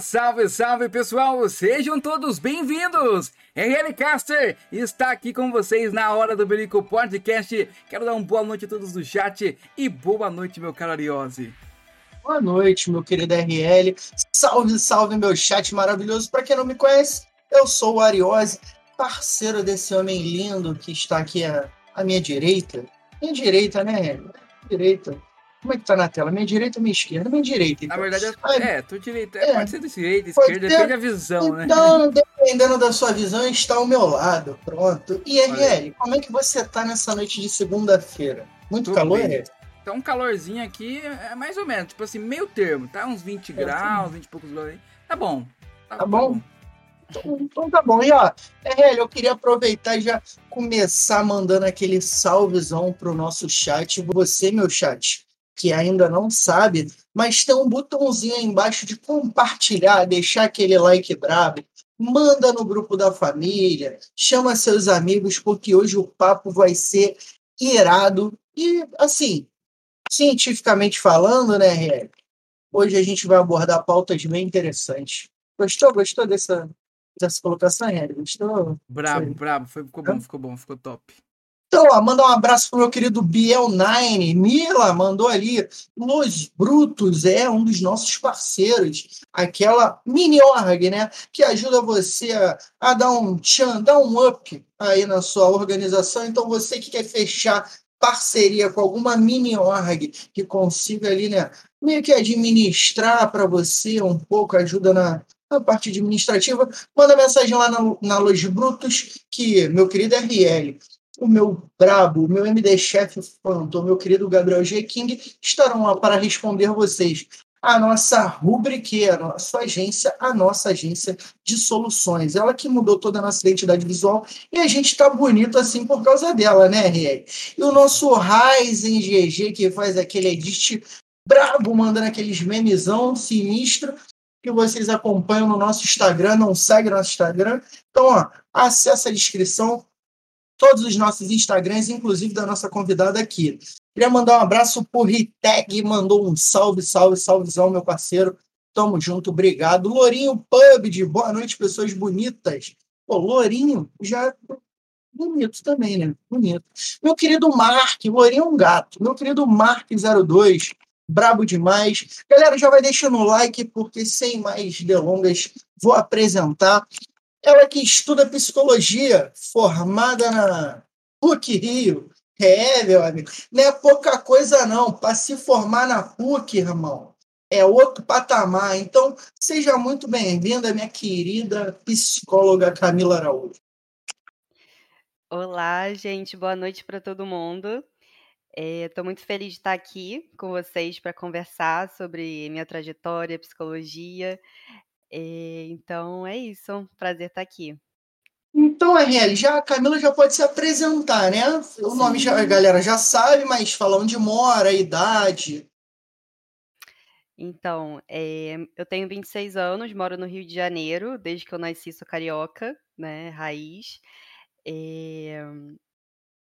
Salve, salve pessoal! Sejam todos bem-vindos! RL Caster está aqui com vocês na hora do Berico Podcast. Quero dar uma boa noite a todos do chat e boa noite, meu caro Ariose. Boa noite, meu querido RL. Salve, salve, meu chat maravilhoso. Para quem não me conhece, eu sou o Ariose, parceiro desse homem lindo que está aqui à, à minha direita. Minha direita, né? Direita como é que tá na tela? Minha direita ou minha esquerda? Minha direita. Então. Na verdade, é, é tu direita. É, pode ser de direita, esquerda, ter... depende da visão, então, né? Então, dependendo da sua visão, está ao meu lado. Pronto. E RL, como é que você tá nessa noite de segunda-feira? Muito Tudo calor, RL? Tá um calorzinho aqui, é mais ou menos, tipo assim, meio termo, tá? Uns 20 é, graus, sim. 20 e poucos graus aí. Tá bom. Tá, tá bom? bom. Então, então, tá bom. E ó, RL, eu queria aproveitar e já começar mandando aquele salvezão pro nosso chat. Você, meu chat, que ainda não sabe, mas tem um botãozinho aí embaixo de compartilhar, deixar aquele like brabo, manda no grupo da família, chama seus amigos, porque hoje o papo vai ser irado e, assim, cientificamente falando, né, Riel? Hoje a gente vai abordar pautas bem interessantes. Gostou? Gostou dessa, dessa colocação, Riel? Gostou? Brabo, brabo. Foi, ficou bom, ficou bom, ficou top. Então, ó, manda um abraço pro meu querido Biel9. Mila mandou ali. Los Brutos é um dos nossos parceiros. Aquela mini org, né? Que ajuda você a, a dar um tchan, dar um up aí na sua organização. Então, você que quer fechar parceria com alguma mini org que consiga ali, né? Meio que administrar para você um pouco, ajuda na, na parte administrativa, manda mensagem lá na, na Los Brutos, que meu querido RL o meu brabo, o meu MD Chef Phantom, meu querido Gabriel G. King estarão lá para responder vocês. A nossa rubrique, a nossa agência, a nossa agência de soluções. Ela que mudou toda a nossa identidade visual e a gente está bonito assim por causa dela, né, RL? E o nosso Ryzen GG, que faz aquele edit brabo, mandando aqueles memezão sinistro, que vocês acompanham no nosso Instagram, não segue nosso Instagram. Então, ó, acessa a descrição, todos os nossos Instagrams, inclusive da nossa convidada aqui. Queria mandar um abraço pro Riteg, mandou um salve, salve, salvezão, meu parceiro. Tamo junto, obrigado. Lourinho Pub, de boa noite, pessoas bonitas. Pô, Lourinho já bonito também, né? Bonito. Meu querido Mark, Lourinho é um gato. Meu querido Mark02, brabo demais. Galera, já vai deixando o like, porque sem mais delongas, vou apresentar ela que estuda psicologia, formada na PUC Rio. É, meu amigo. Não é pouca coisa, não. Para se formar na PUC, irmão, é outro patamar. Então, seja muito bem-vinda, minha querida psicóloga Camila Araújo. Olá, gente. Boa noite para todo mundo. Estou é, muito feliz de estar aqui com vocês para conversar sobre minha trajetória, psicologia. Eh, então é isso, prazer estar aqui. Então, RL, já, a Camila já pode se apresentar, né? O nome já, a galera já sabe, mas fala onde mora, a idade. Então, é, eu tenho 26 anos, moro no Rio de Janeiro, desde que eu nasci sou carioca, né, raiz. É...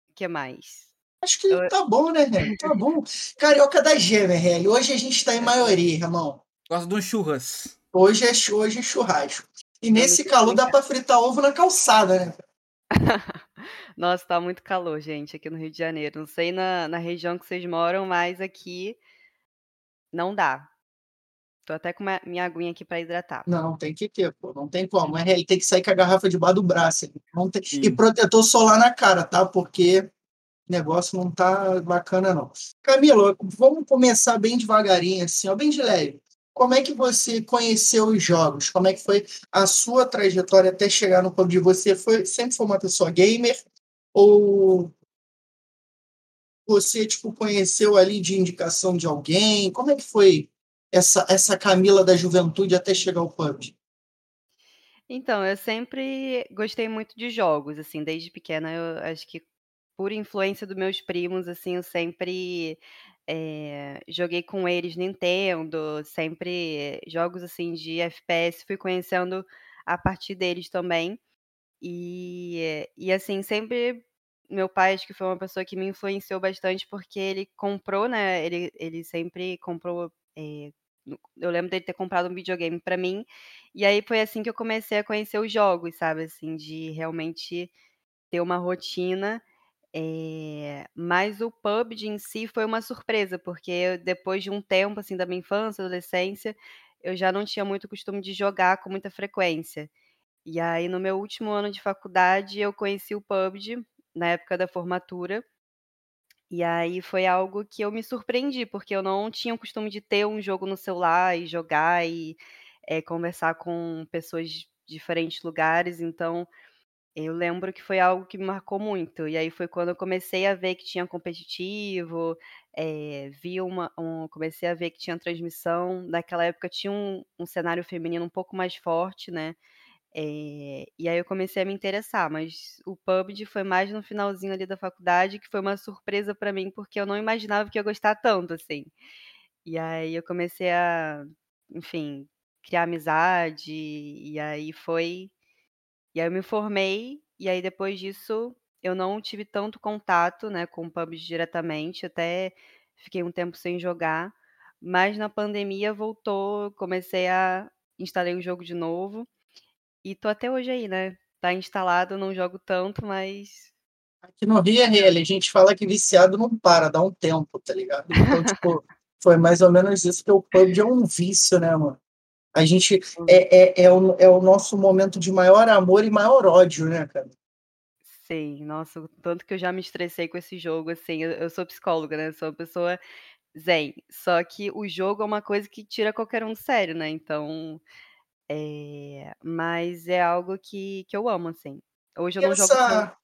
O que mais? Acho que eu... tá bom, né, RL? Tá bom. Carioca da gêmea, RL. Hoje a gente tá em maioria, irmão. Gosto de um churras. Hoje é, hoje é churrasco. E nesse calor dá para fritar ovo na calçada, né? Nossa, tá muito calor, gente, aqui no Rio de Janeiro. Não sei na, na região que vocês moram, mas aqui não dá. Tô até com uma, minha aguinha aqui para hidratar. Não, tem que ter, pô. Não tem como. É, ele tem que sair com a garrafa debaixo do braço. Não tem... E protetor solar na cara, tá? Porque o negócio não tá bacana, não. Camilo, vamos começar bem devagarinho, assim, ó, bem de leve. Como é que você conheceu os jogos? Como é que foi a sua trajetória até chegar no PUBG? Você foi, sempre foi uma pessoa gamer? Ou você tipo, conheceu ali de indicação de alguém? Como é que foi essa, essa Camila da juventude até chegar ao PUBG? Então, eu sempre gostei muito de jogos, assim, desde pequena, eu acho que por influência dos meus primos, assim, eu sempre eh, joguei com eles Nintendo, sempre jogos assim de FPS, fui conhecendo a partir deles também. E, e assim, sempre meu pai acho que foi uma pessoa que me influenciou bastante porque ele comprou, né? Ele, ele sempre comprou é, eu lembro dele ter comprado um videogame para mim, e aí foi assim que eu comecei a conhecer os jogos, sabe, assim, de realmente ter uma rotina. É... Mas o PUBG em si foi uma surpresa, porque depois de um tempo, assim, da minha infância, adolescência, eu já não tinha muito costume de jogar com muita frequência. E aí, no meu último ano de faculdade, eu conheci o PUBG, na época da formatura. E aí foi algo que eu me surpreendi, porque eu não tinha o costume de ter um jogo no celular e jogar e é, conversar com pessoas de diferentes lugares. Então, eu lembro que foi algo que me marcou muito. E aí foi quando eu comecei a ver que tinha competitivo, é, vi uma, um, comecei a ver que tinha transmissão. Naquela época tinha um, um cenário feminino um pouco mais forte, né? É, e aí eu comecei a me interessar, mas o PUBG foi mais no finalzinho ali da faculdade, que foi uma surpresa para mim, porque eu não imaginava que ia gostar tanto, assim. E aí eu comecei a, enfim, criar amizade, e aí foi. E aí eu me formei, e aí depois disso eu não tive tanto contato, né, com o PUBG diretamente, até fiquei um tempo sem jogar, mas na pandemia voltou, comecei a instalei o jogo de novo. E tô até hoje aí, né? Tá instalado, não jogo tanto, mas. Aqui no Rio é real, a gente fala que viciado não para, dá um tempo, tá ligado? Então, tipo, foi mais ou menos isso, que o PUBG é um vício, né, mano? A gente é, é, é, o, é o nosso momento de maior amor e maior ódio, né, cara? Sim, nossa, tanto que eu já me estressei com esse jogo, assim, eu, eu sou psicóloga, né? Sou uma pessoa zen. Só que o jogo é uma coisa que tira qualquer um do sério, né? Então, é, mas é algo que, que eu amo, assim. Hoje eu não jogo tanto.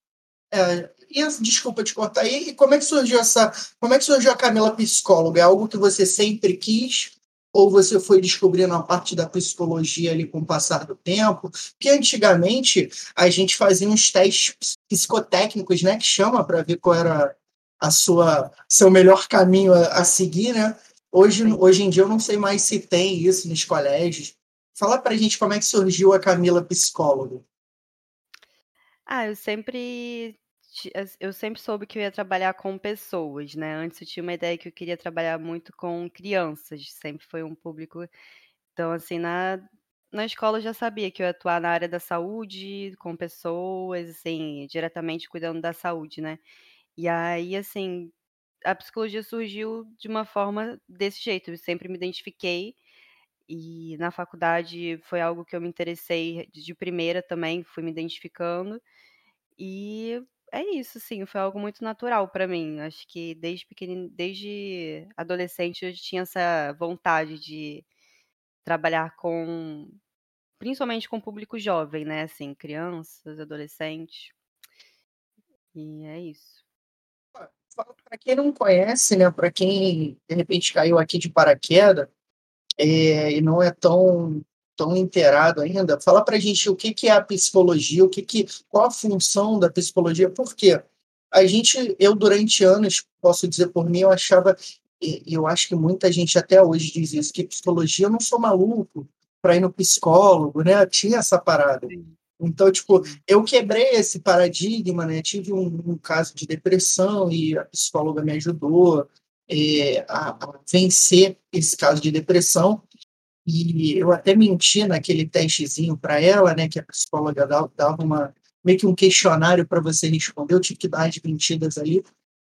É, e desculpa te cortar. E como é que surgiu essa. Como é que surgiu a Camila psicóloga? É algo que você sempre quis? Ou você foi descobrindo a parte da psicologia ali com o passar do tempo? Porque antigamente a gente fazia uns testes psicotécnicos, né? Que chama para ver qual era a sua seu melhor caminho a, a seguir, né? Hoje, hoje em dia eu não sei mais se tem isso nos colégios. Fala pra gente como é que surgiu a Camila psicóloga. Ah, eu sempre eu sempre soube que eu ia trabalhar com pessoas, né? Antes eu tinha uma ideia que eu queria trabalhar muito com crianças, sempre foi um público. Então, assim, na, na escola eu já sabia que eu ia atuar na área da saúde, com pessoas, assim, diretamente cuidando da saúde, né? E aí, assim, a psicologia surgiu de uma forma desse jeito. Eu sempre me identifiquei e na faculdade foi algo que eu me interessei de primeira também, fui me identificando. E é isso, sim, foi algo muito natural para mim. Acho que desde pequeno, desde adolescente eu tinha essa vontade de trabalhar com principalmente com o público jovem, né, assim, crianças, adolescentes. E é isso. Para quem não conhece, né, para quem de repente caiu aqui de paraquedas, é, e não é tão tão inteirado ainda, fala para a gente o que, que é a psicologia, o que, que qual a função da psicologia, por quê? A gente, eu durante anos, posso dizer por mim, eu achava, e eu acho que muita gente até hoje diz isso, que psicologia eu não sou maluco para ir no psicólogo, né? Tinha essa parada. Então, tipo, eu quebrei esse paradigma, né? Tive um, um caso de depressão e a psicóloga me ajudou, é, a, a, vencer esse caso de depressão. E eu até menti naquele testezinho para ela, né, que a psicóloga dava uma, meio que um questionário para você responder. Eu tive que dar as mentiras ali,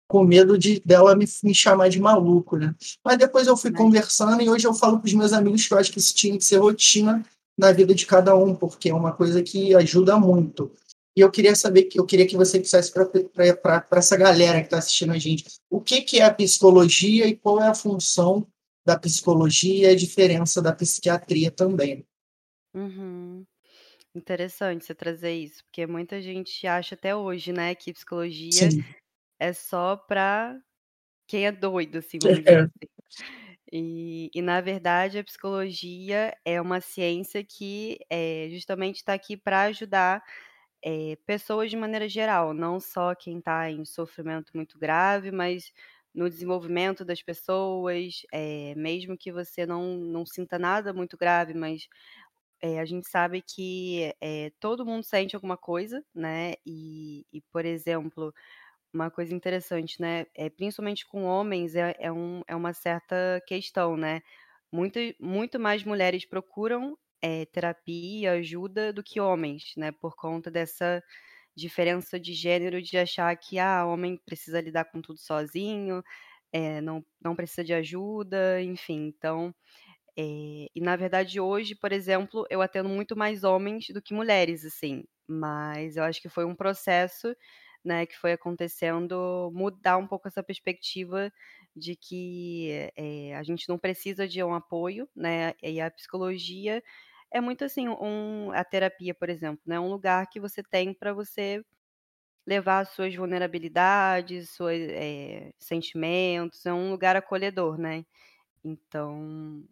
com medo de dela me, me chamar de maluco, né? Mas depois eu fui conversando e hoje eu falo para os meus amigos que eu acho que isso tinha que ser rotina na vida de cada um, porque é uma coisa que ajuda muito. E eu queria saber, eu queria que você dissesse para essa galera que está assistindo a gente, o que, que é a psicologia e qual é a função da psicologia e a diferença da psiquiatria também. Uhum. Interessante você trazer isso, porque muita gente acha até hoje, né, que psicologia Sim. é só para quem é doido, assim, vamos dizer é. assim. E, e, na verdade, a psicologia é uma ciência que é, justamente está aqui para ajudar é, pessoas de maneira geral, não só quem está em sofrimento muito grave, mas no desenvolvimento das pessoas, é, mesmo que você não, não sinta nada muito grave, mas é, a gente sabe que todo mundo sente alguma coisa, né? E, e, por exemplo, uma coisa interessante, né? É, principalmente com homens, é, é, um, é uma certa questão, né? muito, muito mais mulheres procuram é, terapia, ajuda do que homens, né? Por conta dessa diferença de gênero de achar que ah, homem precisa lidar com tudo sozinho, é, não, não precisa de ajuda, enfim. Então, é, e na verdade hoje, por exemplo, eu atendo muito mais homens do que mulheres, assim. Mas eu acho que foi um processo, né, que foi acontecendo mudar um pouco essa perspectiva de que é, a gente não precisa de um apoio, né? E a psicologia é muito assim, um, a terapia, por exemplo, né? Um lugar que você tem para você levar suas vulnerabilidades, seus é, sentimentos, é um lugar acolhedor, né? Então,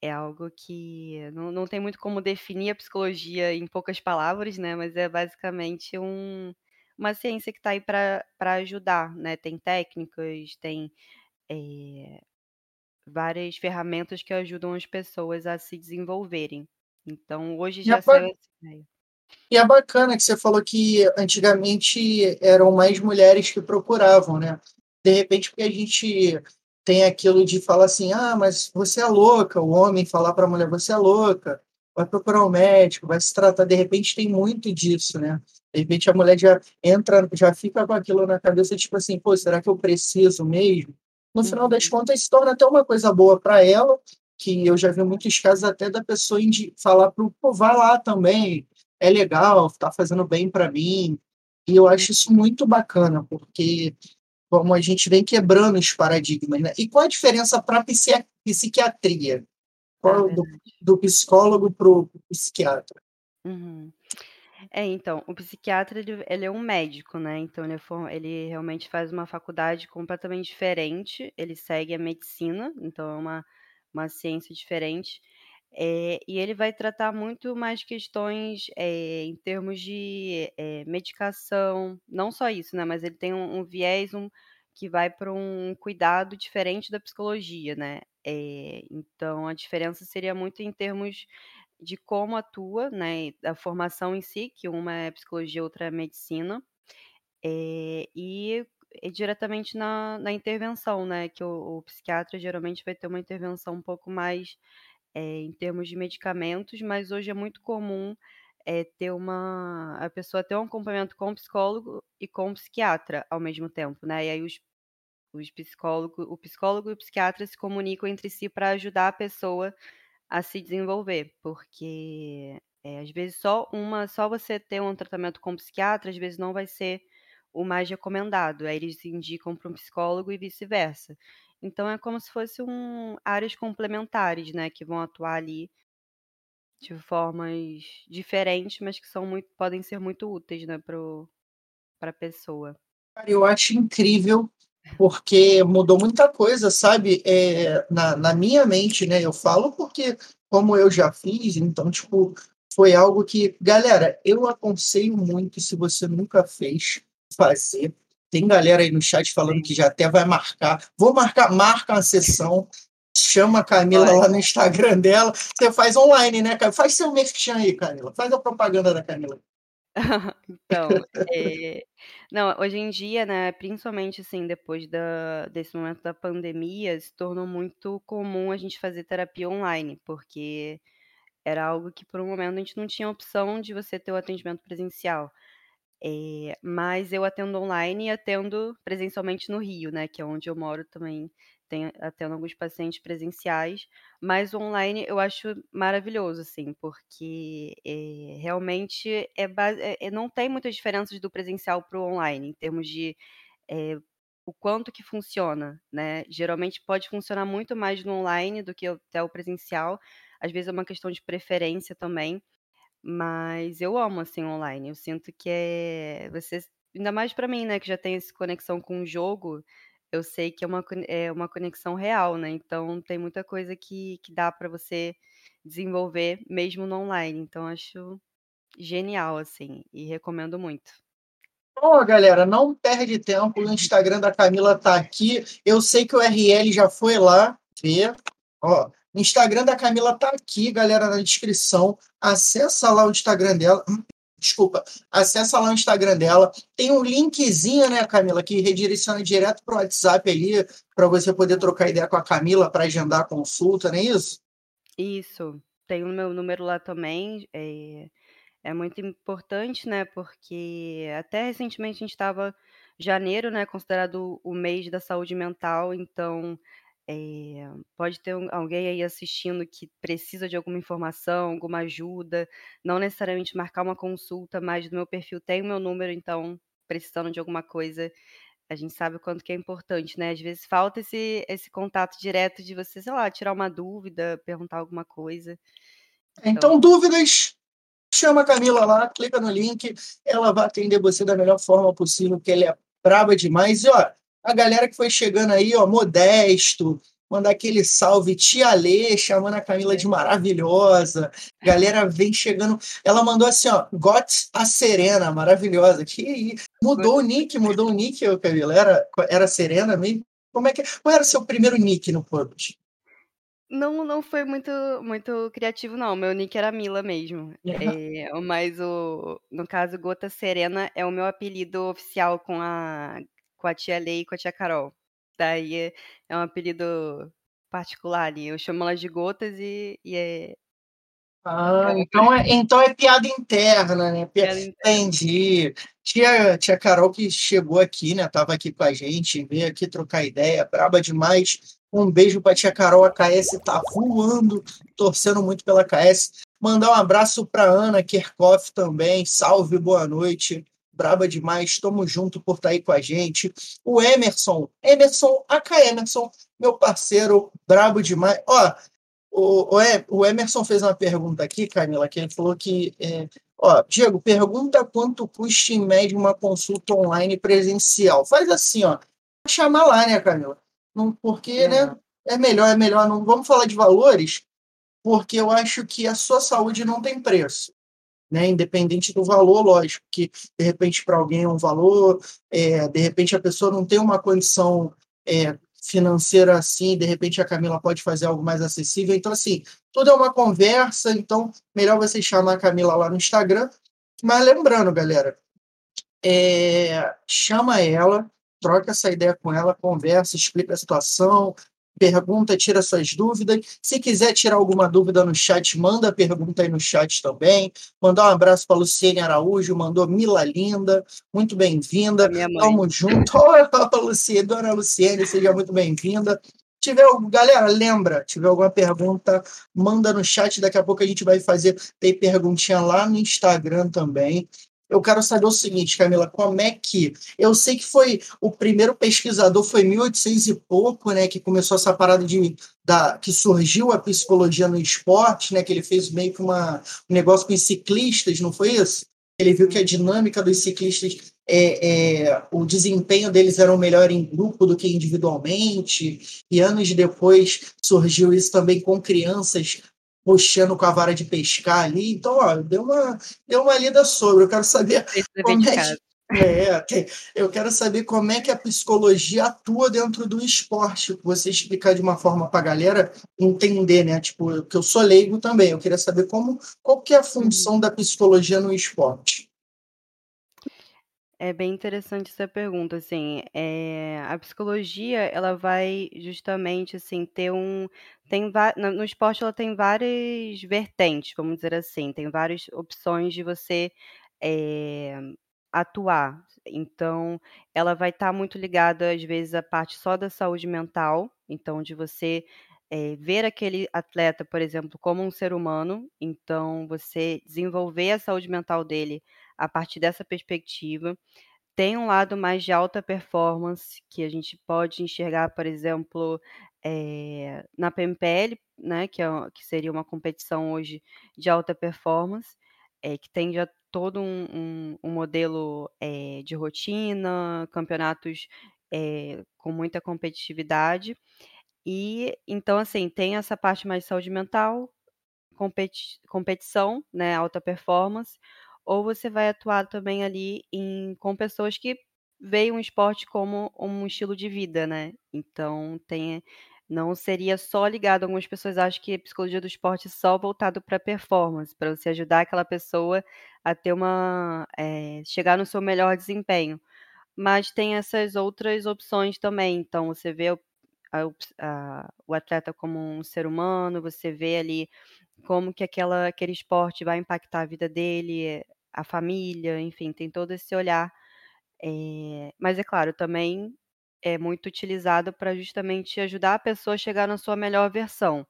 é algo que não, não tem muito como definir a psicologia em poucas palavras, né? Mas é basicamente um, uma ciência que está aí para ajudar, né? Tem técnicas, tem é, várias ferramentas que ajudam as pessoas a se desenvolverem. Então, hoje já saiu essa ideia. E é bacana que você falou que antigamente eram mais mulheres que procuravam, né? De repente, porque a gente tem aquilo de falar assim: ah, mas você é louca, o homem falar para a mulher: você é louca, vai procurar um médico, vai se tratar. De repente, tem muito disso, né? De repente, a mulher já entra, já fica com aquilo na cabeça, tipo assim: pô, será que eu preciso mesmo? No final das uhum. contas, se torna até uma coisa boa para ela, que eu já vi muitos casos até da pessoa de falar para o pô, vai lá também, é legal, está fazendo bem para mim. E eu acho isso muito bacana, porque como a gente vem quebrando os paradigmas. Né? E qual a diferença para a psiquiatria? Qual, é do, do, psicólogo para o psiquiatra? Uhum. É, então, o psiquiatra, ele, ele é um médico, né? Então, ele, é, ele realmente faz uma faculdade completamente diferente, ele segue a medicina, então é uma, uma ciência diferente. É, e ele vai tratar muito mais questões é, em termos de é, medicação, não só isso, né? Mas ele tem um, um viés um, que vai para um cuidado diferente da psicologia, né? então a diferença seria muito em termos de como atua, né, da formação em si, que uma é psicologia, outra é medicina, é, e, e diretamente na, na, intervenção, né, que o, o, psiquiatra geralmente vai ter uma intervenção um pouco mais é, em termos de medicamentos, mas hoje é muito comum é, ter uma a pessoa ter um acompanhamento com o psicólogo e com o psiquiatra ao mesmo tempo, né? E aí os, os psicólogos, o psicólogo e o psiquiatra se comunicam entre si para ajudar a pessoa a se desenvolver, porque é, às vezes só uma, só você ter um tratamento com um psiquiatra, às vezes não vai ser o mais recomendado. Aí eles indicam para um psicólogo e vice-versa. Então é como se fosse um áreas complementares, né, que vão atuar ali de formas diferentes, mas que são muito, podem ser muito úteis, né, para a pessoa. Eu acho incrível porque mudou muita coisa, sabe? É, na, na minha mente, né? Eu falo porque, como eu já fiz, então, tipo, foi algo que, galera, eu aconselho muito se você nunca fez, fazer. Tem galera aí no chat falando que já até vai marcar. Vou marcar, marca uma sessão, chama a Camila lá no Instagram dela. Você faz online, né, Faz seu merchan aí, Camila. Faz a propaganda da Camila. Então, eh, não, hoje em dia, né, principalmente, assim, depois da desse momento da pandemia, se tornou muito comum a gente fazer terapia online, porque era algo que, por um momento, a gente não tinha opção de você ter o atendimento presencial. Eh, mas eu atendo online e atendo presencialmente no Rio, né, que é onde eu moro também tem, atendo alguns pacientes presenciais, mas o online eu acho maravilhoso, assim, porque é, realmente é, é, não tem muitas diferenças do presencial para o online, em termos de é, o quanto que funciona, né? Geralmente pode funcionar muito mais no online do que até o presencial, às vezes é uma questão de preferência também, mas eu amo, assim, online, eu sinto que é... Você, ainda mais para mim, né, que já tem essa conexão com o jogo, eu sei que é uma, é uma conexão real, né? Então tem muita coisa que, que dá para você desenvolver mesmo no online. Então acho genial, assim, e recomendo muito. Ó, galera, não perde tempo. O Instagram da Camila tá aqui. Eu sei que o RL já foi lá ver. Ó, o Instagram da Camila tá aqui, galera, na descrição. Acessa lá o Instagram dela. Desculpa, acessa lá o Instagram dela. Tem um linkzinho, né, Camila, que redireciona direto para o WhatsApp ali, para você poder trocar ideia com a Camila para agendar a consulta, não é isso? Isso. Tem o meu número lá também. É, é muito importante, né? Porque até recentemente a gente estava janeiro, né? Considerado o mês da saúde mental, então é, pode ter alguém aí assistindo que precisa de alguma informação, alguma ajuda, não necessariamente marcar uma consulta, mas no meu perfil tem o meu número, então precisando de alguma coisa, a gente sabe o quanto que é importante, né? Às vezes falta esse, esse contato direto de você, sei lá, tirar uma dúvida, perguntar alguma coisa. Então, então dúvidas, chama a Camila lá, clica no link, ela vai atender você da melhor forma possível, porque ela é braba demais. E ó, a galera que foi chegando aí, ó, Modesto, mandar aquele salve, Tia Lê, chamando a Camila de maravilhosa. Galera vem chegando. Ela mandou assim, ó, Got a Serena, maravilhosa. Que mudou o nick, mudou o nick, Camila. Era, era Serena mesmo? Como é que Qual era o seu primeiro nick no PUBG? Não, não foi muito, muito criativo, não. Meu nick era Mila mesmo. É, mas o, no caso, Gota Serena é o meu apelido oficial com a com a tia Lei e com a tia Carol. Daí é, é um apelido particular ali. Eu chamo elas de gotas e, e é. Ah, então é, então é piada interna, né? Piada Entendi. Tia, tia Carol que chegou aqui, né? Tava aqui com a gente, veio aqui trocar ideia, braba demais. Um beijo para tia Carol, a KS tá voando, torcendo muito pela KS. Mandar um abraço para Ana Kerkhoff também. Salve, boa noite braba demais, tamo junto por estar tá aí com a gente. O Emerson, Emerson, AK Emerson, meu parceiro, brabo demais. Ó, o, o Emerson fez uma pergunta aqui, Camila, que ele falou que. É, ó, Diego, pergunta quanto custa em média uma consulta online presencial. Faz assim, ó. Chamar lá, né, Camila? Não, porque, é. né? É melhor, é melhor. Não vamos falar de valores, porque eu acho que a sua saúde não tem preço né? Independente do valor, lógico, que de repente para alguém é um valor, é, de repente a pessoa não tem uma condição é, financeira assim, de repente a Camila pode fazer algo mais acessível. Então, assim, tudo é uma conversa, então melhor você chamar a Camila lá no Instagram. Mas lembrando, galera, é, chama ela, troca essa ideia com ela, conversa, explica a situação, pergunta, tira suas dúvidas. Se quiser tirar alguma dúvida no chat, manda a pergunta aí no chat também. Mandar um abraço para Luciene Araújo, mandou Mila Linda, muito bem-vinda. Tamo junto. Oi, Luciene, dona Luciene, seja muito bem-vinda. Tiver, galera, lembra, tiver alguma pergunta, manda no chat. Daqui a pouco a gente vai fazer, tem perguntinha lá no Instagram também eu quero saber o seguinte, Camila, como é que. Eu sei que foi. O primeiro pesquisador foi 1800 e pouco, né? Que começou essa parada de. Da, que surgiu a psicologia no esporte, né? Que ele fez meio que uma, um negócio com os ciclistas, não foi isso? Ele viu que a dinâmica dos ciclistas, é, é, o desempenho deles era melhor em grupo do que individualmente, e anos depois surgiu isso também com crianças puxando com a vara de pescar ali. Então, ó, deu uma, deu uma lida sobre. Eu quero saber como é que, é, eu quero saber como é que a psicologia atua dentro do esporte. Você explicar de uma forma para a galera entender, né? Tipo, que eu sou leigo também. Eu queria saber como, qual que é a função da psicologia no esporte. É bem interessante essa pergunta, assim, é, a psicologia, ela vai justamente, assim, ter um, tem no esporte ela tem várias vertentes, vamos dizer assim, tem várias opções de você é, atuar. Então, ela vai estar tá muito ligada, às vezes, à parte só da saúde mental, então, de você é, ver aquele atleta, por exemplo, como um ser humano, então, você desenvolver a saúde mental dele a partir dessa perspectiva. Tem um lado mais de alta performance, que a gente pode enxergar, por exemplo, é, na PMPL, né, que, é, que seria uma competição hoje de alta performance, é, que tem já todo um, um, um modelo é, de rotina, campeonatos com muita competitividade. E então, assim, tem essa parte mais de saúde mental, competi competição, né, alta performance, ou você vai atuar também ali em, com pessoas que veem o esporte como um estilo de vida, né? Então tem não seria só ligado. Algumas pessoas acham que a psicologia do esporte é só voltado para performance, para você ajudar aquela pessoa a ter uma. É, chegar no seu melhor desempenho. Mas tem essas outras opções também. Então, você vê o, a, o atleta como um ser humano, você vê ali como que aquela, aquele esporte vai impactar a vida dele, a família, enfim, tem todo esse olhar. É, mas é claro, também é muito utilizado para justamente ajudar a pessoa a chegar na sua melhor versão.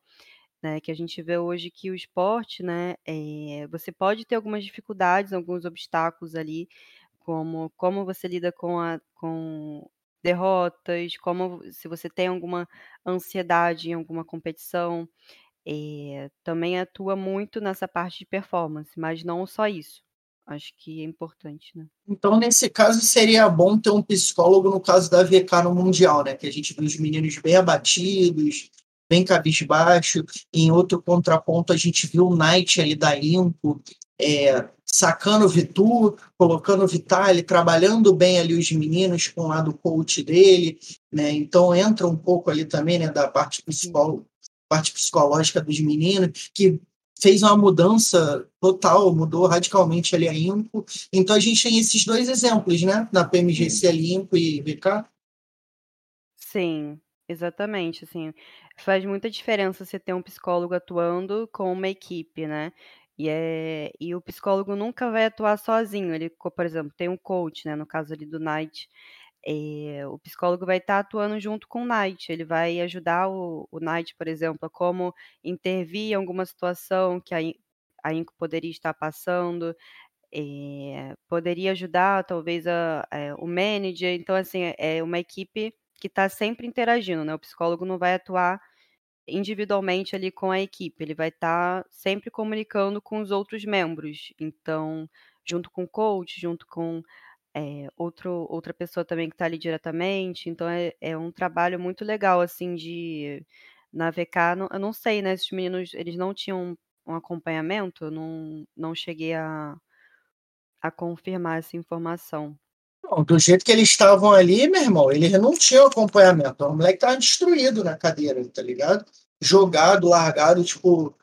Né, que a gente vê hoje que o esporte, né, é, você pode ter algumas dificuldades, alguns obstáculos ali, como como você lida com a com derrotas, como se você tem alguma ansiedade em alguma competição, eh, também atua muito nessa parte de performance, mas não só isso. Acho que é importante, né. Então, nesse caso, seria bom ter um psicólogo no caso da VK no mundial, né, que a gente viu os meninos bem abatidos, bem cabisbaixo. Em outro contraponto, a gente viu o Knight ali da Impo, é, sacando o Vitu, colocando o Vitali, trabalhando bem ali os meninos com o lado coach dele, né? Então entra um pouco ali também, né, da parte parte psicológica dos meninos, que fez uma mudança total, mudou radicalmente ali a Impo. Então a gente tem esses dois exemplos, né, na PMGC ali, Impo e VK. Sim, exatamente, assim, faz muita diferença você ter um psicólogo atuando com uma equipe, né? E, é, e o psicólogo nunca vai atuar sozinho. Ele, por exemplo, tem um coach, né? No caso ali do Knight, é, o psicólogo vai estar atuando junto com o Knight. Ele vai ajudar o, o Knight, por exemplo, a como intervir em alguma situação que a, a INCO poderia estar passando. É, poderia ajudar, talvez, a, a, o manager. Então, assim, é uma equipe que está sempre interagindo, né? O psicólogo não vai atuar individualmente ali com a equipe, ele vai estar tá sempre comunicando com os outros membros. Então, junto com o coach, junto com é, outro, outra pessoa também que está ali diretamente. Então, é, é um trabalho muito legal, assim, de na VK. Não, eu não sei, né? Esses meninos, eles não tinham um acompanhamento, não, não cheguei a, a confirmar essa informação. Não, do jeito que eles estavam ali, meu irmão, eles não tinham acompanhamento. O moleque tava destruído na cadeira, tá ligado? Jogado, largado, tipo,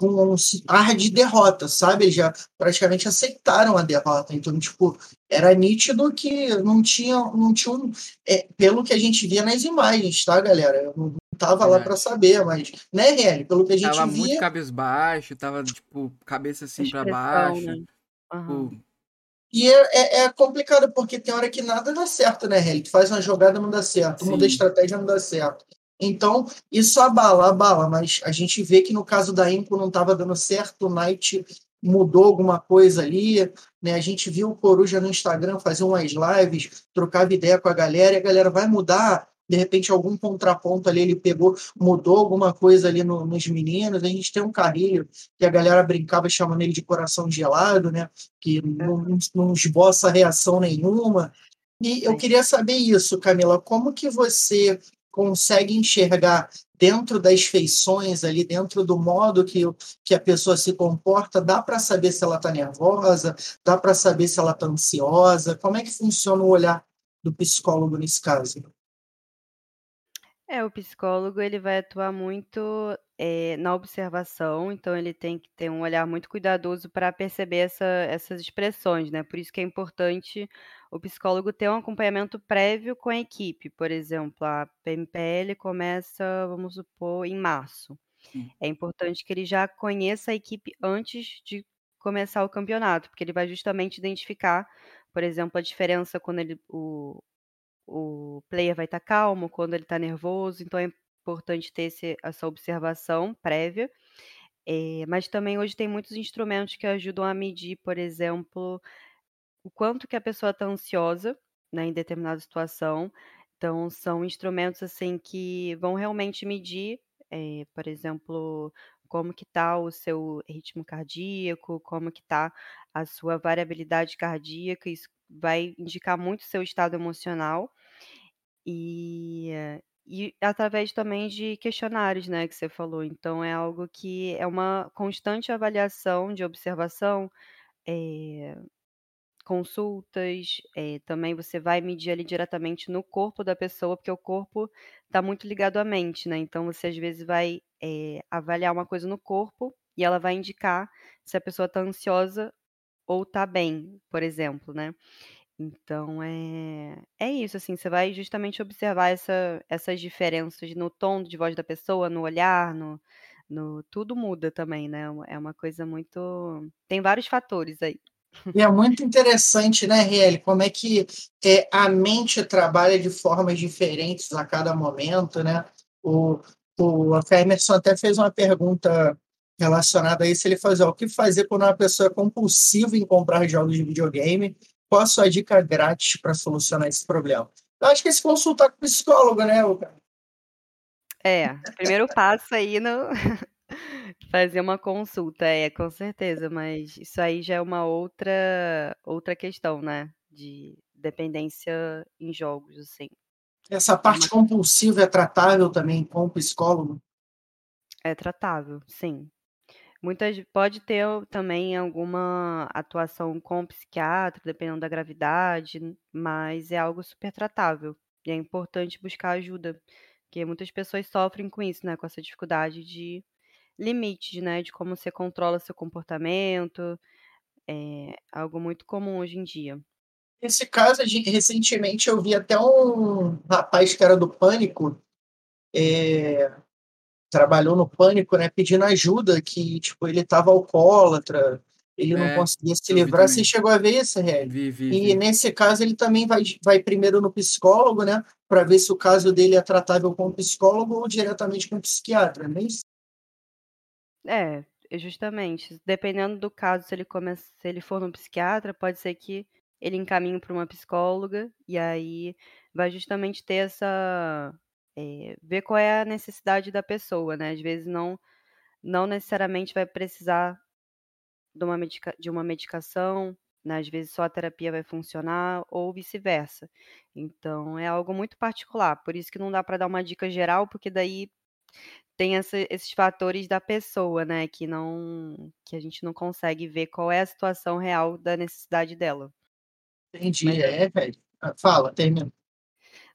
com um ar de derrota, sabe? Eles já praticamente aceitaram a derrota. Então, tipo, era nítido que não tinha, não tinha um, é, pelo que a gente via nas imagens, tá, galera? Eu não tava lá para saber, mas, né, Relly? Pelo que a gente tava via. Tava muito cabisbaixo, tava, tipo, cabeça assim para baixo. Né? Uhum. Tipo, e é, é, é, complicado, porque tem hora que nada dá certo, né, Helly? Tu faz uma jogada não dá certo, Sim. muda a estratégia não dá certo. Então, isso abala, abala, mas a gente vê que no caso da Impo não estava dando certo, o Knight mudou alguma coisa ali, né? A gente viu o Coruja no Instagram fazer umas lives, trocava ideia com a galera, e a galera vai mudar, de repente algum contraponto ali ele pegou, mudou alguma coisa ali no, nos meninos. A gente tem um Carrilho que a galera brincava chamando ele de coração gelado, né? Que não, não esboça reação nenhuma. E eu queria saber isso, Camila, como que você consegue enxergar dentro das feições ali, dentro do modo que, que a pessoa se comporta, dá para saber se ela está nervosa, dá para saber se ela está ansiosa? Como é que funciona o olhar do psicólogo nesse caso? É, o psicólogo ele vai atuar muito eh, na observação, então ele tem que ter um olhar muito cuidadoso para perceber essa, essas expressões, né? Por isso que é importante o psicólogo ter um acompanhamento prévio com a equipe. Por exemplo, a PMPL começa, vamos supor, em março. Sim. É importante que ele já conheça a equipe antes de começar o campeonato, porque ele vai justamente identificar, por exemplo, a diferença quando ele, o, o player vai estar tá calmo, quando ele está nervoso, então é importante ter esse, essa observação prévia. É, mas também hoje tem muitos instrumentos que ajudam a medir, por exemplo, o quanto que a pessoa está ansiosa, né, em determinada situação. Então, são instrumentos assim que vão realmente medir, é, por exemplo, como que está o seu ritmo cardíaco, como que está a sua variabilidade cardíaca, isso vai indicar muito o seu estado emocional. E, e através também de questionários, né, que você falou. Então é algo que é uma constante avaliação de observação, é, consultas, é, também você vai medir ali diretamente no corpo da pessoa, porque o corpo está muito ligado à mente, né? Então você às vezes vai é, avaliar uma coisa no corpo e ela vai indicar se a pessoa está ansiosa ou está bem, por exemplo, né? Então é, é isso, assim, você vai justamente observar essa, essas diferenças no tom de voz da pessoa, no olhar, no, no tudo muda também, né? É uma coisa muito. Tem vários fatores aí. E é muito interessante, né, Riel, como é que é, a mente trabalha de formas diferentes a cada momento, né? O, o Emerson até fez uma pergunta relacionada a isso. Ele faz o que fazer quando uma pessoa é compulsiva em comprar jogos de videogame? Qual a sua dica grátis para solucionar esse problema? Eu acho que é se consultar com o psicólogo, né, cara? É, primeiro passo aí no fazer uma consulta, é, com certeza, mas isso aí já é uma outra outra questão, né, de dependência em jogos, assim. Essa parte uma... compulsiva é tratável também com o psicólogo? É tratável, sim. Muitas pode ter também alguma atuação com o psiquiatra, dependendo da gravidade, mas é algo super tratável. E é importante buscar ajuda, porque muitas pessoas sofrem com isso, né? Com essa dificuldade de limite, né? De como você controla seu comportamento. É algo muito comum hoje em dia. Nesse caso, recentemente eu vi até um rapaz que era do Pânico, é, trabalhou no Pânico, né, pedindo ajuda, que tipo ele estava alcoólatra, ele é, não conseguia se livrar. Você chegou a ver isso, Rél? Vi, vi, e vi. nesse caso ele também vai, vai primeiro no psicólogo, né, para ver se o caso dele é tratável com o psicólogo ou diretamente com o psiquiatra, não é isso? É, justamente. Dependendo do caso, se ele começa, se ele for no psiquiatra, pode ser que ele encaminhe para uma psicóloga e aí vai justamente ter essa é, ver qual é a necessidade da pessoa, né? Às vezes não, não necessariamente vai precisar de uma, medica, de uma medicação, né? às vezes só a terapia vai funcionar ou vice-versa. Então é algo muito particular, por isso que não dá para dar uma dica geral, porque daí tem essa, esses fatores da pessoa, né? Que não que a gente não consegue ver qual é a situação real da necessidade dela. Entendi, Mas, é, velho. Ah, fala, termina.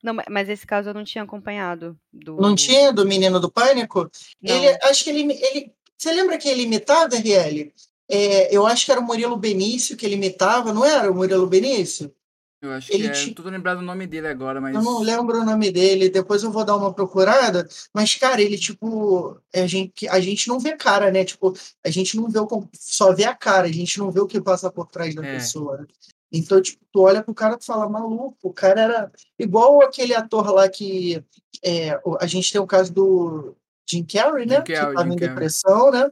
Não, mas esse caso eu não tinha acompanhado. Do... Não tinha do menino do pânico? Não. Ele, acho que ele, ele. Você lembra que ele imitava, RL? É, eu acho que era o Murilo Benício que ele imitava, não era o Murilo Benício? Eu acho ele que é. T... Tô lembrado o nome dele agora, mas. Eu não lembro o nome dele, depois eu vou dar uma procurada. Mas, cara, ele, tipo. A gente, a gente não vê cara, né? Tipo, a gente não vê o. Só vê a cara, a gente não vê o que passa por trás da é. pessoa. Então, tipo, tu olha pro cara e fala, maluco, o cara era igual aquele ator lá que é, a gente tem o caso do Jim Carrey, né? Jim Carrey, que tava em depressão, né?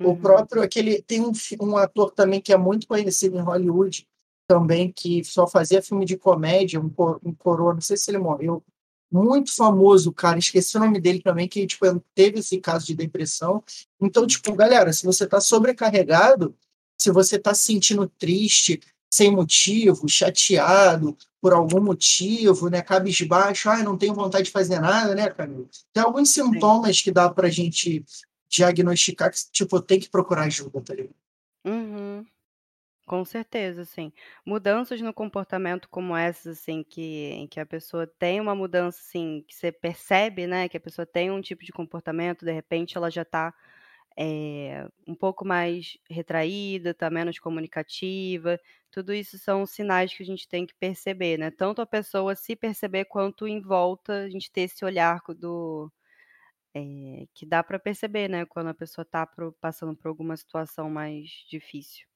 Uhum. O próprio, aquele, tem um, um ator também que é muito conhecido em Hollywood, também, que só fazia filme de comédia, um, um coroa, não sei se ele morreu, muito famoso, cara, esqueci o nome dele também, que tipo, teve esse caso de depressão. Então, tipo, galera, se você tá sobrecarregado, se você tá se sentindo triste, sem motivo, chateado por algum motivo, né, cabisbaixo, ah, não tenho vontade de fazer nada, né, Camilo? Tem alguns sintomas Sim. que dá pra gente diagnosticar que, tipo, tem que procurar ajuda, tá ligado? Uhum. Com certeza, sim. Mudanças no comportamento como essas, assim, que, em que a pessoa tem uma mudança, assim, que você percebe, né, que a pessoa tem um tipo de comportamento, de repente ela já está é, um pouco mais retraída, está menos comunicativa. Tudo isso são sinais que a gente tem que perceber, né? Tanto a pessoa se perceber quanto em volta a gente ter esse olhar do é, que dá para perceber, né? Quando a pessoa está passando por alguma situação mais difícil.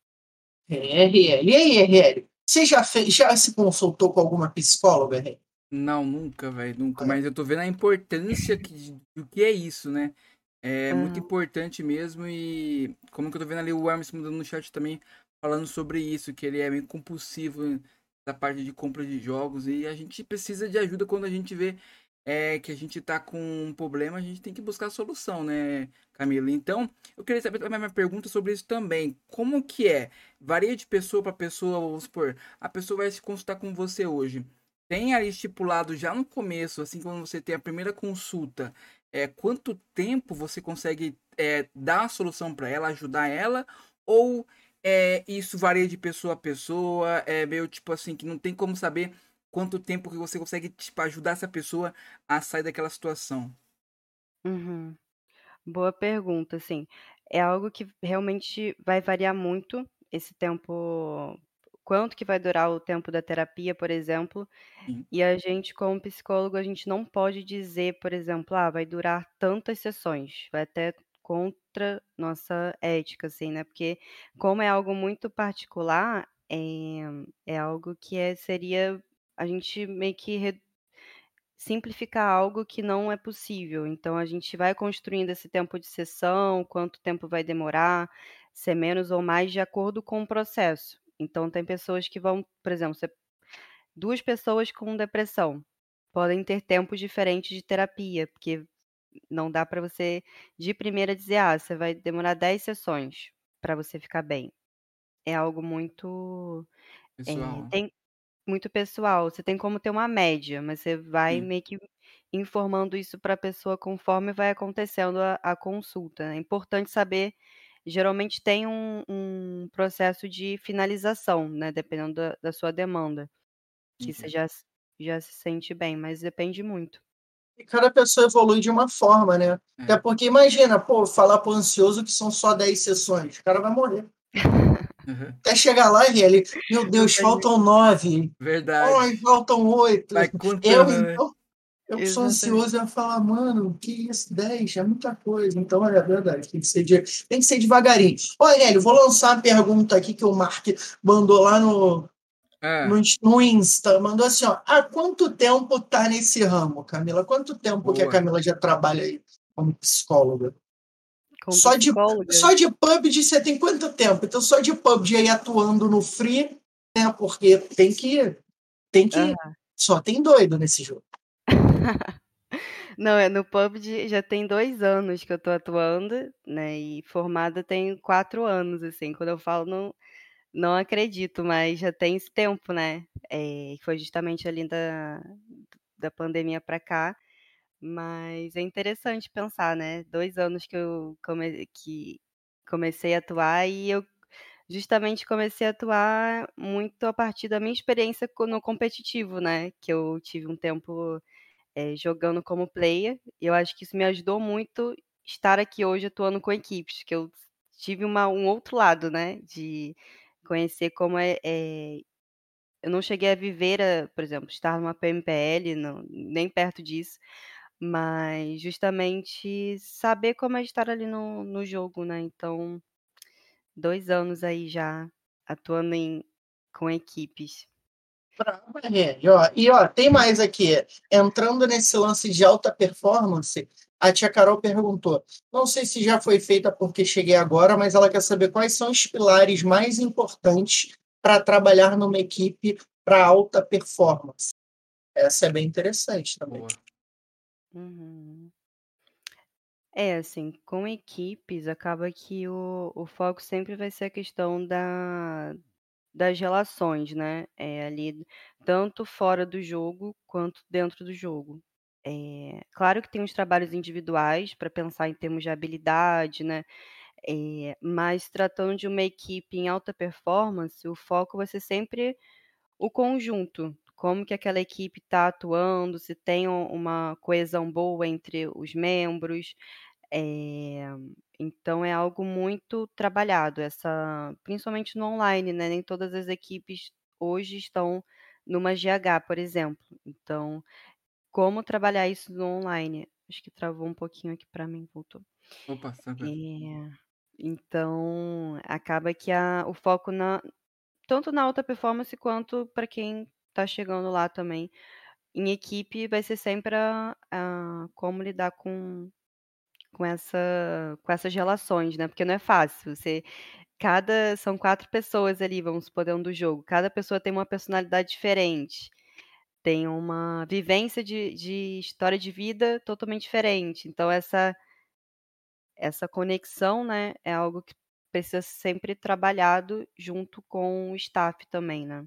É, RL. E aí, RL? Você já, fez, já se consultou com alguma psicóloga, RL? Não, nunca, velho, nunca. Mas eu tô vendo a importância que, do que é isso, né? É uhum. muito importante mesmo e como que eu tô vendo ali o Hermes mudando no chat também falando sobre isso, que ele é bem compulsivo da parte de compra de jogos e a gente precisa de ajuda quando a gente vê é, que a gente tá com um problema, a gente tem que buscar a solução, né, Camila? Então, eu queria saber também minha pergunta sobre isso também. Como que é? Varia de pessoa para pessoa, vamos supor, a pessoa vai se consultar com você hoje. Tem ali estipulado já no começo, assim, quando você tem a primeira consulta, é, quanto tempo você consegue é, dar a solução para ela, ajudar ela, ou é, isso varia de pessoa a pessoa, é meio tipo assim, que não tem como saber quanto tempo que você consegue tipo, ajudar essa pessoa a sair daquela situação. Uhum. Boa pergunta, assim. É algo que realmente vai variar muito esse tempo quanto que vai durar o tempo da terapia, por exemplo, Sim. e a gente como psicólogo, a gente não pode dizer, por exemplo: "Ah, vai durar tantas sessões", vai até contra nossa ética, assim, né, porque como é algo muito particular, eh, é algo que é seria a gente meio que re simplificar algo que não é possível. Então a gente vai construindo esse tempo de sessão, quanto tempo vai demorar, ser menos ou mais de acordo com o processo. Então tem pessoas que vão, por exemplo, você duas pessoas com depressão podem ter tempos diferentes de terapia, porque não dá para você de primeira dizer: "Ah, você vai demorar 10 sessões para você ficar bem". É algo muito, eh, Pessoal. tem muito pessoal. Você tem como ter uma média, mas você vai meio que informando isso para a pessoa conforme vai acontecendo a a consulta. É importante saber geralmente tem um um processo de finalização, né, dependendo da da sua demanda, que você Entendi. já se já se sente bem, mas depende muito. E cada pessoa evolui de uma forma, né. Até É. porque imagina, pô, falar para o ansioso que são só 10 sessões, o cara vai morrer. Aham. Até chegar lá e ele: "Meu Deus, faltam 9. Verdade. Ai, faltam 8". Vai Eu né. então, eu sou ansioso, ia falar: "Mano, que isso, 10? É muita coisa". Então é verdade, tem que ser de tem que ser devagarinho. Ô, Aurélio, vou lançar uma pergunta aqui que o Mark mandou lá no ins no Insta, mandou assim, ó: "Há quanto tempo tá nesse ramo, Camila? Quanto tempo que a Boa. Camila já trabalha aí como psicóloga?" Como Só de psicóloga? só de PUBG você tem quanto tempo? Então só de PUBG aí atuando no free, né, porque tem que tem que Aham. só tem doido nesse jogo. Não, é no PUBG já tem 2 anos que eu tô atuando, né, e formada tem 4 anos, assim, quando eu falo não não acredito, mas já tem esse tempo, né, eh, foi justamente ali da da pandemia pra cá, mas é interessante pensar, né, 2 anos que eu come que comecei a atuar e eu justamente comecei a atuar muito a partir da minha experiência no competitivo, né, que eu tive um tempo, eh, jogando como player, eu acho que isso me ajudou muito estar aqui hoje atuando com equipes, que eu tive uma um outro lado, né, de conhecer como é é eu não cheguei a viver a por exemplo, estar numa PMPL, não nem perto disso, mas justamente saber como é estar ali no no jogo, né, então 2 anos aí já atuando em com equipes. Brava, Aurélio, ó. E ó, tem mais aqui, entrando nesse lance de alta performance, a tia Carol perguntou: "Não sei se já foi feita porque cheguei agora, mas ela quer saber quais são os pilares mais importantes pra trabalhar numa equipe pra alta performance?". Essa é bem interessante também. Boa. Uhum. É, assim, com equipes acaba que o o foco sempre vai ser a questão da das relações, né, eh, ali, tanto fora do jogo quanto dentro do jogo. Eh, claro que tem os trabalhos individuais pra pensar em termos de habilidade, né, eh, mas tratando de uma equipe em alta performance, o foco vai ser sempre o conjunto, como que aquela equipe tá atuando, se tem uma coesão boa entre os membros, eh, então é algo muito trabalhado, essa principalmente no online, né, nem todas as equipes hoje estão numa GH, por exemplo, então, como trabalhar isso no online? Acho que travou um pouquinho aqui pra mim, voltou. Opa. Eh, então acaba que a o foco na tanto na alta performance quanto pra quem tá chegando lá também, em equipe vai ser sempre a a como lidar com com essa com essas relações, né, porque não é fácil, você cada são 4 pessoas ali, vamos supor, dentro do jogo, cada pessoa tem uma personalidade diferente, tem uma vivência de de história de vida totalmente diferente, então essa essa conexão, né, é algo que precisa ser sempre trabalhado junto com o staff também, né.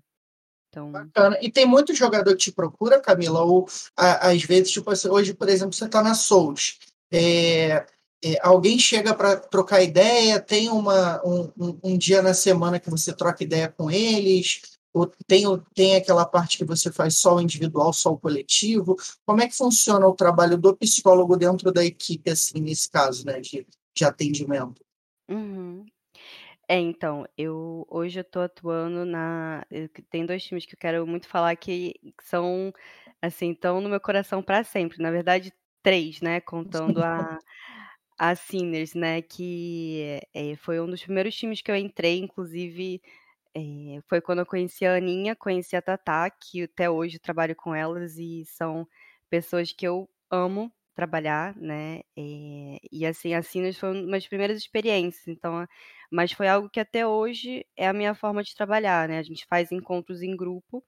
Então Bacana. E tem muito jogador que te procura, Camila, ou a às vezes, tipo assim, hoje, por exemplo, você tá na Sols, eh, é, alguém chega para trocar ideia, tem uma, um, um, dia na semana que você troca ideia com eles, ou tem, tem aquela parte que você faz só o individual, só o coletivo. Como é que funciona o trabalho do psicólogo dentro da equipe, assim, nesse caso, né, de, de atendimento? Uhum. É, então, eu hoje eu tô atuando na tem dois times que eu quero muito falar que são, assim, estão no meu coração para sempre, na verdade três, né, contando a a Sinners, né, que, eh, foi um dos primeiros times que eu entrei, inclusive, eh, foi quando eu conheci a Aninha, conheci a Tatá, que até hoje trabalho com elas e são pessoas que eu amo trabalhar, né, eh, e assim, a Sinners foi uma das primeiras experiências, então mas foi algo que até hoje é a minha forma de trabalhar, né, a gente faz encontros em grupo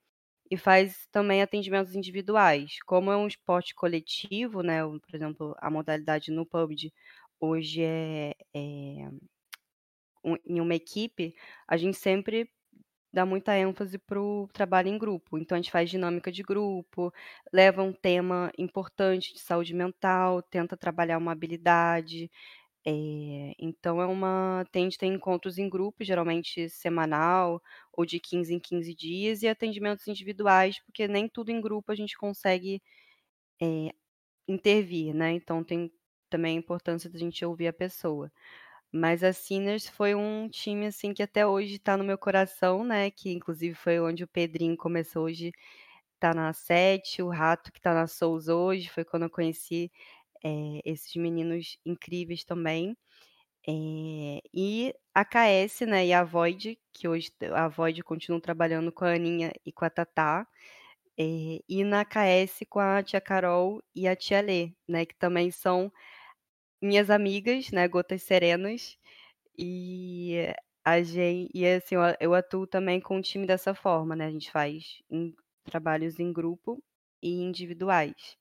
e faz também atendimentos individuais. Como é um esporte coletivo, né, por exemplo, a modalidade no PUBG hoje é é um em uma equipe, a gente sempre dá muita ênfase para o trabalho em grupo. Então a gente faz dinâmica de grupo, leva um tema importante de saúde mental, tenta trabalhar uma habilidade. É, então é uma. A gente tem encontros em grupo, geralmente semanal ou de 15 em 15 dias, e atendimentos individuais, porque nem tudo em grupo a gente consegue é, intervir, né? Então tem também a importância da gente ouvir a pessoa. Mas a Sinners foi um time, assim, que até hoje está no meu coração, né, que inclusive foi onde o Pedrinho começou, hoje tá na Sete, o Rato que tá na Souls hoje, foi quando eu conheci, eh, esses meninos incríveis também. Eh, e a KS, né, e a Void, que hoje a Void continua trabalhando com a Aninha e com a Tatá, eh, e na KS com a tia Carol e a tia Lê, né, que também são minhas amigas, né, Gotas Serenas, e a gente, e assim, eu atuo também com o time dessa forma, né? A gente faz em, trabalhos em grupo e individuais.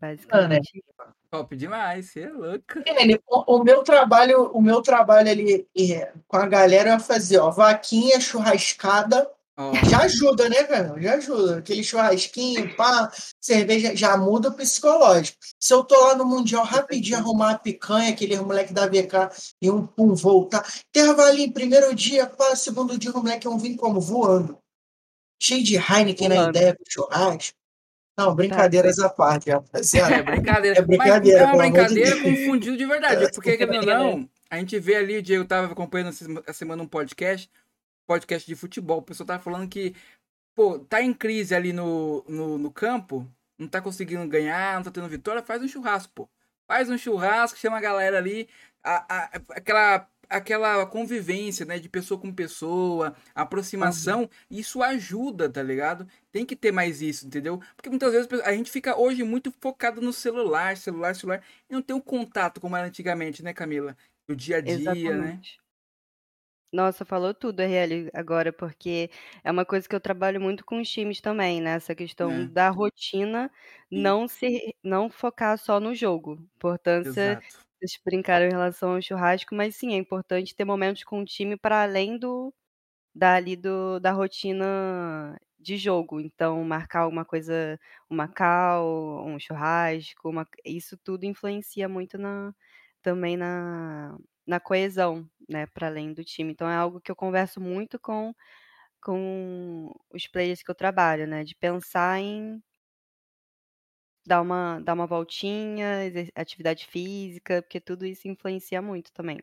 Basicamente. Top demais, você é louca. É, o, o, meu trabalho, o meu trabalho ali é, com a galera é fazer, ó, vaquinha, churrascada, Oh. Já ajuda, né, cara? Já ajuda. Aquele churrasquinho, pá, cerveja, já muda o psicológico. Se eu tô lá no Mundial rapidinho arrumar a picanha, aquele moleque da VK e um pum voltar. Intervalinho, primeiro dia, pá, segundo dia, o moleque é um vinho como? Voando. Cheio de Heineken Voando. na ideia do churrasco. Não, brincadeiras tá, à parte, rapaziada. É brincadeira. É brincadeira. Mas é uma brincadeira de confundido de verdade. Porque, querendo não, a gente vê ali, o Diego tava acompanhando essa semana um podcast podcast de futebol, o pessoal tá falando que, pô, tá em crise ali no, no, no campo, não tá conseguindo ganhar, não tá tendo vitória, faz um churrasco, pô. Faz um churrasco, chama a galera ali, a, a, aquela aquela convivência, né, de pessoa com pessoa, aproximação, uhum. isso ajuda, tá ligado? Tem que ter mais isso, entendeu? Porque muitas vezes a gente fica hoje muito focado no celular, celular, celular, e não tem um contato como era antigamente, né, Camila? Do dia a dia, né? Exatamente. né? Nossa, falou tudo, RL, agora, porque é uma coisa que eu trabalho muito com os times também, né? Essa questão É. da rotina, não se não focar só no jogo. Importância, Exato. Vocês brincaram em relação ao churrasco, mas sim, é importante ter momentos com o time para além do dali do da rotina de jogo. Então, marcar alguma coisa, uma cal, um churrasco, uma isso tudo influencia muito na também na na coesão, né, para além do time. Então é algo que eu converso muito com com os players que eu trabalho, né, de pensar em dar uma dar uma voltinha, atividade física, porque tudo isso influencia muito também.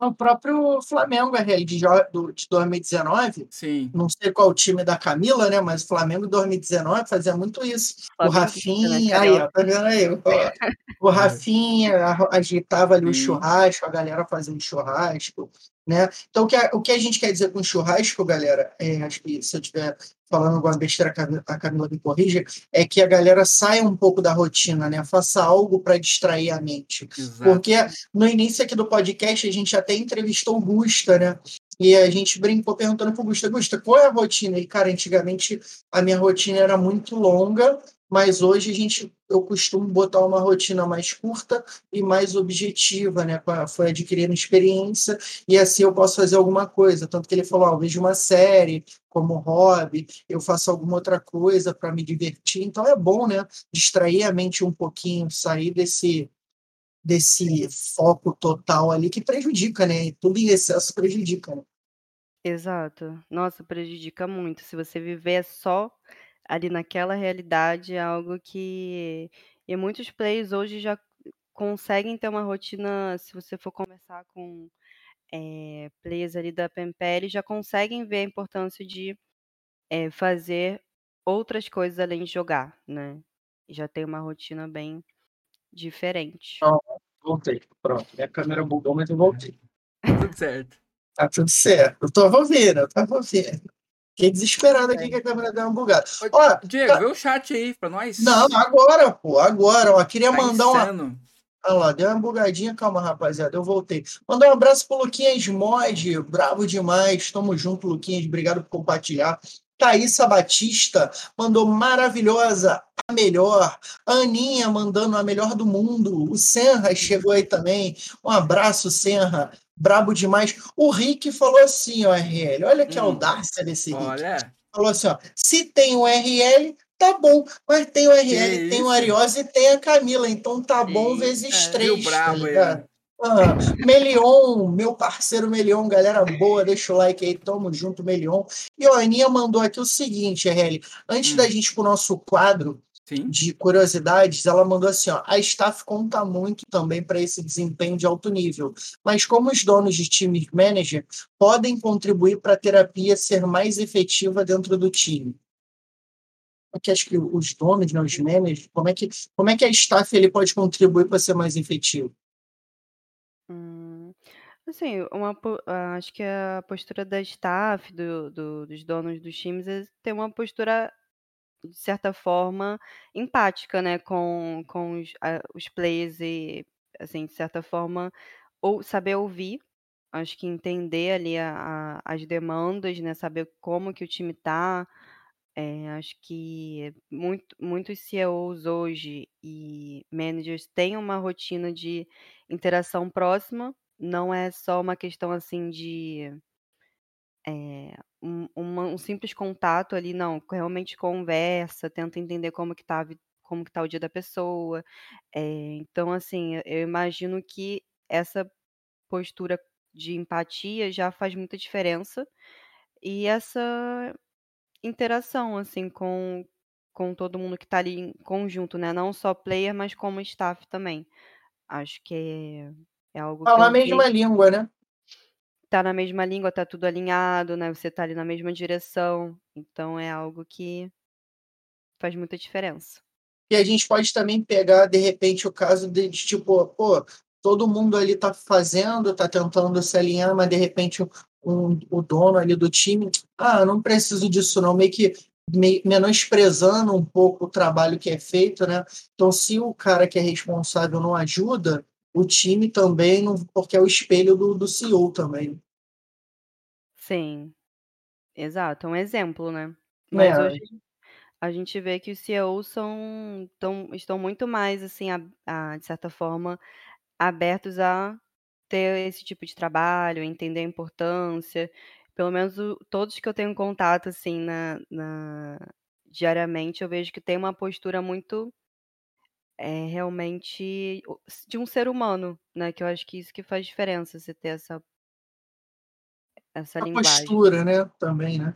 O próprio Flamengo, RL, de, de 2019, Sim. não sei qual o time da Camila, né? Mas o Flamengo 2019 fazia muito isso. Flamengo, o Rafinha, aí, ó, tá vendo aí? O, o Rafinha agitava ali Sim. o churrasco, a galera fazendo churrasco, né? Então, o que, a, o que a gente quer dizer com churrasco, galera, é, acho que se eu estiver falando alguma besteira, a Camila me corrija, é que a galera saia um pouco da rotina, né? Faça algo para distrair a mente. Exato. Porque no início aqui do podcast, a gente até entrevistou o Gusta, né? E a gente brincou perguntando pro Gusta, Gusta, qual é a rotina? E, cara, antigamente a minha rotina era muito longa, mas hoje a gente eu costumo botar uma rotina mais curta e mais objetiva, né? Foi adquirindo experiência e assim eu posso fazer alguma coisa. Tanto que ele falou: ah, eu vejo uma série como hobby, eu faço alguma outra coisa para me divertir. Então é bom, né? Distrair a mente um pouquinho, sair desse desse foco total ali que prejudica, né? Tudo em excesso prejudica, né? Exato. Nossa, prejudica muito. Se você viver só ali naquela realidade, é algo que. E muitos players hoje já conseguem ter uma rotina, se você for conversar com é, players ali da PMPL, já conseguem ver a importância de é, fazer outras coisas além de jogar, né? Já tem uma rotina bem diferente. Oh, voltei. Pronto. Minha câmera bugou, mas eu voltei. Tudo certo. Tá tudo certo. Eu tava ouvindo, eu tava ouvindo. Fiquei desesperado aqui que a câmera deu uma bugada. Ó, Diego, tá... vê o chat aí pra nós. Não, agora, pô, agora. Ó, queria tá mandar insano. uma. Olha lá, deu uma bugadinha. Calma, rapaziada, eu voltei. Mandar um abraço pro Luquinhas Mod, bravo demais. Tamo junto, Luquinhas. Obrigado por compartilhar. Thaísa Batista mandou maravilhosa, a melhor. Aninha mandando a melhor do mundo. O Senra chegou aí também. Um abraço, Senra. Brabo demais. O Rick falou assim, ó, RL. Olha que hum, audácia desse olha. Rick. Falou assim, ó. Se tem o RL, tá bom. Mas tem o RL, tem o Ariose e tem a Camila. Então tá bom vezes é, três. Brabo, tá ah, Melion, meu parceiro Melion, galera boa, deixa o like aí, tamo junto, Melion. E a Aninha mandou aqui o seguinte, RL, antes hum. da gente ir pro nosso quadro Sim. de curiosidades, ela mandou assim, ó, a staff conta muito também para esse desempenho de alto nível, mas como os donos de time manager podem contribuir para a terapia ser mais efetiva dentro do time? que acho que os donos, né, os managers, como é que, como é que a staff ele pode contribuir para ser mais efetivo? Hum, assim, uma acho que a postura da staff, do do dos donos dos times é ter uma postura, de certa forma, empática, né, com com os os players e, assim, de certa forma, ou saber ouvir, acho que entender ali a a as demandas, né, saber como que o time tá, eh, acho que muito muitos CEOs hoje e managers têm uma rotina de interação próxima, não é só uma questão assim de é, um, uma, um simples contato ali, não, realmente conversa, tenta entender como que tá, como que tá o dia da pessoa. É, então, assim, eu imagino que essa postura de empatia já faz muita diferença. E essa interação, assim, com, com todo mundo que está ali em conjunto, né? Não só player, mas como staff também. Acho que é, é algo Falar a mesma língua, né? Tá na mesma língua, tá tudo alinhado, né? Você tá ali na mesma direção. Então é algo que faz muita diferença. E a gente pode também pegar, de repente, o caso de, de tipo, pô, todo mundo ali tá fazendo, tá tentando se alinhar, mas de repente um, o dono ali do time, ah, não preciso disso não, meio que menosprezando um pouco o trabalho que é feito, né? Então, se o cara que é responsável não ajuda, o time também não, porque é o espelho do, do CEO também. Sim, exato, é um exemplo, né? Mas é. hoje a gente vê que os CEOs são, tão, estão muito mais, assim, a, a, de certa forma, abertos a ter esse tipo de trabalho, entender a importância pelo menos o, todos que eu tenho contato, assim, na, na, diariamente, eu vejo que tem uma postura muito é, realmente de um ser humano, né? Que eu acho que isso que faz diferença, você ter essa, essa a linguagem. postura, né? Também, né?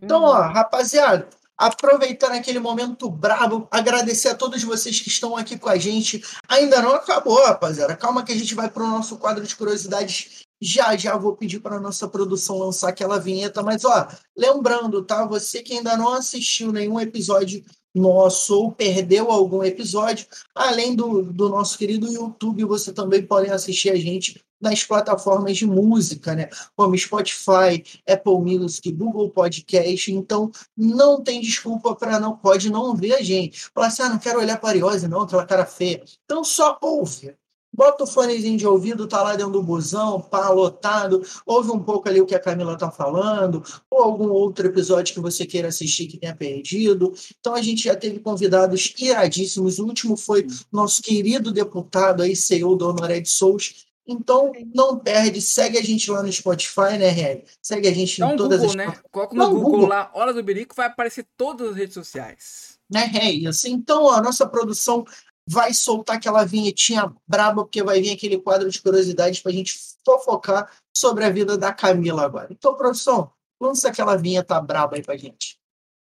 Então, ó, uhum. rapaziada, aproveitando aquele momento brabo, agradecer a todos vocês que estão aqui com a gente. Ainda não acabou, rapaziada. Calma que a gente vai para o nosso quadro de curiosidades já já vou pedir para a nossa produção lançar aquela vinheta, mas ó, lembrando, tá? Você que ainda não assistiu nenhum episódio nosso ou perdeu algum episódio, além do, do nosso querido YouTube, você também pode assistir a gente nas plataformas de música, né? Como Spotify, Apple Music, Google Podcast. Então, não tem desculpa para não pode não ver a gente. Falar assim, ah, não quero olhar para a Ariose, não, aquela cara feia. Então, só ouve. Bota o fonezinho de ouvido, tá lá dentro do busão, pá, lotado, ouve um pouco ali o que a Camila tá falando, ou algum outro episódio que você queira assistir que tenha perdido. Então a gente já teve convidados iradíssimos. O último foi nosso querido deputado aí, CEO do Honoré de Souza. Então, não perde, segue a gente lá no Spotify, né, Reg? Segue a gente Dá em todas Google, as... né? Coloca no Google, Google, lá, Hora do Birico, vai aparecer todas as redes sociais. Né, é isso. Então, a nossa produção vai soltar aquela vinhetinha braba, porque vai vir aquele quadro de curiosidades para a gente fofocar sobre a vida da Camila agora. Então, produção, lança aquela vinheta braba aí pra gente.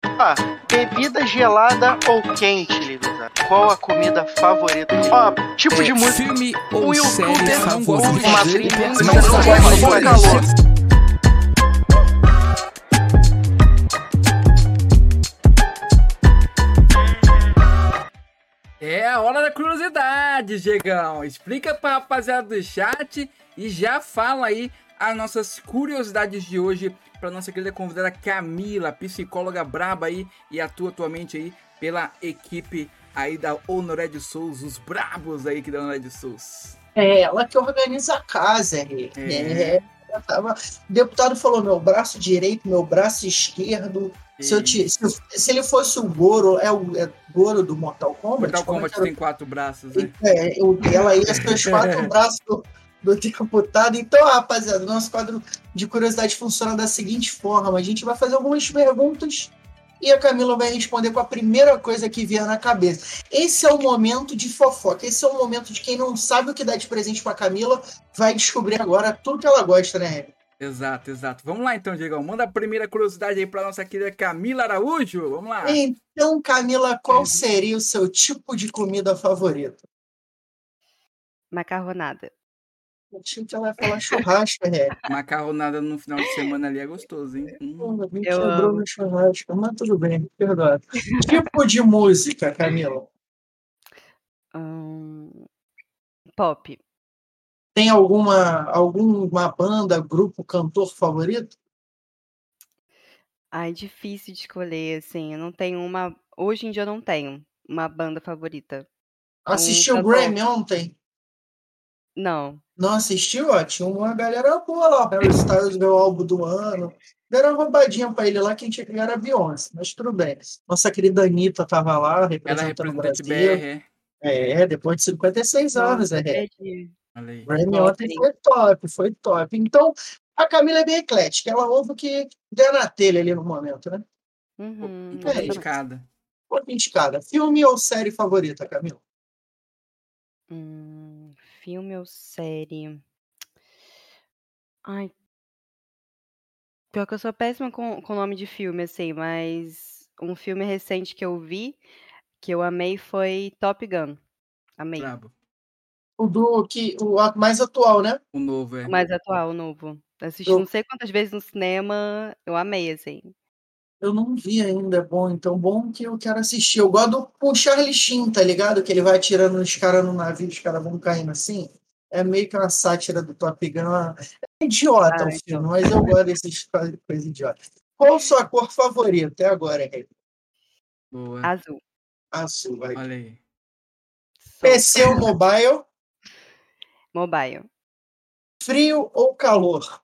Ah, bebida gelada ou quente? Qual a comida favorita? Ó, tipo de música. Filme Um ou youtuber série não favorita? gosta de não gosta de calor. É a hora da curiosidade, Diegão. Explica pra rapaziada do chat e já fala aí as nossas curiosidades de hoje pra nossa querida convidada Camila, psicóloga braba aí e atua atualmente aí pela equipe aí da Honoré de Souls, os brabos aí que da Honoré de Souls. É ela que organiza a casa, é. É. É, eu tava- O deputado falou: meu braço direito, meu braço esquerdo. Se, eu te- se, se ele fosse o Goro, é o é Goro do Mortal Kombat? Mortal é Kombat tem quatro braços, né? É, eu, ela ia ser os quatro braços do, do deputado. Então, rapaziada, nosso quadro de curiosidade funciona da seguinte forma: a gente vai fazer algumas perguntas e a Camila vai responder com a primeira coisa que vier na cabeça. Esse é o momento de fofoca. Esse é o momento de quem não sabe o que dá de presente pra Camila vai descobrir agora tudo que ela gosta, né? Exato, exato. Vamos lá então, Diegão. Manda a primeira curiosidade aí pra nossa querida Camila Araújo. Vamos lá. Então, Camila, qual seria o seu tipo de comida favorita? Macarronada. Achei que ela ia falar churrasco, Hebe. Macarronada no final de semana ali é gostoso, hein? Hum. Me Eu quebrou amo. no churrasco, mas tudo bem, perdoa. tipo de música, Camila? Hum, pop. Tem alguma, alguma banda, grupo, cantor favorito? Ai, difícil de escolher, assim. Eu não tenho uma. Hoje em dia eu não tenho uma banda favorita. Assistiu o cantor. Grammy ontem? Não. Não assistiu? Ó, tinha uma galera boa lá. O Harry Styles ganhou o álbum do ano. Deram uma roubadinha pra ele lá, quem tinha que ganhar era a Beyoncé. Mas tudo bem. Nossa querida Anitta tava lá, representando o Brasil. BR, É, é? depois de 56 anos, é. aí. Grammy ontem foi top, foi top. Então, a Camila é bem eclética. Ela ouve o que der na telha ali no momento, né? Uhum, Um pouquinho de exatamente. cada. Um pouquinho de cada. Filme ou série favorita, Camila? Hum, filme ou série? Ai. Pior que eu sou péssima com, com nome de filme, assim, mas um filme recente que eu vi, que eu amei, foi Top Gun. Amei. Brabo. O do que o mais atual, né? O novo, é. O mais atual, o novo. Assisti não sei quantas vezes no cinema, eu amei, assim. Eu não vi ainda, é bom. Então, bom que eu quero assistir. Eu gosto do com o Charlie Sheen, tá ligado? Que ele vai atirando nos caras no navio, os caras vão caindo assim. É meio que uma sátira do Top Gun. É idiota Ah, o então. filme, mas eu gosto dessas coisas coisa idiotas. Qual sua cor favorita até agora, Rei? Boa. Azul. Azul, vai. Olha aí. PC ou mobile? mobile. Frio ou calor?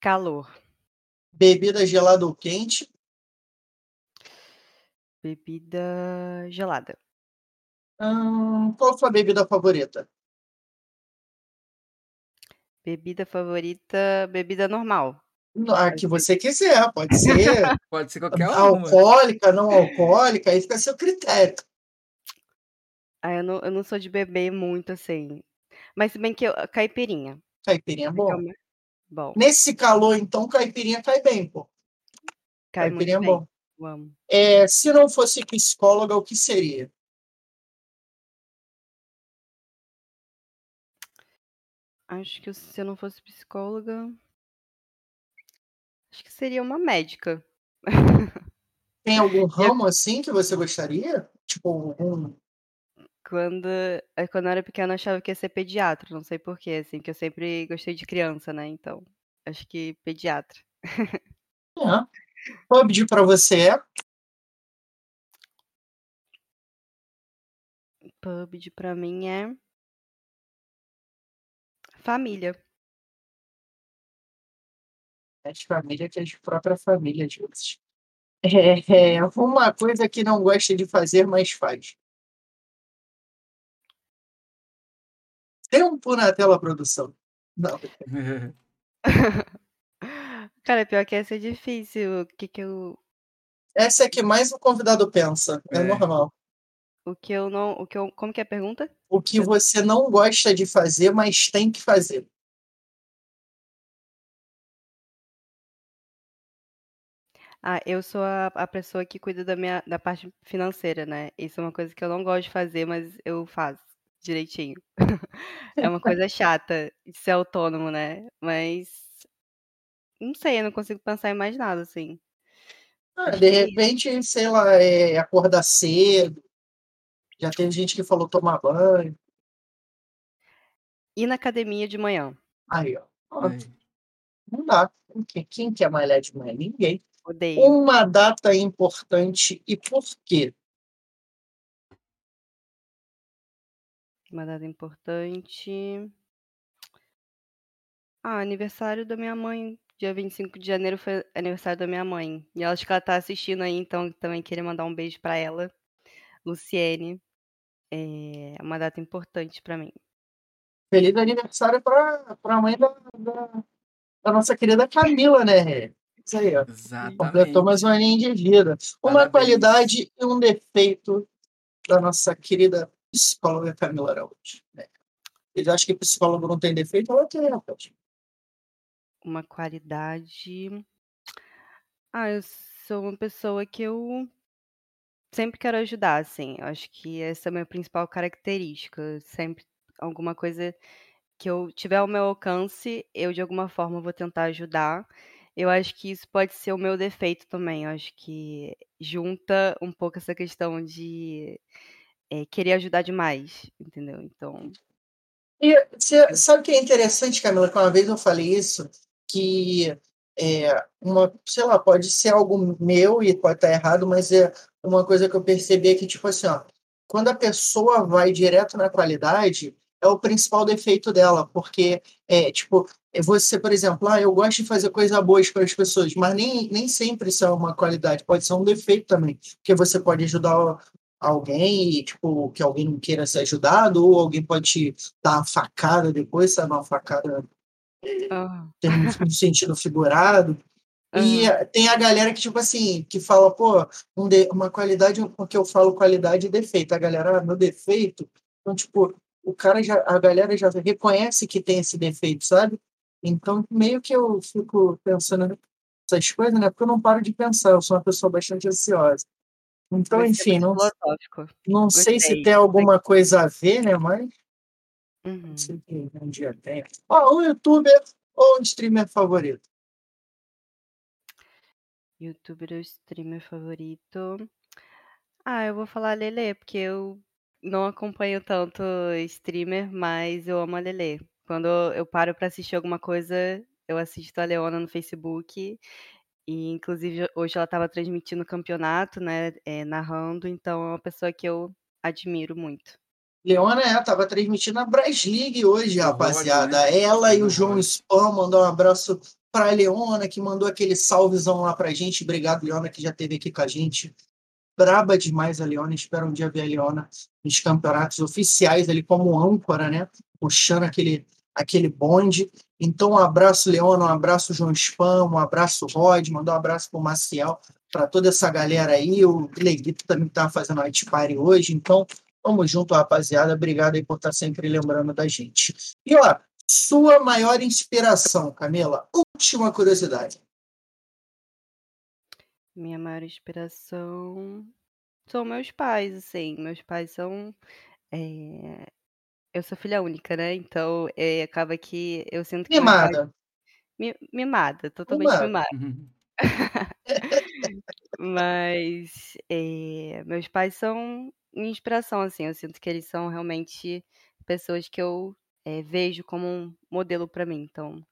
Calor. Bebida gelada ou quente? Bebida gelada. Hum, qual a sua bebida favorita? Bebida favorita, bebida normal. A que você quiser, pode ser Pode ser qualquer uma. alcoólica, não alcoólica, aí fica a seu critério. Ah, eu não, eu não sou de beber muito, assim. Mas se bem que eu, caipirinha. Caipirinha é é bom. Bom, Nesse calor, então, caipirinha cai bem, pô. cai muito Caipirinha é bem. bom. É, se não fosse psicóloga, o que seria? Acho que se eu não fosse psicóloga, acho que seria uma médica. Tem algum ramo assim que você gostaria? Tipo, algum. Quando, eh, quando eu era pequena, eu achava que ia ser pediatra. Não sei por quê, assim, que eu sempre gostei de criança, né? Então, acho que pediatra. É. PUBG pra você é? PUBG pra mim é família. É de família que é de própria família, às vezes. É, é uma coisa que não gosta de fazer, mas faz. Tempo na tela, produção. Não. Cara, pior que essa é difícil. O que que eu. Essa é que mais o convidado pensa. É, É. normal. O que eu não. O que eu, como que é a pergunta? O que você não gosta de fazer, mas tem que fazer. Ah, eu sou a, a pessoa que cuida da minha da parte financeira, né? Isso é uma coisa que eu não gosto de fazer, mas eu faço direitinho. É uma coisa chata de ser autônomo, né? Mas não sei, eu não consigo pensar em mais nada assim. Ah, de é repente, sei lá, é acordar cedo. Já teve gente que falou tomar banho. Ir na academia de manhã. Aí, ó. Ó. Não dá. Quem, quem quer malhar de manhã? Ninguém. Odeio. Uma data importante e por quê? Uma data importante. Ah, aniversário da minha mãe. Dia 25 de janeiro foi aniversário da minha mãe. E ela acho que ela tá assistindo aí, então também queria mandar um beijo pra ela. Luciene. É uma data importante pra mim. Feliz aniversário para a mãe da, da, da nossa querida Camila, né? Isso aí, ó. Completou mais um Exatamente. aninho de vida. Uma Parabéns. qualidade e um defeito da nossa querida psicóloga Camila Araújo. né? Eu acho que psicólogo não tem defeito, ela tem, rapaz. Uma qualidade. Ah, eu sou uma pessoa que eu sempre quero ajudar, assim. Eu acho que essa é a minha principal característica. Sempre alguma coisa que eu tiver ao meu alcance, eu de alguma forma vou tentar ajudar. Eu acho que isso pode ser o meu defeito também. Eu acho que junta um pouco essa questão de eh, querer ajudar demais, entendeu? Então, E você sabe o que é interessante, Camila? Que uma vez eu falei isso, que é uma, sei lá, pode ser algo meu e pode estar errado, mas é uma coisa que eu percebi é que, tipo assim, ó, quando a pessoa vai direto na qualidade, é o principal defeito dela, porque é tipo, é você, por exemplo, ah, eu gosto de fazer coisas boas para as pessoas, mas nem, nem sempre isso é uma qualidade, pode ser um defeito também, porque você pode ajudar alguém e, tipo, que alguém não queira ser ajudado, ou alguém pode te dar uma facada depois, sabe, uma facada ah, tem um sentido figurado. E aham, tem a galera que, tipo assim, que fala, pô, um de- uma qualidade, porque eu falo qualidade e defeito. A galera, ah, meu defeito. Então, tipo, o cara já, a galera já reconhece que tem esse defeito, sabe? Então, meio que eu fico pensando nessas coisas, né? Porque eu não paro de pensar, eu sou uma pessoa bastante ansiosa. Então, enfim, não, não sei se tem alguma coisa a ver, né? Mas Uhum. não sei que um dia tem. Ó, um youtuber ou um streamer favorito? Youtuber ou streamer favorito? Ah, eu vou falar Lelê, porque eu não acompanho tanto streamer, mas eu amo a Lelê. Quando eu paro pra assistir alguma coisa, eu assisto a Leona no Facebook. E inclusive hoje ela estava transmitindo o campeonato, né? eh, narrando, então é uma pessoa que eu admiro muito. Leona, é, tava transmitindo a Bras League hoje, rapaziada. Né? Ela e o João. Spam mandou um abraço pra Leona, que mandou aquele salvezão lá pra gente. Obrigado, Leona, que já esteve aqui com a gente. Braba demais a Leona. Espero um dia ver a Leona nos campeonatos oficiais, ali como âncora, né? Puxando aquele, aquele bonde. Então, um abraço, Leona, um abraço, João Spam, um abraço, Rod, mandou um abraço pro Maciel, para toda essa galera aí. O Leguito também tá fazendo a party hoje. Então, Tamo junto, rapaziada. Obrigado aí por estar sempre lembrando da gente. E ó, sua maior inspiração, Camila? Última curiosidade. Minha maior inspiração são meus pais, assim. Meus pais são. eh, Eu sou filha única, né? Então eh, acaba que eu sinto que pais. Mimada. Mi- Mimada, totalmente Mimada. mimada. Uhum. Mas eh, meus pais são minha inspiração, assim. Eu sinto que eles são realmente pessoas que eu eh, vejo como um modelo pra mim. Então,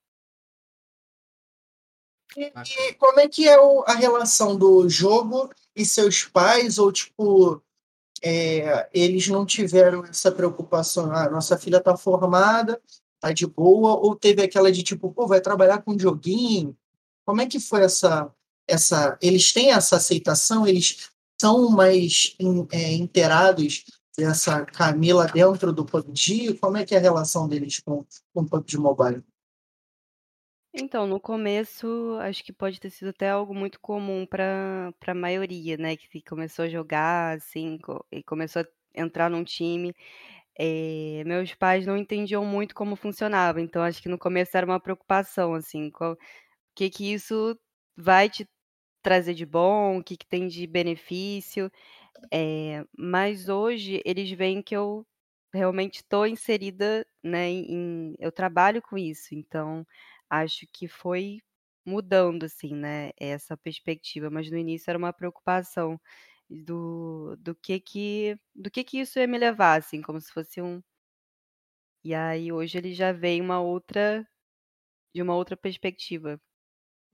E, e como é que é o- a relação do jogo e seus pais? Ou, tipo, é, eles não tiveram essa preocupação? Ah, nossa filha tá formada, tá de boa. Ou teve aquela de, tipo, pô, vai trabalhar com joguinho? Como é que foi essa... essa eles têm essa aceitação? Eles são mais in- é, inteirados dessa Camila dentro do PUBG? Como é que é a relação deles com, com o PUBG Mobile? Então, no começo, acho que pode ter sido até algo muito comum para para a maioria, né? Que começou a jogar, assim, e começou a entrar num time. Eh, meus pais não entendiam muito como funcionava, então acho que no começo era uma preocupação, assim, qual que que isso vai te trazer de bom, o que que tem de benefício. Eh, mas hoje eles veem que eu realmente estou inserida, né, em eu trabalho com isso, então acho que foi mudando, assim, né, essa perspectiva, mas no início era uma preocupação do do que que do que que isso ia me levar, assim, como se fosse um e aí hoje ele já veem uma outra de uma outra perspectiva.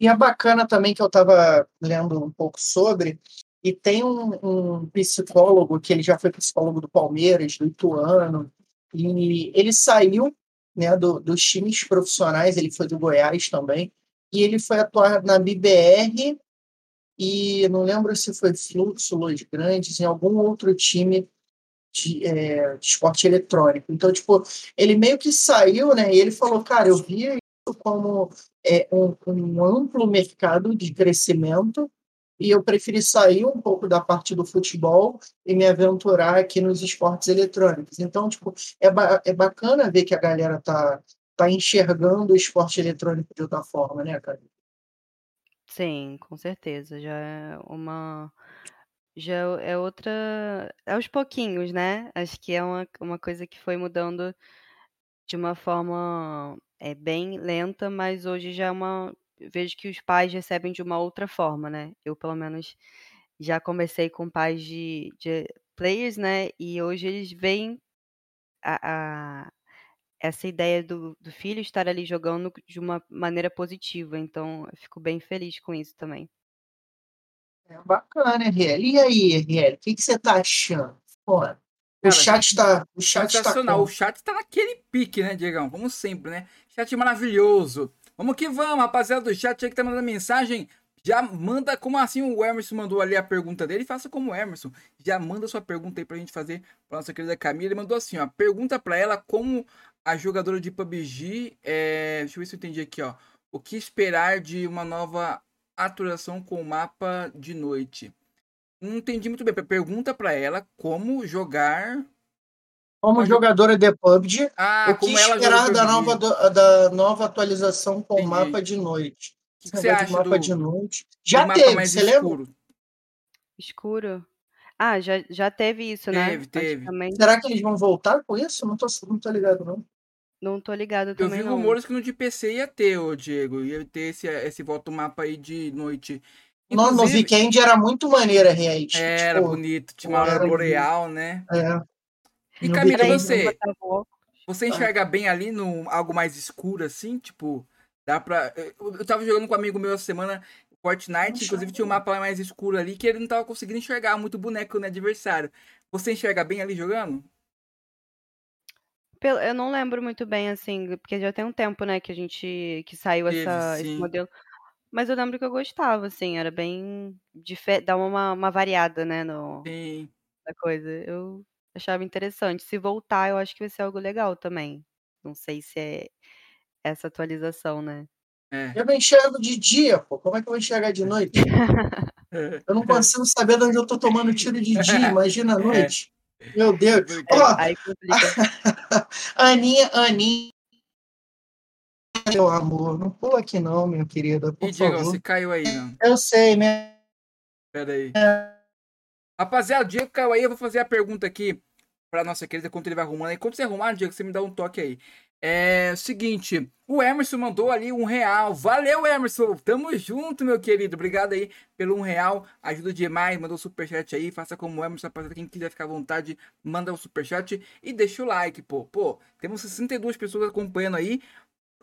E é bacana também que eu estava lendo um pouco sobre, e tem um, um, psicólogo que ele já foi psicólogo do Palmeiras, do Ituano, e ele saiu né, do, dos times profissionais, ele foi do Goiás também, e ele foi atuar na BBR e não lembro se foi Fluxo, Los Grandes, em algum outro time de, é, de, esporte eletrônico. Então, tipo, ele meio que saiu, né? E ele falou, cara, eu via isso como é, um, um amplo mercado de crescimento e eu preferi sair um pouco da parte do futebol e me aventurar aqui nos esportes eletrônicos. Então, tipo, é, ba é bacana ver que a galera tá, tá enxergando o esporte eletrônico de outra forma, né, cara? Sim, com certeza. Já é uma já é outra é aos pouquinhos, né. Acho que é uma uma coisa que foi mudando de uma forma, é bem lenta, mas hoje já é uma vejo que os pais recebem de uma outra forma, né. Eu, pelo menos, já comecei com pais de de players, né, e hoje eles veem a a essa ideia do do filho estar ali jogando de uma maneira positiva, então eu fico bem feliz com isso também. É bacana, RL. E aí, RL, o que que você tá achando? Pô, o chat tá o chat tá sensacional. O chat tá naquele pique, né, Diegão? Como sempre, né? Chat maravilhoso. Vamos que vamos, rapaziada do chat aí que tá mandando mensagem. Já manda, como assim o Emerson mandou ali a pergunta dele, faça como o Emerson. Já manda sua pergunta aí pra gente fazer pra nossa querida Camila. Ele mandou assim, ó, pergunta pra ela como a jogadora de PUBG, é... deixa eu ver se eu entendi aqui, ó. O que esperar de uma nova atualização com o mapa de noite? Não entendi muito bem. Pergunta pra ela como jogar como jogadora de PUBG, ah, o que esperar da nova, da nova atualização com o mapa de noite? O que, que você acha mapa do, de noite? Já teve, mais você escuro? lembra? Escuro? Ah, já, já teve isso, né? Teve, teve. Será que eles vão voltar com isso? Não tô, não tô ligado, não. Não tô ligado também, Eu vi não. rumores que no de PC ia ter, ô Diego. Ia ter esse, esse volta mapa aí de noite. Não, no Weekend era muito maneira, realmente. Era tipo, bonito, tinha uma aura boreal, né? É. E No Camila, Weekend você, você enxerga bem ali no algo mais escuro assim, tipo, dá pra. Eu, eu tava jogando com um amigo meu essa semana Fortnite, inclusive tinha um mapa mais escuro ali que ele não tava conseguindo enxergar muito boneco no adversário. Você enxerga bem ali jogando? Eu não lembro muito bem, assim, porque já tem um tempo, né, que a gente que saiu Teve, essa, esse modelo. Mas eu lembro que eu gostava, assim, era bem dar uma, uma variada, né, no, Sim. na coisa. Eu achava interessante. Se voltar, eu acho que vai ser algo legal também. Não sei se é essa atualização, né? É. Eu não enxergo de dia, pô. Como é que eu vou enxergar de noite? Eu não consigo saber de onde eu tô tomando tiro de dia, imagina à noite. Meu Deus. Ó, Aí complica. Aninha, Aninha. Meu amor, não pula aqui não, minha querida, por E Diego, você caiu aí, não? Eu sei, minha... Pera aí. Rapaziada, o Diego caiu aí, eu vou fazer a pergunta aqui pra nossa querida, enquanto ele vai arrumando. Enquanto você arrumar, Diego, você me dá um toque aí. É o seguinte, o Emerson mandou ali um real. Valeu, Emerson. Tamo junto, meu querido. Obrigado aí pelo um real. Ajuda demais. Mandou superchat aí. Faça como o Emerson, rapaziada. Quem quiser ficar à vontade, manda o superchat e deixa o like, pô. Pô, temos 62 pessoas acompanhando aí.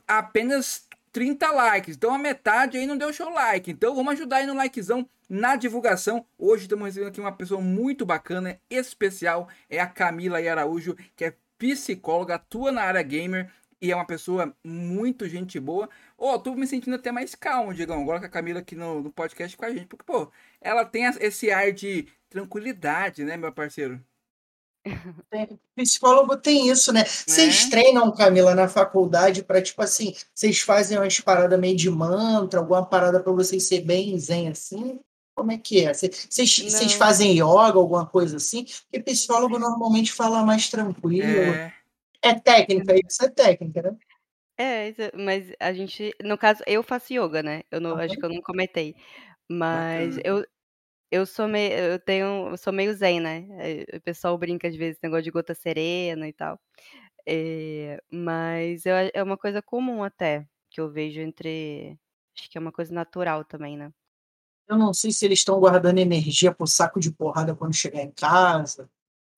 Apenas 30 likes. Então a metade aí não deu show like. Então vamos ajudar aí no likezão na divulgação. Hoje estamos recebendo aqui uma pessoa muito bacana, especial. É a Camila. Araújo, que é psicóloga, atua na área gamer e é uma pessoa muito gente boa. Ô, oh, tô me sentindo até mais calmo, Diegão, agora com a Camila aqui no, no podcast com a gente, porque, pô, ela tem esse ar de tranquilidade, né, meu parceiro? Psicólogo tem isso, né? Vocês É. treinam, Camila, na faculdade para tipo assim, vocês fazem umas paradas meio de mantra, alguma parada para vocês ser bem zen assim? Como é que é? Vocês fazem yoga, alguma coisa assim? Porque psicólogo normalmente fala mais tranquilo. É, É técnica, isso é técnica, né? É, mas a gente, no caso, eu faço yoga, né? Eu não, acho que eu não comentei, mas bacana. eu eu sou meio, eu tenho, eu sou meio zen, né? Eh, O pessoal brinca às vezes, negócio de gota serena e tal. É, mas eu a- é uma coisa comum até, que eu vejo entre, acho que é uma coisa natural também, né? Eu não sei se eles estão guardando energia pro saco de porrada quando chegar em casa.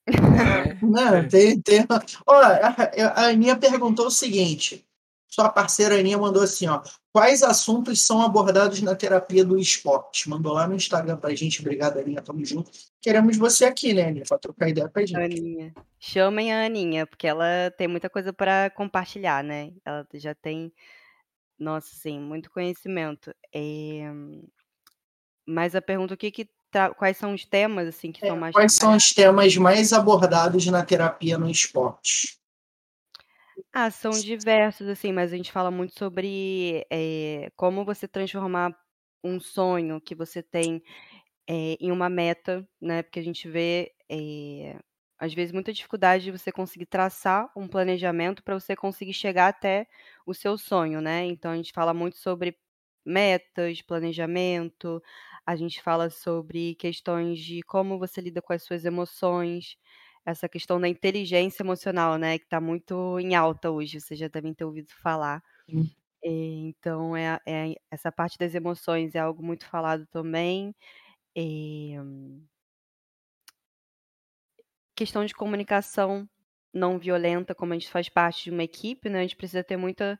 É, Não, tem, tem... Ó, a, a Aninha perguntou o seguinte: sua parceira Aninha mandou assim, ó. Quais assuntos são abordados na terapia do esporte? Mandou lá no Instagram pra gente. Obrigado, Aninha. Tamo junto. Queremos você aqui, né, Aninha? Pra trocar ideia com a gente. Aninha. Chamem a Aninha, porque ela tem muita coisa para compartilhar, né? Ela já tem, nossa, assim, muito conhecimento. É, Mas a pergunta, o que que tá, quais são os temas assim que É, são mais quais são os temas mais abordados na terapia no esporte? Ah, são diversos, assim, mas a gente fala muito sobre eh, como você transformar um sonho que você tem eh, em uma meta, né? Porque a gente vê, eh, às vezes, muita dificuldade de você conseguir traçar um planejamento para você conseguir chegar até o seu sonho, né? Então a gente fala muito sobre metas, planejamento, a gente fala sobre questões de como você lida com as suas emoções, essa questão da inteligência emocional, né, que está muito em alta hoje, vocês já devem ter ouvido falar. Sim. Eh, então é é essa parte das emoções é algo muito falado também. Eh Questão de comunicação não violenta, como a gente faz parte de uma equipe, né, a gente precisa ter muita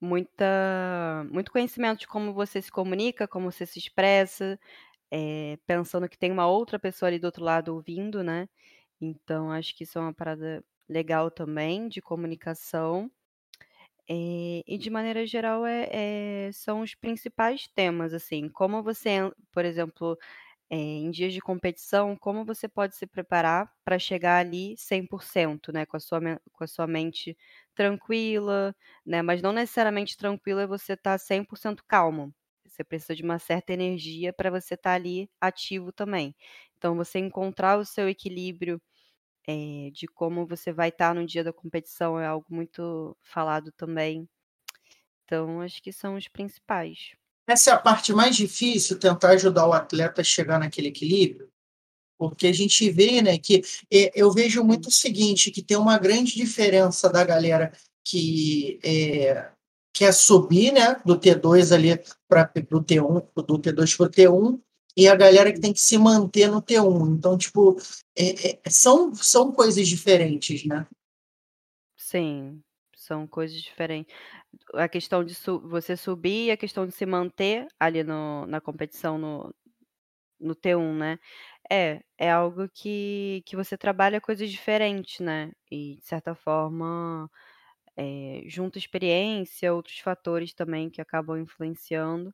muita muito conhecimento de como você se comunica, como você se expressa, eh, pensando que tem uma outra pessoa ali do outro lado ouvindo, né. Então acho que isso é uma parada legal também de comunicação. Eh, e de maneira geral é é são os principais temas, assim, como você por exemplo, eh, em dias de competição, como você pode se preparar para chegar ali 100%, né, com a sua com a sua mente tranquila, né, mas não necessariamente tranquila é você estar 100% calmo. Você precisa de uma certa energia para você estar ali ativo também. Então você encontrar o seu equilíbrio, eh, de como você vai estar no dia da competição é algo muito falado também. Então acho que são os principais. Essa é a parte mais difícil, tentar ajudar o atleta a chegar naquele equilíbrio, porque a gente vê, né, que eh, eu vejo muito o seguinte, que tem uma grande diferença da galera que eh, quer subir, né, do T2 ali para o T1, do T2 para o T1, e a galera que tem que se manter no T1. Então, tipo, é, é, são, são coisas diferentes, né? Sim, são coisas diferentes. A questão de su você subir e a questão de se manter ali no na competição no no T1, né. É, é algo que que você trabalha coisas diferentes, né, e de certa forma, eh, junta experiência, outros fatores também que acabam influenciando.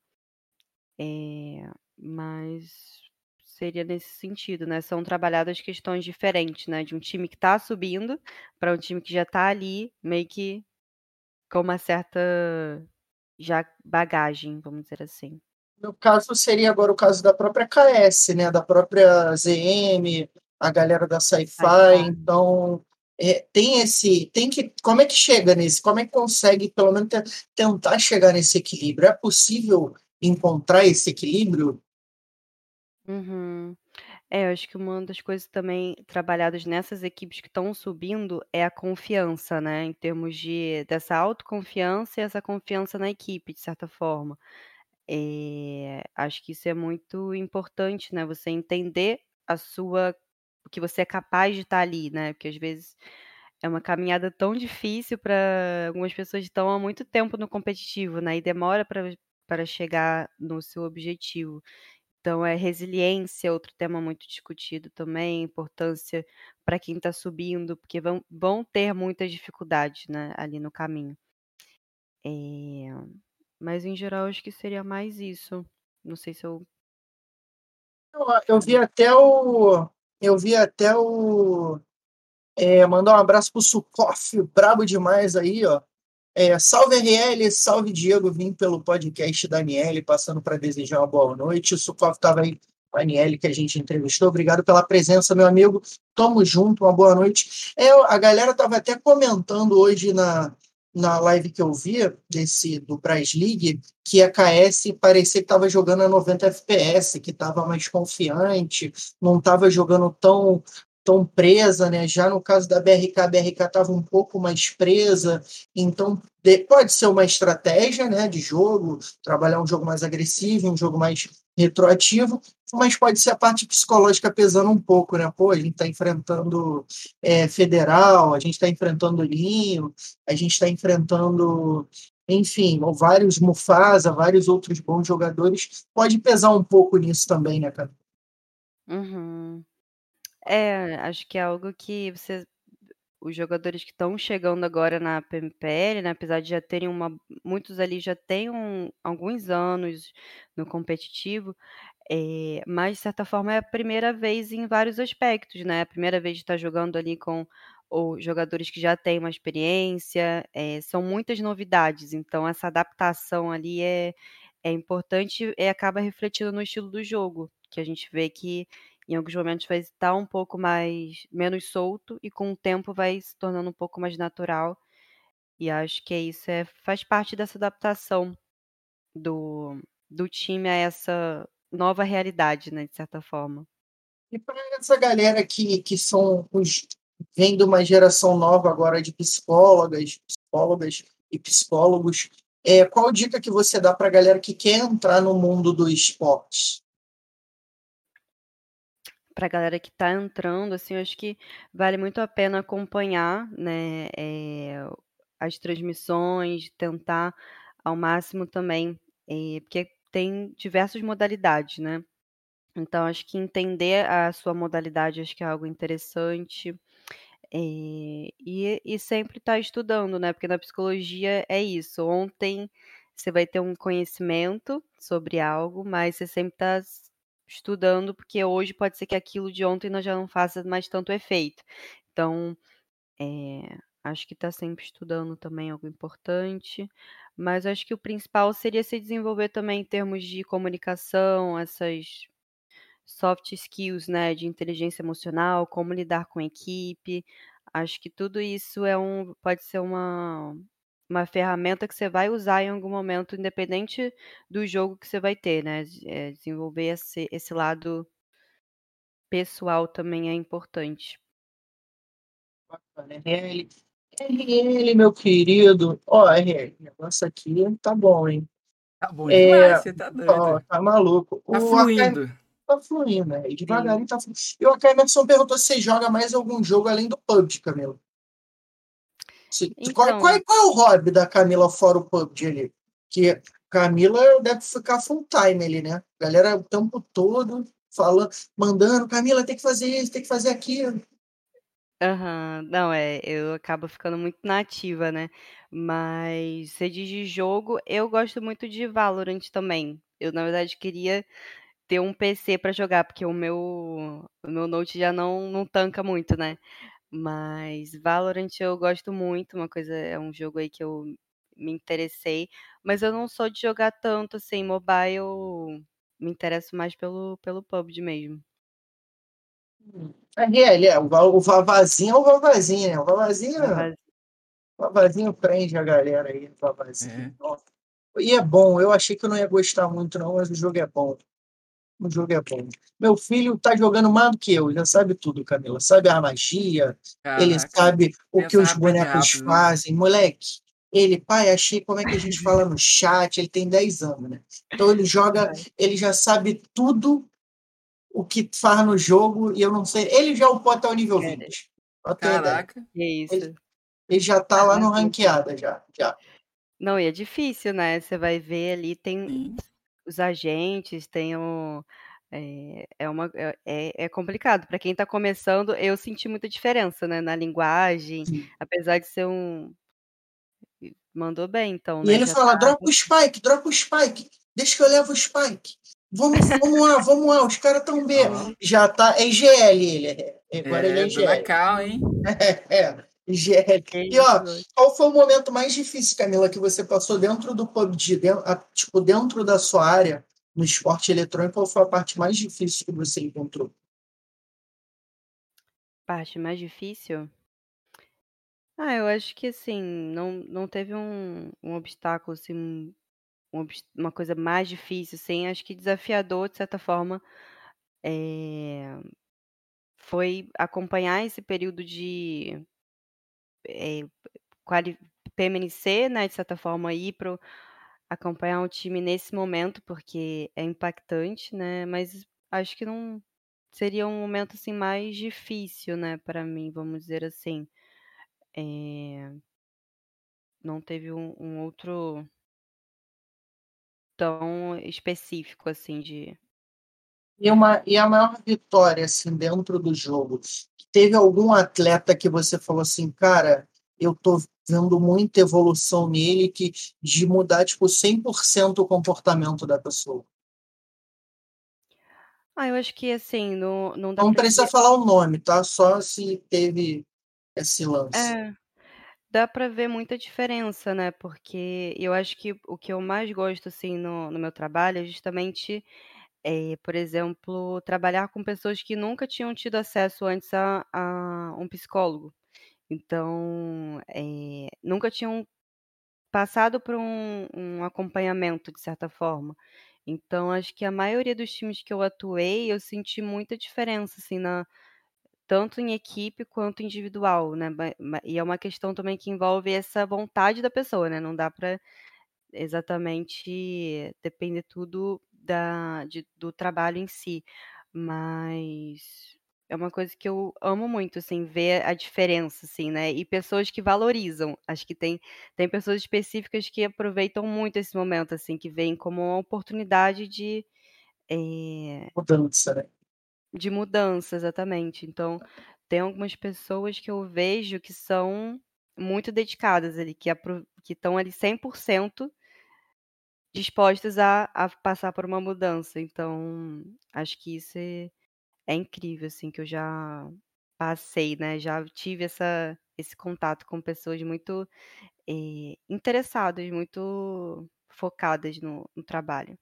Eh, mas seria nesse sentido, né, são trabalhadas questões diferentes, né, de um time que está subindo para um time que já está ali, meio que com uma certa já bagagem, vamos dizer assim. No caso, seria agora o caso da própria KS, né? Da própria ZM, a galera da Sci-Fi. Então, é, tem esse. Tem que. Como é que chega nesse? Como é que consegue, pelo menos, te- tentar chegar nesse equilíbrio? É possível encontrar esse equilíbrio? Uhum. É, eu acho que uma das coisas também trabalhadas nessas equipes que estão subindo é a confiança, né, em termos de dessa autoconfiança e essa confiança na equipe, de certa forma. Eh, acho que isso é muito importante, né, você entender a sua o que você é capaz de estar ali, né, porque às vezes é uma caminhada tão difícil para algumas pessoas que estão há muito tempo no competitivo, né, e demora para para chegar no seu objetivo. Então é resiliência, outro tema muito discutido também, importância para quem está subindo, porque vão vão ter muitas dificuldades, né, ali no caminho. Eh, mas em geral acho que seria mais isso. Não sei se eu Eu, eu vi até o. Eu vi até o. É, mandar um abraço pro Sukoff, brabo demais aí, ó. É, salve RL, salve Diego, vim pelo podcast Daniele, passando para desejar uma boa noite. O Sukov estava aí com a Daniele que a gente entrevistou. Obrigado pela presença, meu amigo. Tamo junto, uma boa noite. É, a galera estava até comentando hoje na, na live que eu vi desse do Braz League que a KS parecia que estava jogando a 90 FPS, que estava mais confiante, não estava jogando tão tão presa, né? Já no caso da BRK, a BRK estava um pouco mais presa, então pode ser uma estratégia, né, de jogo, trabalhar um jogo mais agressivo, um jogo mais retroativo, mas pode ser a parte psicológica pesando um pouco, né? Pô, a gente está enfrentando é, Federal, a gente está enfrentando Linho, a gente está enfrentando, enfim, vários Mufasa, vários outros bons jogadores. Pode pesar um pouco nisso também, né, cara? Uhum. É, acho que é algo que você os jogadores que estão chegando agora na PMPL, né, apesar de já terem uma muitos ali já têm um, alguns anos no competitivo, é, mas de certa forma é a primeira vez em vários aspectos, né? A primeira vez de estar jogando ali com os jogadores que já têm uma experiência, é, são muitas novidades, então essa adaptação ali é, é importante e acaba refletindo no estilo do jogo, que a gente vê que em alguns momentos vai estar um pouco mais menos solto e com o tempo vai se tornando um pouco mais natural. E acho que é isso, é, faz parte dessa adaptação do, do time a essa nova realidade, né, de certa forma. E para essa galera que, que são os vem de uma geração nova agora de psicólogas, psicólogas e psicólogos, é, qual dica que você dá para a galera que quer entrar no mundo do esporte? Para a galera que está entrando, assim, eu acho que vale muito a pena acompanhar, né, é, as transmissões, tentar ao máximo também, é, porque tem diversas modalidades, né? Então, acho que entender a sua modalidade acho que é algo interessante. É, e, e sempre estar tá estudando, né? Porque na psicologia é isso. Ontem você vai ter um conhecimento sobre algo, mas você sempre está estudando, porque hoje pode ser que aquilo de ontem já não faça mais tanto efeito. Então, é, acho que está sempre estudando também é algo importante. Mas acho que o principal seria se desenvolver também em termos de comunicação, essas soft skills, né, de inteligência emocional, como lidar com equipe. Acho que tudo isso é um, pode ser uma, uma ferramenta que você vai usar em algum momento, independente do jogo que você vai ter, né? É, desenvolver esse, esse lado pessoal também é importante. RL. RL, meu querido. Ó, oh, RL, o negócio aqui tá bom, hein? Tá bom é, demais, você tá doido. Ó, tá maluco. Tá o fluindo. Tá fluindo, né? E devagarinho Sim. tá fluindo. E o Emerson perguntou se você joga mais algum jogo além do PUBG, Camilo. Então... Qual, qual, qual, é o hobby da Camila fora o PUBG ali? Que Camila deve ficar full time ali, né? Galera o tempo todo falando, mandando, Camila tem que fazer isso, tem que fazer aquilo. Aham, Não, é, eu acabo ficando muito nativa, né? Mas você diz de jogo, eu gosto muito de Valorant também. Eu, na verdade, queria ter um PC para jogar, porque o meu, o meu Note já não, não tanca muito, né? Mas Valorant eu gosto muito, uma coisa é um jogo aí que eu me interessei, mas eu não sou de jogar tanto assim mobile, me interesso mais pelo pelo PUBG mesmo. É, é, é, o, o Vavazinho é o Vavazinho, né? O Vavazinho, o Vavazinho prende a galera aí, o Vavazinho. É. E é bom, eu achei que eu não ia gostar muito não, mas o jogo é bom. O jogo é bom. Meu filho tá jogando mais do que eu, já sabe tudo, Camila. Sabe a magia, Caraca, ele sabe o que os bonecos né? fazem. Moleque, ele, pai, achei como é que a gente fala no chat, ele tem 10 anos, né? Então ele joga, ele já sabe tudo o que faz no jogo e eu não sei. Ele já upou até o nível 20. Caraca, que isso. Ele, ele já tá lá no ranqueada, já, já. Não, e é difícil, né? Você vai ver ali, tem os agentes, tem o. É, é, uma, é, é, é complicado. Para quem está começando, eu senti muita diferença né, na linguagem, Sim. apesar de ser um. Mandou bem, então. E né, ele fala: tá... dropa o Spike, dropa o Spike, deixa que eu levo o Spike. Vamos, vamos lá, vamos lá, os caras estão bem. Já tá. É IGL ele. É, agora é, ele é IGL. Cal, hein? É, é. Angélica. E ó, qual foi o momento mais difícil, Camila, que você passou dentro do PUBG, dentro, tipo, dentro da sua área no esporte eletrônico? Qual foi a parte mais difícil que você encontrou? Parte mais difícil? Ah, eu acho que assim, não, não teve um, um obstáculo, assim, um uma coisa mais difícil, assim, acho que desafiador, de certa forma, é, foi acompanhar esse período de é, PMNC, né, de certa forma, ir para acompanhar um time nesse momento, porque é impactante, né, mas acho que não seria um momento, assim, mais difícil, né, para mim, vamos dizer assim. É, não teve um, um outro tão específico, assim, de e, uma, e a maior vitória, assim, dentro do jogo? Teve algum atleta que você falou assim, cara, eu tô vendo muita evolução nele que de mudar, tipo, 100% o comportamento da pessoa? Ah, eu acho que, assim, não, não dá Não pra precisa ver... falar o nome, tá? Só se teve esse lance. É, dá para ver muita diferença, né? Porque eu acho que o que eu mais gosto, assim, no, no meu trabalho é justamente é, por exemplo, trabalhar com pessoas que nunca tinham tido acesso antes a, a um psicólogo. Então, é, nunca tinham passado por um, um acompanhamento, de certa forma. Então, acho que a maioria dos times que eu atuei, eu senti muita diferença, assim, na, tanto em equipe quanto individual, né? E é uma questão também que envolve essa vontade da pessoa, né? Não dá para exatamente depender tudo da de do trabalho em si, mas é uma coisa que eu amo muito, assim, ver a diferença, assim, né, e pessoas que valorizam. Acho que tem tem pessoas específicas que aproveitam muito esse momento, assim, que veem como uma oportunidade de, eh Mudança, né? De mudança, exatamente. Então, tem algumas pessoas que eu vejo que são muito dedicadas ali, que apro que estão ali 100% dispostas a a passar por uma mudança. Então, acho que isso é é incrível, assim, que eu já passei, né, já tive essa esse contato com pessoas muito, eh, interessadas, muito focadas no no trabalho.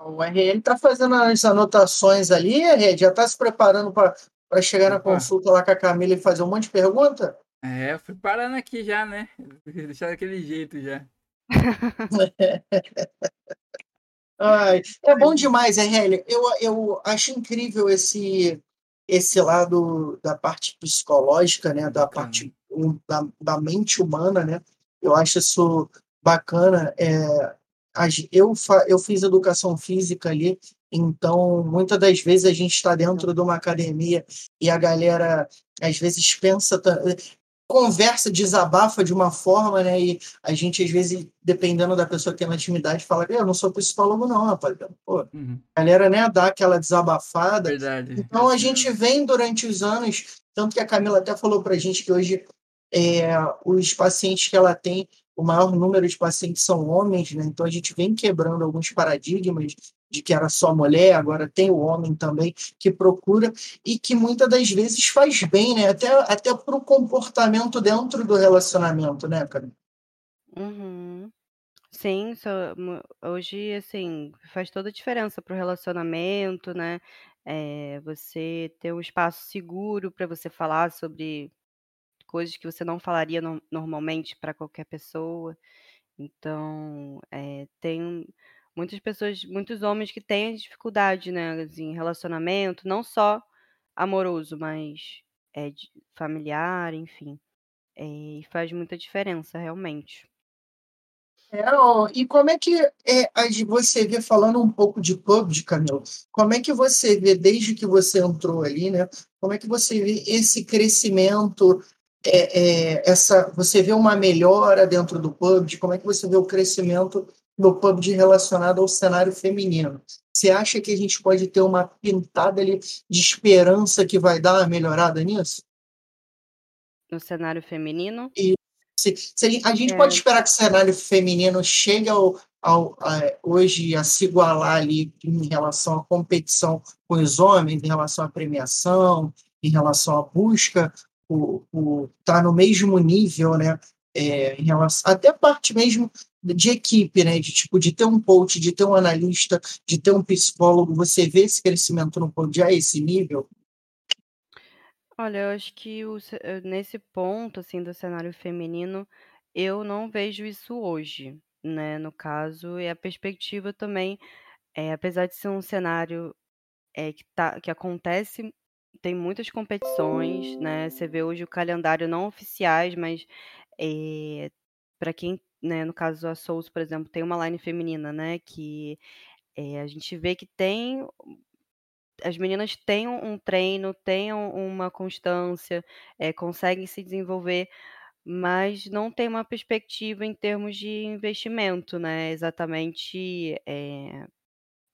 O RL está fazendo as anotações ali, RL, já está se preparando para chegar na consulta lá com a Camila e fazer um monte de pergunta? É, eu fui parando aqui já, né? Deixar daquele jeito já. Ai, é bom demais, RL. Eu, eu acho incrível esse, esse lado da parte psicológica, né? Da parte da, da mente humana, né? Eu acho isso bacana. É, eu, eu fiz educação física ali, então muitas das vezes a gente está dentro de uma academia e a galera às vezes pensa conversa, desabafa de uma forma, né? E a gente, às vezes, dependendo da pessoa que tem uma intimidade, fala, eu não sou psicólogo, não, rapaz. Pô, uhum. a galera, né, dá aquela desabafada. Verdade. Então a gente vem durante os anos, tanto que a Camila até falou pra gente que hoje é, os pacientes que ela tem, o maior número de pacientes são homens, né? Então a gente vem quebrando alguns paradigmas de que era só mulher, agora tem o homem também que procura e que muitas das vezes faz bem, né? Até, até para o comportamento dentro do relacionamento, né, cara? Uhum. Sim, hoje, assim, faz toda a diferença para o relacionamento, né? É, você ter um espaço seguro para você falar sobre coisas que você não falaria no, normalmente para qualquer pessoa. Então, é, tem muitas pessoas, muitos homens que têm dificuldade, né, assim, em relacionamento, não só amoroso, mas é, familiar, enfim. É, e faz muita diferença, realmente. É, e como é que é, você vê, falando um pouco de PUBG, Camilo, como é que você vê, desde que você entrou ali, né, como é que você vê esse crescimento, é, é, essa, você vê uma melhora dentro do PUBG, como é que você vê o crescimento no PUBG relacionado ao cenário feminino. Você acha que a gente pode ter uma pintada ali de esperança que vai dar uma melhorada nisso? No cenário feminino? E se, se a gente é. pode esperar que o cenário feminino chegue ao, ao, a, hoje a se igualar ali em relação à competição com os homens, em relação à premiação, em relação à busca o, tá no mesmo nível, né? É, em relação, até parte mesmo de equipe, né? De tipo, de ter um coach, de ter um analista, de ter um psicólogo, você vê esse crescimento no já a esse nível? Olha, eu acho que o eh, nesse ponto, assim, do cenário feminino, eu não vejo isso hoje, né, no caso, e a perspectiva também, é apesar de ser um cenário, é que tá que acontece tem muitas competições, né, você vê hoje o calendário não oficiais, mas, eh, pra quem, né, no caso a Souls, por exemplo, tem uma line feminina, né, que, eh, a gente vê que tem as meninas têm um treino, têm uma constância, é, conseguem se desenvolver, mas não tem uma perspectiva em termos de investimento, né, exatamente, é,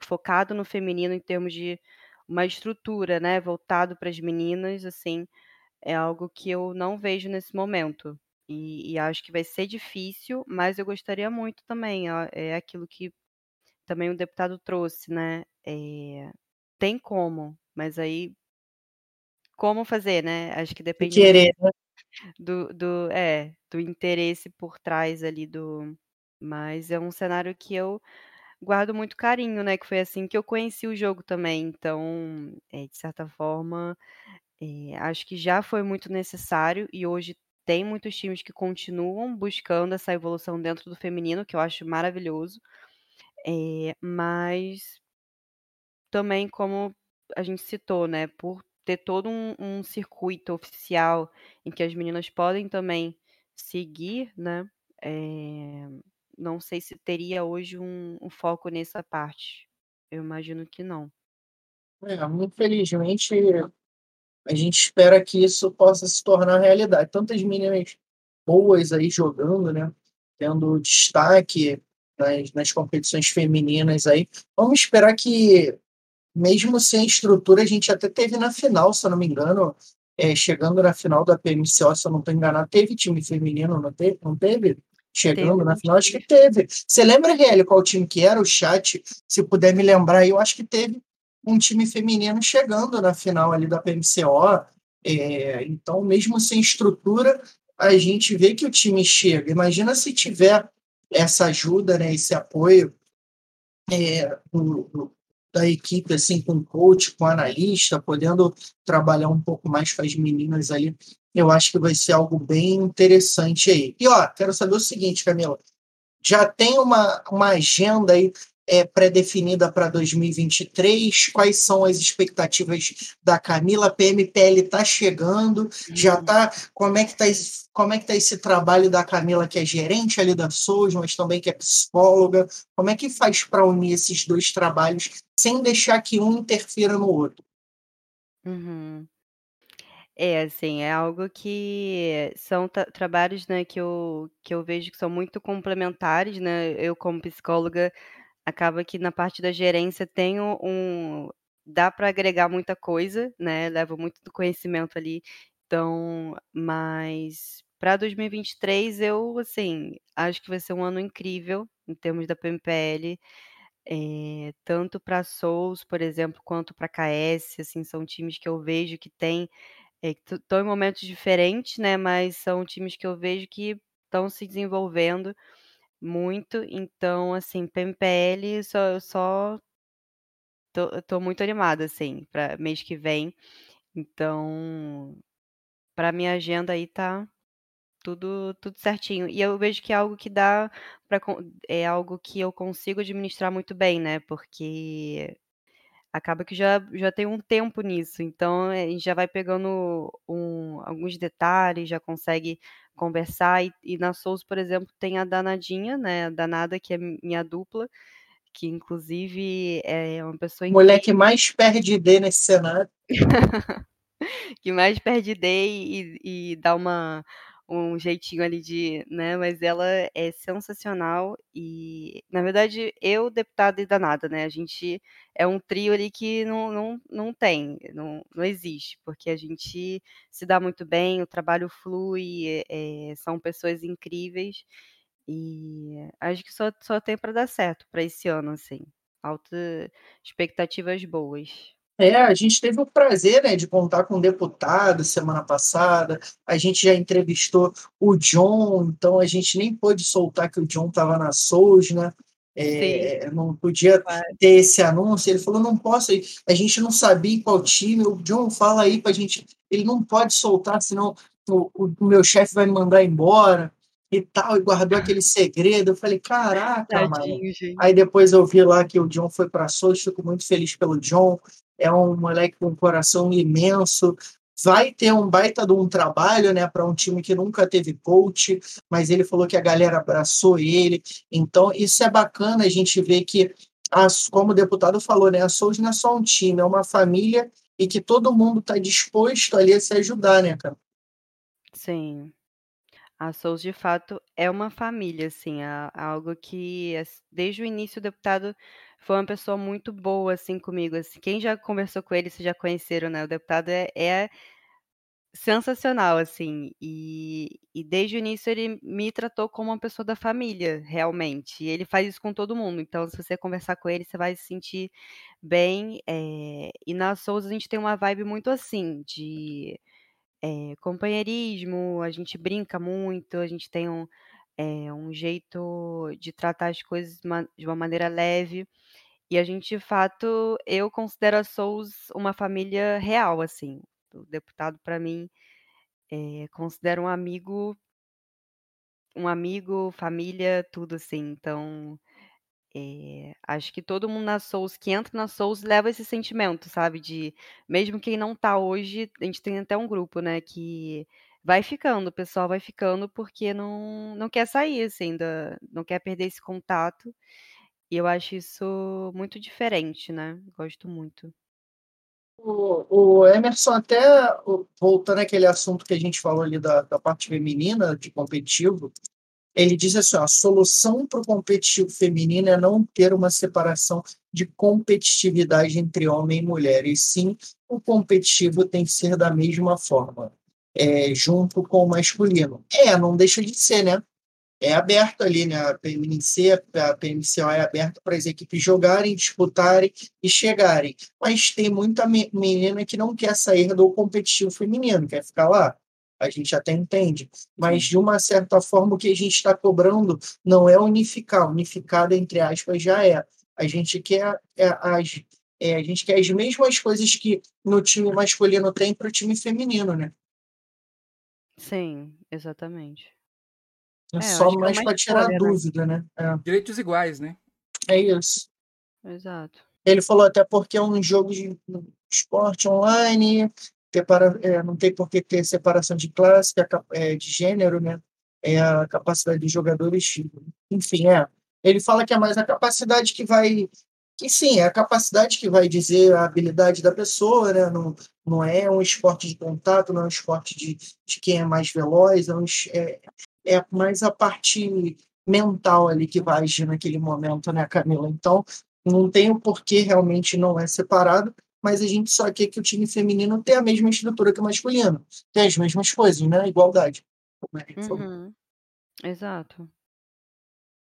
focado no feminino em termos de uma estrutura, né, voltado para as meninas, assim, é algo que eu não vejo nesse momento. E, e acho que vai ser difícil, mas eu gostaria muito também, é aquilo que também o deputado trouxe, né, é, tem como, mas aí como fazer, né, acho que depende né? do do é, do interesse por trás ali do mas é um cenário que eu guardo muito carinho, né, que foi assim que eu conheci o jogo também, então, é de certa forma, eh, acho que já foi muito necessário e hoje tem muitos times que continuam buscando essa evolução dentro do feminino, que eu acho maravilhoso, eh, mas também como a gente citou, né, por ter todo um um circuito oficial em que as meninas podem também seguir, né, eh, não sei se teria hoje um um foco nessa parte. Eu imagino que não. É, infelizmente, a gente espera que isso possa se tornar realidade. Tantas meninas boas aí jogando, né, tendo destaque nas nas competições femininas aí. Vamos esperar que mesmo sem estrutura, a gente até teve na final, se eu não me engano, é, chegando na final da PMCO, se eu não estou enganado, teve time feminino, não teve? Não teve? Chegando teve. na final, acho que teve. Você lembra, Riel, qual time que era? O chat, se puder me lembrar, eu acho que teve um time feminino chegando na final ali da PMCO. É, então, mesmo sem estrutura, a gente vê que o time chega. Imagina se tiver essa ajuda, né, esse apoio é, do, da equipe, assim, com coach, com analista, podendo trabalhar um pouco mais com as meninas ali, eu acho que vai ser algo bem interessante aí. E, ó, quero saber o seguinte, Camila, já tem uma, uma agenda aí é, pré-definida para 2023? Quais são as expectativas da Camila? A PMPL está chegando, uhum. já está. Como é que está como é que tá esse trabalho da Camila, que é gerente ali da Souls, mas também que é psicóloga? Como é que faz para unir esses dois trabalhos sem deixar que um interfira no outro? Uhum. É, assim, é algo que são trabalhos, né, que eu, que eu vejo que são muito complementares, né? Eu, como psicóloga, acaba que na parte da gerência tenho um dá para agregar muita coisa, né, levo muito do conhecimento ali, então mas para 2023 eu, assim, acho que vai ser um ano incrível em termos da PMPL, eh, tanto para Souls, por exemplo, quanto para KS, assim, são times que eu vejo que têm, eh, estão em momentos diferentes, né, mas são times que eu vejo que estão se desenvolvendo muito, então, assim, PMPL só eu só tô tô muito animada, assim, para mês que vem. Então, para minha agenda aí tá tudo tudo certinho. E eu vejo que é algo que dá para é algo que eu consigo administrar muito bem, né, porque acaba que já já tem um tempo nisso, então eh, a gente já vai pegando um alguns detalhes, já consegue conversar. E, e na Souls, por exemplo, tem a Danadinha, né? A Danada, que é minha dupla, que inclusive é uma pessoa. Mulher que mais perde D nesse cenário. que mais perde D e, e dá uma um jeitinho ali de, né, mas ela é sensacional e, na verdade, eu, deputada e danada, né, a gente é um trio ali que não, não, não tem, não, não existe, porque a gente se dá muito bem, o trabalho flui, é, são pessoas incríveis e acho que só, só tem para dar certo para esse ano, assim, altas expectativas boas. É, a gente teve o prazer, né, de contar com um deputado semana passada. A gente já entrevistou o John, então a gente nem pôde soltar que o John estava na Souls, né? É, não podia ter esse anúncio. Ele falou: não posso, a gente não sabia qual time. O John fala aí para a gente, ele não pode soltar, senão o, o meu chefe vai me mandar embora e tal, e guardou aquele segredo. Eu falei, caraca, Tadinho, mano. Gente. Aí depois eu vi lá que o John foi para Souls, fico muito feliz pelo John. É um moleque com um coração imenso. Vai ter um baita de um trabalho, né, para um time que nunca teve coach, mas ele falou que a galera abraçou ele. Então, isso é bacana a gente ver que, como o deputado falou, né, a Souls não é só um time, é uma família e que todo mundo está disposto ali a se ajudar, né, cara? Sim. A Souls, de fato, é uma família, assim, é algo que, desde o início, o deputado foi uma pessoa muito boa, assim, comigo. Assim. Quem já conversou com ele, vocês já conheceram, né? O deputado é, é sensacional, assim. E, e, desde o início ele me tratou como uma pessoa da família, realmente. E ele faz isso com todo mundo. Então, se você conversar com ele, você vai se sentir bem. É... E na Souls a gente tem uma vibe muito assim, de é, companheirismo, a gente brinca muito, a gente tem um, é, um jeito de tratar as coisas de uma maneira leve. E a gente, de fato, eu considero a Souls uma família real, assim. O deputado, para mim, é, considero um amigo, um amigo, família, tudo assim. Então, é, acho que todo mundo na Souls, que entra na Souls, leva esse sentimento, sabe? De mesmo quem não tá hoje, a gente tem até um grupo, né? Que vai ficando, o pessoal vai ficando porque não, não quer sair, assim, da, não quer perder esse contato. E eu acho isso muito diferente, né? Gosto muito. O, o Emerson, até voltando àquele assunto que a gente falou ali da, da parte feminina, de competitivo, ele diz assim: a solução para o competitivo feminino é não ter uma separação de competitividade entre homem e mulher, e sim o competitivo tem que ser da mesma forma, é, junto com o masculino. É, não deixa de ser, né? É aberto ali, né? A PMC, a PMCO é aberto para as equipes jogarem, disputarem e chegarem. Mas tem muita menina que não quer sair do competitivo feminino, quer ficar lá a gente até entende, mas de uma certa forma o que a gente está cobrando não é unificar, unificado entre aspas já é. A gente quer é, as, é, a gente quer as mesmas coisas que no time masculino tem para o time feminino, né? Sim, exatamente. É, é só é mais para tirar né? dúvida, né? É. Direitos iguais, né? É isso. Exato. Ele falou até porque é um jogo de esporte online, separa, é, não tem por que ter separação de classe, é, de gênero, né? É a capacidade dos jogadores, enfim, é. Ele fala que é mais a capacidade que vai, que sim, é a capacidade que vai dizer a habilidade da pessoa, né? Não, não é um esporte de contato, não é um esporte de, de quem é mais veloz, é, um, é, é mais a parte mental ali que vai agir naquele momento, né, Camila? Então, não tem o porquê realmente não é separado, mas a gente só quer que o time feminino tenha a mesma estrutura que o masculino, tenha as mesmas coisas, né? Igualdade. Uhum. Exato.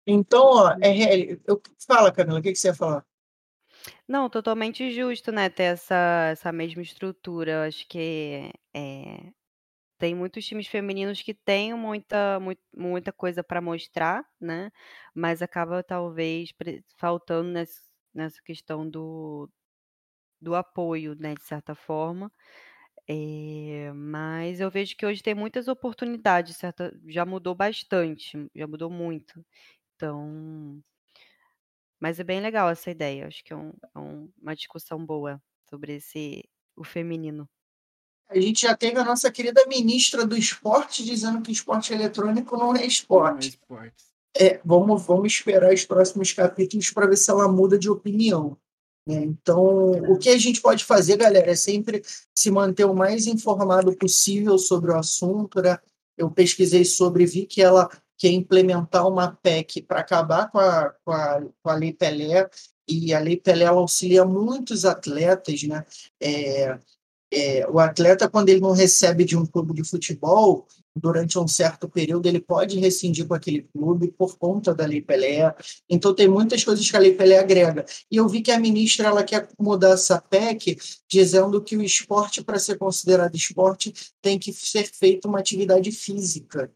Então, ó, é, eu, fala, Camila, o que, que você ia falar? Não, totalmente justo, né, ter essa, essa mesma estrutura. Eu acho que é, tem muitos times femininos que têm muita, muita, muita coisa para mostrar, né? Mas acaba talvez faltando nessa, nessa questão do, do apoio, né, de certa forma. É, mas eu vejo que hoje tem muitas oportunidades, já mudou bastante, já mudou muito. Então, mas é bem legal essa ideia. Acho que é, um, é um, uma discussão boa sobre esse o feminino. A gente já teve a nossa querida ministra do esporte dizendo que esporte eletrônico não é esporte. Não é esporte. É, vamos, vamos esperar os próximos capítulos para ver se ela muda de opinião. Né? Então, o que a gente pode fazer, galera, é sempre se manter o mais informado possível sobre o assunto. Né? Eu pesquisei sobre, vi que ela quer implementar uma PEC para acabar com a, com, a, com a Lei Pelé, e a Lei Pelé auxilia muitos atletas. Né? É, é, o atleta, quando ele não recebe de um clube de futebol, durante um certo período, ele pode rescindir com aquele clube por conta da Lei Pelé. Então, tem muitas coisas que a Lei Pelé agrega. E eu vi que a ministra ela quer mudar essa PEC, dizendo que o esporte, para ser considerado esporte, tem que ser feita uma atividade física.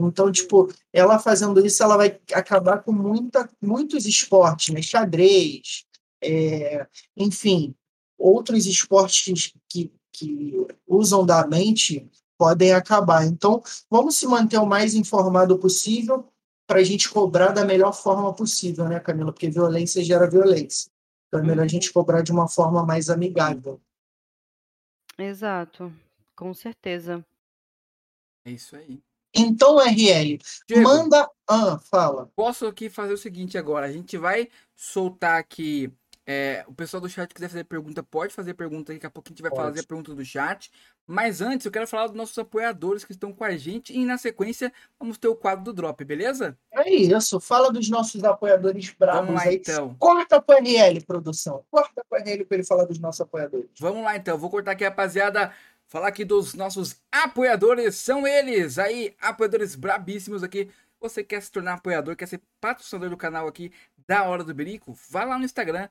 Então, tipo, ela fazendo isso, ela vai acabar com muita, muitos esportes, né? Xadrez, é, enfim, outros esportes que, que usam da mente podem acabar. Então, vamos se manter o mais informado possível para a gente cobrar da melhor forma possível, né, Camila? Porque violência gera violência. Então, é melhor a gente cobrar de uma forma mais amigável. Exato, com certeza. É isso aí. Então, RL, Diego, manda. Ah, fala. posso aqui fazer o seguinte agora. A gente vai soltar aqui. É, o pessoal do chat quiser fazer pergunta, pode fazer pergunta. Daqui a pouco a gente vai Pode. fazer a pergunta do chat. Mas antes, eu quero falar dos nossos apoiadores que estão com a gente. E na sequência, vamos ter o quadro do Drop, beleza? É isso. Fala dos nossos apoiadores bravos Vamos lá aí. então. Corta para RL, produção. Corta para RL para ele falar dos nossos apoiadores. Vamos lá então, vou cortar aqui, rapaziada. Falar aqui dos nossos apoiadores, são eles aí, apoiadores brabíssimos aqui. Você quer se tornar apoiador, quer ser patrocinador do canal aqui da Hora do Berico? Vá lá no Instagram,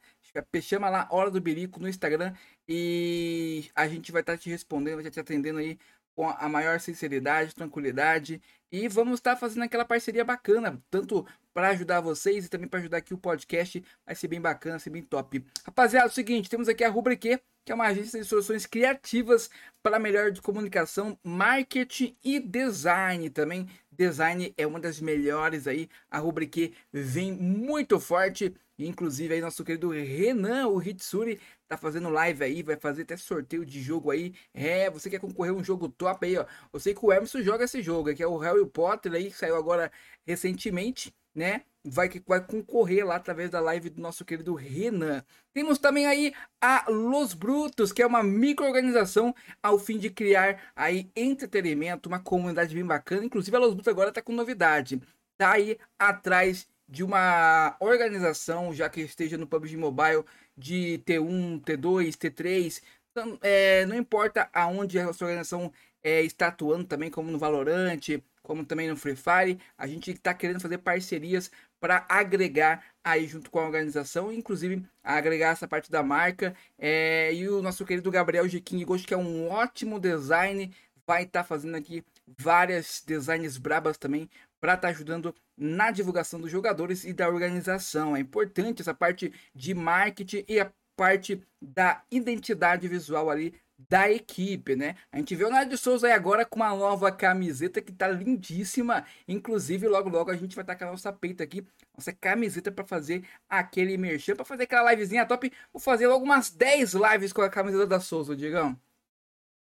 chama lá Hora do Berico no Instagram e a gente vai estar te respondendo, vai estar te atendendo aí com a maior sinceridade, tranquilidade e vamos estar fazendo aquela parceria bacana, tanto para ajudar vocês e também para ajudar aqui o podcast, vai ser bem bacana, vai ser bem top. Rapaziada, é o seguinte, temos aqui a Rubrique, que é uma agência de soluções criativas para melhor de comunicação, marketing e design também. Design é uma das melhores aí. A Rubrique vem muito forte. Inclusive aí nosso querido Renan, o Hitsuri, tá fazendo live aí, vai fazer até sorteio de jogo aí. É, você quer concorrer a um jogo top aí, ó. Eu sei que o Emerson joga esse jogo, que é o Harry Potter aí, que saiu agora recentemente, né? Vai, vai concorrer lá através da live do nosso querido Renan. Temos também aí a Los Brutos, que é uma microorganização ao fim de criar aí entretenimento, uma comunidade bem bacana. Inclusive a Los Brutos agora tá com novidade. Tá aí atrás de uma organização, já que esteja no PUBG Mobile, de T1, T2, T3. Então, é, não importa aonde a sua organização é, está atuando também, como no Valorant, como também no Free Fire, a gente está querendo fazer parcerias para agregar aí junto com a organização, inclusive agregar essa parte da marca. É, e o nosso querido Gabriel Jequim Ghost, que é um ótimo design, vai estar tá fazendo aqui várias designs brabas também para estar tá ajudando na divulgação dos jogadores e da organização. É importante essa parte de marketing e a parte da identidade visual ali da equipe, né? A gente vê o Nádio Souza aí agora com uma nova camiseta que tá lindíssima. Inclusive, logo logo a gente vai estar com a nossa peita aqui, nossa camiseta para fazer aquele merchan, para fazer aquela livezinha top. Vou fazer logo umas 10 lives com a camiseta da Souza, digão.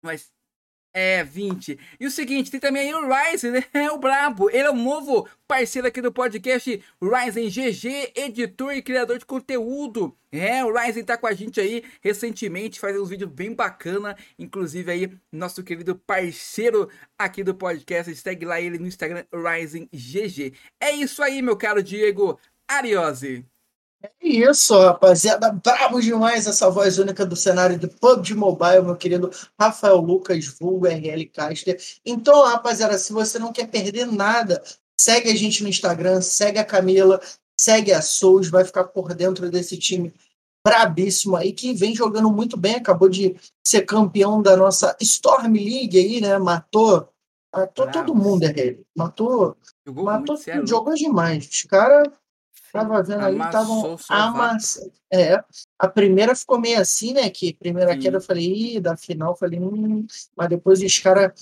Mas é, 20. E o seguinte, tem também aí o Ryzen, né? É o brabo. Ele é o novo parceiro aqui do podcast Ryzen GG, editor e criador de conteúdo. É, o Ryzen tá com a gente aí recentemente, faz uns vídeos bem bacana. Inclusive aí, nosso querido parceiro aqui do podcast. Segue lá ele no Instagram, Ryzen GG. É isso aí, meu caro Diego Ariose. É isso, rapaziada. Bravo demais essa voz única do cenário do PUBG Mobile, meu querido Rafael Lucas, vulgo RL Caster. Então, rapaziada, se você não quer perder nada, segue a gente no Instagram, segue a Camila, segue a Souls, vai ficar por dentro desse time brabíssimo aí, que vem jogando muito bem, acabou de ser campeão da nossa Storm League aí, né? Matou, matou todo mundo, RL. Matou, Jogou matou muito, jogou demais. Os caras Tava vendo aí, Amassou estavam amassando. É, a primeira ficou meio assim, né? Que primeira Sim. queda eu falei, ih, da final, falei, hum, mas depois os caras.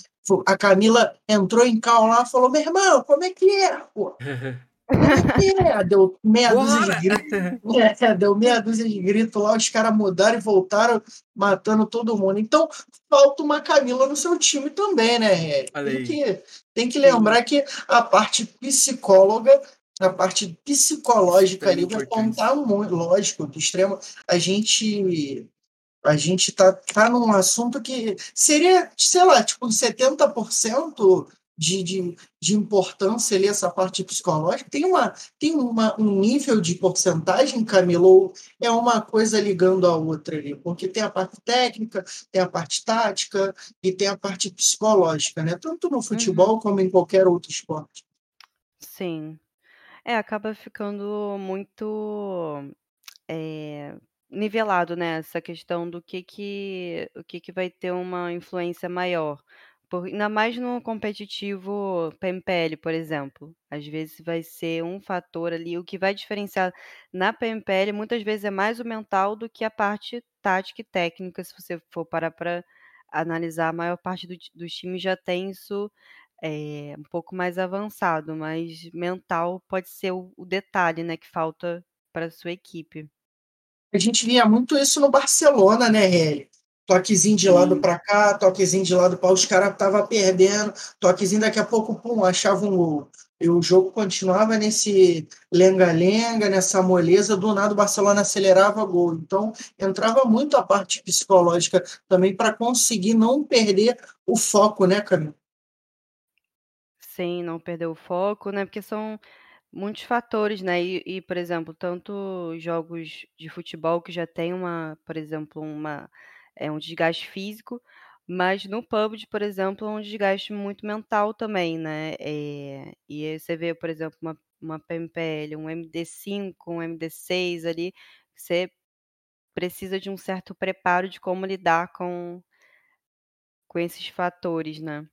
A Camila entrou em cal lá e falou: meu irmão, como é que é, pô? É? Deu meia dúzia de gritos. É, deu meia dúzia de gritos lá, os caras mudaram e voltaram matando todo mundo. Então, falta uma Camila no seu time também, né? Tem que, tem que lembrar que a parte psicóloga, a parte psicológica ali vai contar muito, lógico, do extremo. A gente. A gente tá, tá num assunto que seria, sei lá, tipo, 70% de, de, de importância ali essa parte psicológica? Tem, uma, tem uma, um nível de porcentagem, Camilo, ou é uma coisa ligando a outra ali? Porque tem a parte técnica, tem a parte tática e tem a parte psicológica, né? Tanto no futebol uhum. como em qualquer outro esporte. Sim. É, acaba ficando muito é, nivelado, né? Essa questão do que que, o que que vai ter uma influência maior. Por, ainda mais no competitivo PMPL, por exemplo. Às vezes vai ser um fator ali. O que vai diferenciar na PMPL muitas vezes é mais o mental do que a parte tática e técnica. Se você for parar para analisar, a maior parte do, dos times já tem isso é, um pouco mais avançado, mas mental pode ser o, o detalhe né, que falta para a sua equipe. A gente via muito isso no Barcelona, né, Heli? toquezinho de lado para cá, toquezinho de lado para os caras estavam perdendo, toquezinho daqui a pouco, pum, achava um gol. E o jogo continuava nesse lenga-lenga, nessa moleza, do nada o Barcelona acelerava gol. Então, entrava muito a parte psicológica também para conseguir não perder o foco, né, Camila? Sim, não perder o foco, né? Porque são muitos fatores, né? E, e, por exemplo, tanto jogos de futebol que já tem uma, por exemplo, uma é um desgaste físico, mas no PUBG, por exemplo, é um desgaste muito mental também, né? É, e aí você vê, por exemplo, uma, uma PMPL, um MD5, um MD6 ali, você precisa de um certo preparo de como lidar com, com esses fatores, né?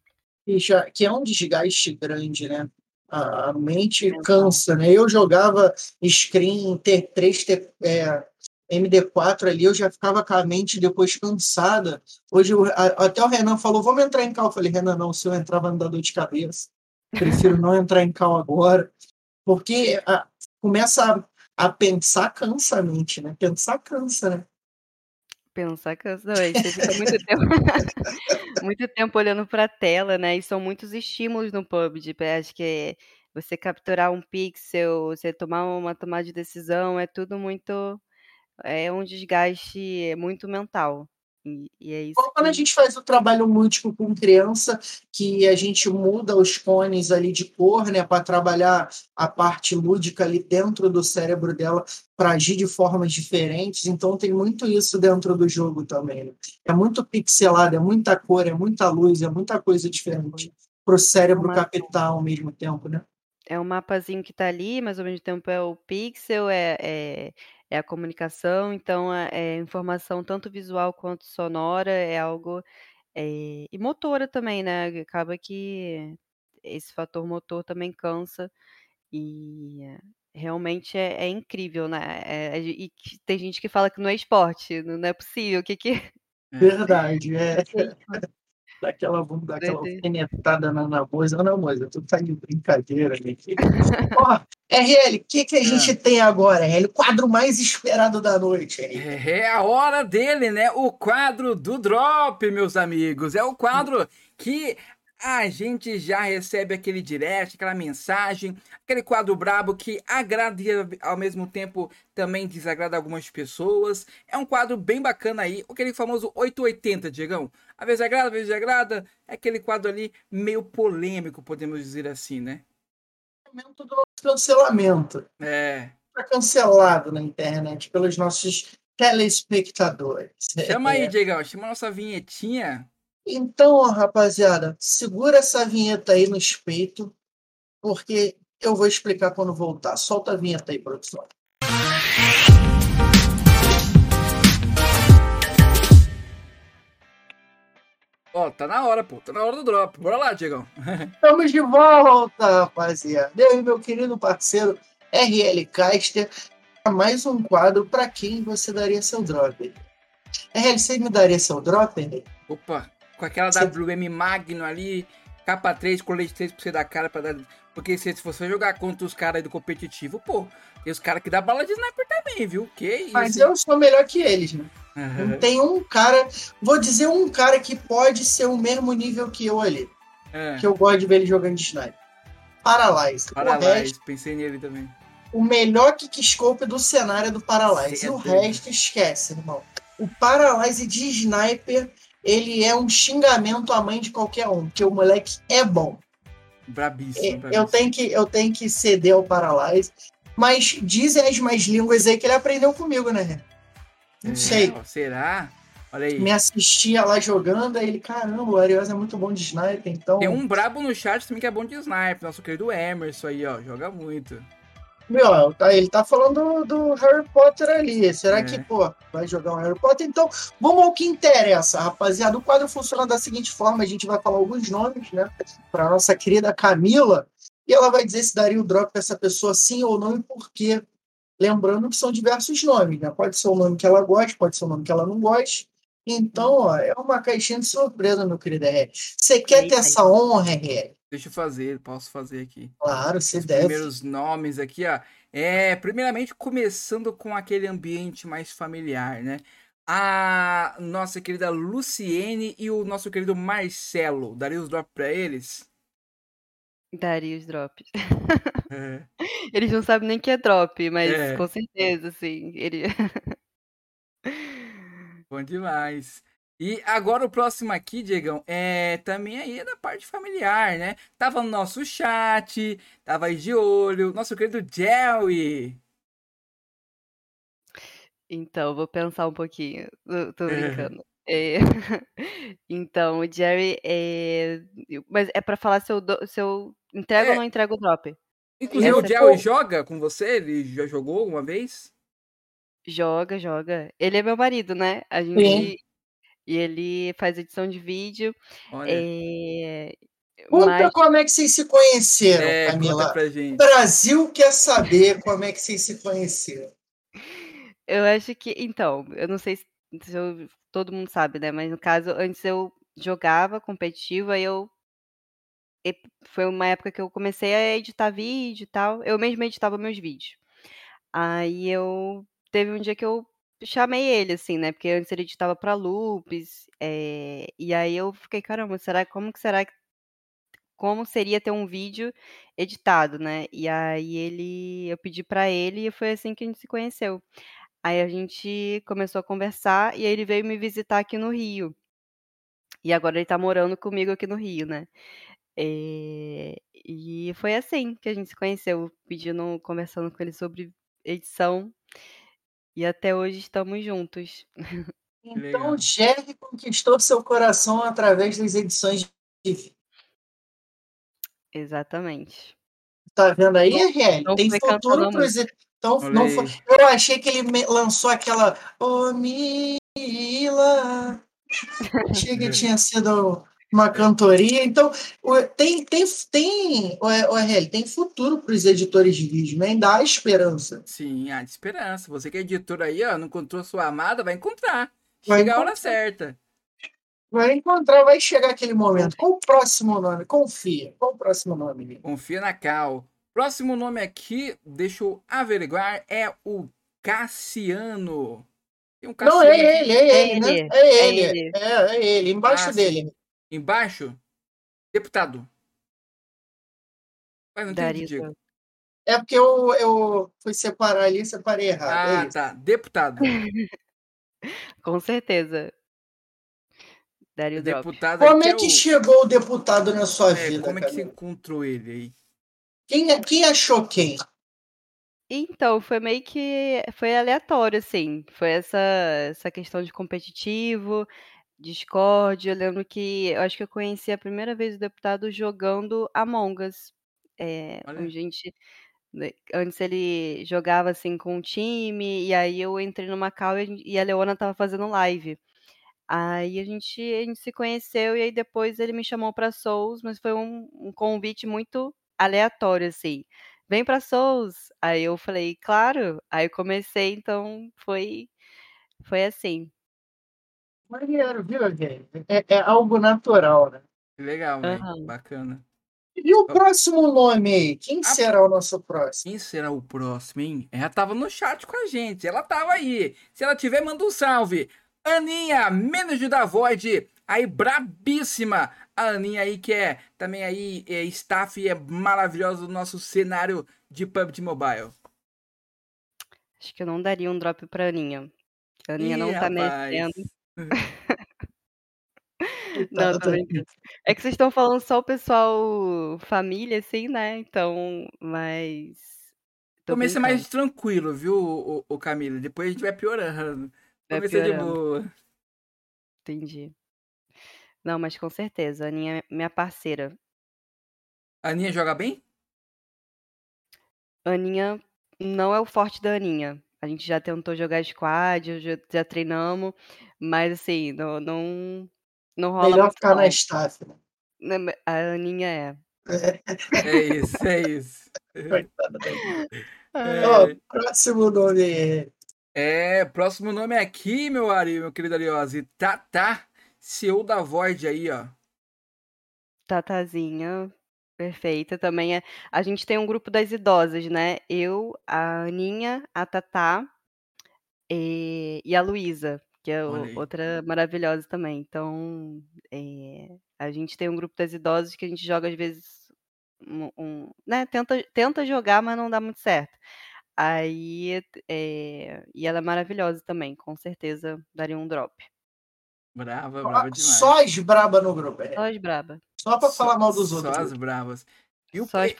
E já, que é um desgaste grande, né? A mente cansa, né? Eu jogava screen T3, T, é, MD4 ali, eu já ficava com a mente depois cansada. Hoje, a, até o Renan falou: vamos entrar em cal. Eu falei: Renan, não, se eu entrar, vai me dar dor de cabeça. Prefiro não entrar em cal agora. Porque a, começa a, a, pensar cansa a mente, né? Pensar cansa, né? Pensar cansa. Não, você fica muito tempo, muito tempo olhando para a tela, né? E são muitos estímulos no PUBG. Acho que você capturar um pixel, você tomar uma tomada de decisão, é tudo muito é um desgaste muito mental. E, e é isso. Quando que... a gente faz o trabalho múltiplo com criança, que a gente muda os cones ali de cor, né, para trabalhar a parte lúdica ali dentro do cérebro dela para agir de formas diferentes. Então tem muito isso dentro do jogo também. Né? É muito pixelado, é muita cor, é muita luz, é muita coisa diferente para o cérebro Uma... captar ao mesmo tempo, né? É um mapazinho que está ali, mas ao mesmo tempo é o pixel, é, é é a comunicação, então é, é informação tanto visual quanto sonora, é algo. É, e motora também, né? Acaba que esse fator motor também cansa e realmente é, é incrível, né? É, é e tem gente que fala que não é esporte, não é possível, o que que... Verdade, é. Daquela, daquela penetrada na, na moça. Não, moça, tu tá de brincadeira, né? Ó, RL, o que, que a gente é. tem agora, RL? O quadro mais esperado da noite, RL. É, é a hora dele, né? O quadro do Drop, meus amigos. É o quadro que a gente já recebe aquele direct, aquela mensagem, aquele quadro brabo que agrada e ao mesmo tempo também desagrada algumas pessoas. É um quadro bem bacana aí, aquele famoso 880, Diegão. Às vezes agrada, às vezes agrada. É aquele quadro ali meio polêmico, podemos dizer assim, né? Momento do cancelamento. É. Tá cancelado na internet pelos nossos telespectadores. Chama aí, Diegão, chama a nossa vinhetinha. Então, rapaziada, segura essa vinheta aí no peito, porque eu vou explicar quando voltar. Solta a vinheta aí, produção. Ó, oh, tá na hora, pô. Tá na hora do drop. Bora lá, Diegão. Estamos de volta, rapaziada. Eu e meu querido parceiro RL Caster mais um quadro para quem você daria seu drop. RL, você me daria seu drop? Opa, com aquela Você... WM Magno ali, capa 3, colete 3 pra você dar cara pra dar. Porque se, se você jogar contra os caras do competitivo, pô, tem os caras que dá bala de sniper também, viu? Que isso? Mas eu sou melhor que eles, né? Uhum. Não tem um cara. Vou dizer um cara que pode ser o mesmo nível que eu ali. É. Que eu gosto de ver ele jogando de sniper. Paralyze. Paralyze, pensei nele também. O melhor kickscope do cenário é do Paralyze. E o resto esquece, irmão. O Paralyze de sniper ele é um xingamento à mãe de qualquer um, porque o moleque é bom. Brabíssimo. Eu tenho que, eu tenho que ceder ao Paralyze. Mas dizem as mais línguas aí que ele aprendeu comigo, né? Não É, sei. Será? Olha aí. Me assistia lá jogando, aí ele, caramba, o Arias é muito bom de sniper, então. Tem um brabo no chat também que é bom de sniper. Nosso querido Emerson aí, ó. Joga muito. Meu, tá- ele tá falando do, do Harry Potter ali. Será É. que, pô, vai jogar um Harry Potter? Então, vamos ao que interessa, rapaziada. O quadro funciona da seguinte forma: a gente vai falar alguns nomes, né? Pra nossa querida Camila. E ela vai dizer se daria o drop pra essa pessoa sim ou não e por quê. Lembrando que são diversos nomes, né? Pode ser o nome que ela gosta, pode ser o nome que ela não gosta. Então, ó, é uma caixinha de surpresa, meu querido. Você quer ter Eita. essa honra, R? Deixa eu fazer, posso fazer aqui. Claro, você Os deve. primeiros nomes aqui, ó. É, primeiramente, começando com aquele ambiente mais familiar, né? A nossa querida Luciene e o nosso querido Marcelo. Daria os drop pra eles? Daria os drops. É. Eles não sabem nem que é drop, mas É. com certeza, sim. Ele... Bom demais. E agora o próximo aqui, Diegão, é também aí é da parte familiar, né? Tava no nosso chat, tava aí de olho, nosso querido Jerry. Então, vou pensar um pouquinho. Tô, tô É. brincando. É, Então, o Jerry é. Mas é pra falar se eu, dou- se eu entrego É. ou não entrego o drop. Inclusive, Essa o é Jerry joga com você? Ele já jogou alguma vez? Joga, joga. Ele é meu marido, né? A Sim. gente. E ele faz edição de vídeo. Olha, É... Conta Mas como é que vocês se conheceram, é, Camila. conta pra O gente. Brasil quer saber como é que vocês se conheceram. eu acho que. Então, eu não sei se, se eu- todo mundo sabe, né? Mas no caso, antes eu jogava competitivo, aí eu. e- Foi uma época que eu comecei a editar vídeo e tal. Eu mesma editava meus vídeos. Aí eu. Teve um dia que eu chamei ele, assim, né? Porque antes ele editava pra Loops. é, E aí eu fiquei, caramba, será como que será que. Como seria ter um vídeo editado, né? E aí ele. Eu pedi pra ele e foi assim que a gente se conheceu. Aí a gente começou a conversar e aí ele veio me visitar aqui no Rio. E agora ele tá morando comigo aqui no Rio, né? Eh, E foi assim que a gente se conheceu, pedindo, conversando com ele sobre edição. E até hoje estamos juntos. Então. Jerry conquistou seu coração através das edições de. Exatamente. Tá vendo aí, não Tem futuro pros. Então, não foi... Eu achei que ele me- lançou aquela. Ô, Mila. Achei que tinha sido uma cantoria. Então, tem, tem, tem, o o RL, tem futuro para os editores de vídeo, né? Ainda há esperança. Sim, há esperança. Você que é editor aí, ó, não encontrou sua amada, vai encontrar. Vai Chega a hora encontrar. certa. Vai encontrar, vai chegar aquele momento. Qual o próximo nome? Confia. Qual o próximo nome, Mila? Confia na Cal. Próximo nome aqui, deixa eu averiguar, é o Cassiano. Tem um Não, é ele, é ele, né? ele, É é ele. ele. É, é ele, embaixo sim. dele. Embaixo. Deputado. Mas não Daria entendi. É porque eu, eu fui separar ali e separei errado. Ah, é isso. tá. Deputado. Com certeza. Daria o drop. Deputado Como aqui é que o... chegou o deputado na sua É, vida, como é que você encontrou ele aí? Quem, quem achou quem? Então, foi meio que foi aleatório, assim. Foi essa essa questão de competitivo, Discord. Eu lembro que eu acho que eu conheci a primeira vez o deputado jogando Among Us. É, Olha. onde a gente, né, antes ele jogava assim com um time, e aí eu entrei numa call e a Leona tava fazendo live. Aí a gente, a gente se conheceu e aí depois ele me chamou pra Souls, mas foi um, um convite muito aleatório, assim. Vem pra Souls. Aí eu falei, claro. Aí eu comecei, então foi, foi assim. Maneiro, viu, velho? É, é algo natural, né? Legal. Aham. Bacana. E o próximo nome aí? Quem será o nosso próximo? Quem será o próximo, hein? Ela tava no chat com a gente. Ela tava aí. Se ela tiver, manda um salve. Aninha, menos da Void. Aí, brabíssima. A Aninha aí, que é também aí, é staff e é maravilhosa do nosso cenário de PUBG Mobile. Acho que eu não daria um drop pra Aninha. A Aninha Ih, não tá rapaz. merecendo. Não. É que vocês estão falando só o pessoal família, assim, né? Então, mas. Tô brincando. mais tranquilo, viu, o, o Camila? Depois a gente vai piorando. Vai é de piorando. boa. Entendi. Não, mas com certeza. A Aninha é minha parceira. A Aninha joga bem? Aninha não é o forte da Aninha. A gente já tentou jogar squad, já, já treinamos, mas assim, não, não, não rola Melhor muito ficar na não. staff. né? Né, A Aninha é. É isso, é isso. Ai, Ó, É, próximo nome é. é, próximo nome é aqui, meu Ari, meu querido Ariose. Tatá, CEO da Void aí, ó. Tatazinha, perfeita. Também é. A gente tem um grupo das idosas, né? Eu, a Aninha, a Tatá e, e a Luísa, que é o- outra maravilhosa também. Então, é, a gente tem um grupo das idosas que a gente joga às vezes. Um, um- né? tenta, tenta jogar, mas não dá muito certo. Aí, é, e ela é maravilhosa também, com certeza daria um drop. Brava, brava demais. Só as braba no grupo. é. Só as braba, Só pra Só- falar mal dos Só outros. as bravas. E, o só as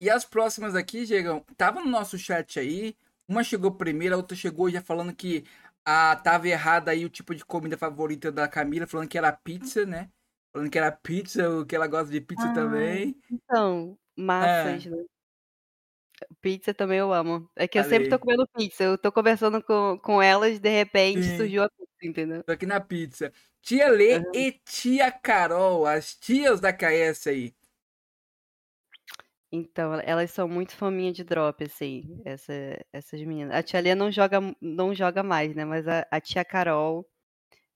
e as próximas aqui, Diegão, tava no nosso chat aí. Uma chegou primeiro, a outra chegou já falando que a, tava errada aí o tipo de comida favorita da Camila, falando que era pizza, né? Falando que era pizza, o que ela gosta de pizza Ah. também. Então, massas, né? Pizza também eu amo. É que eu sempre tô comendo pizza. Eu tô conversando com, com elas, de repente Sim. surgiu a pizza, entendeu? Tô aqui na pizza. Tia Lê Aham. e tia Carol, as tias da KS aí. Então, el- elas são muito faminha de drop, assim, essa, essas meninas. A tia Lia não joga, não joga mais, né? Mas a, a tia Carol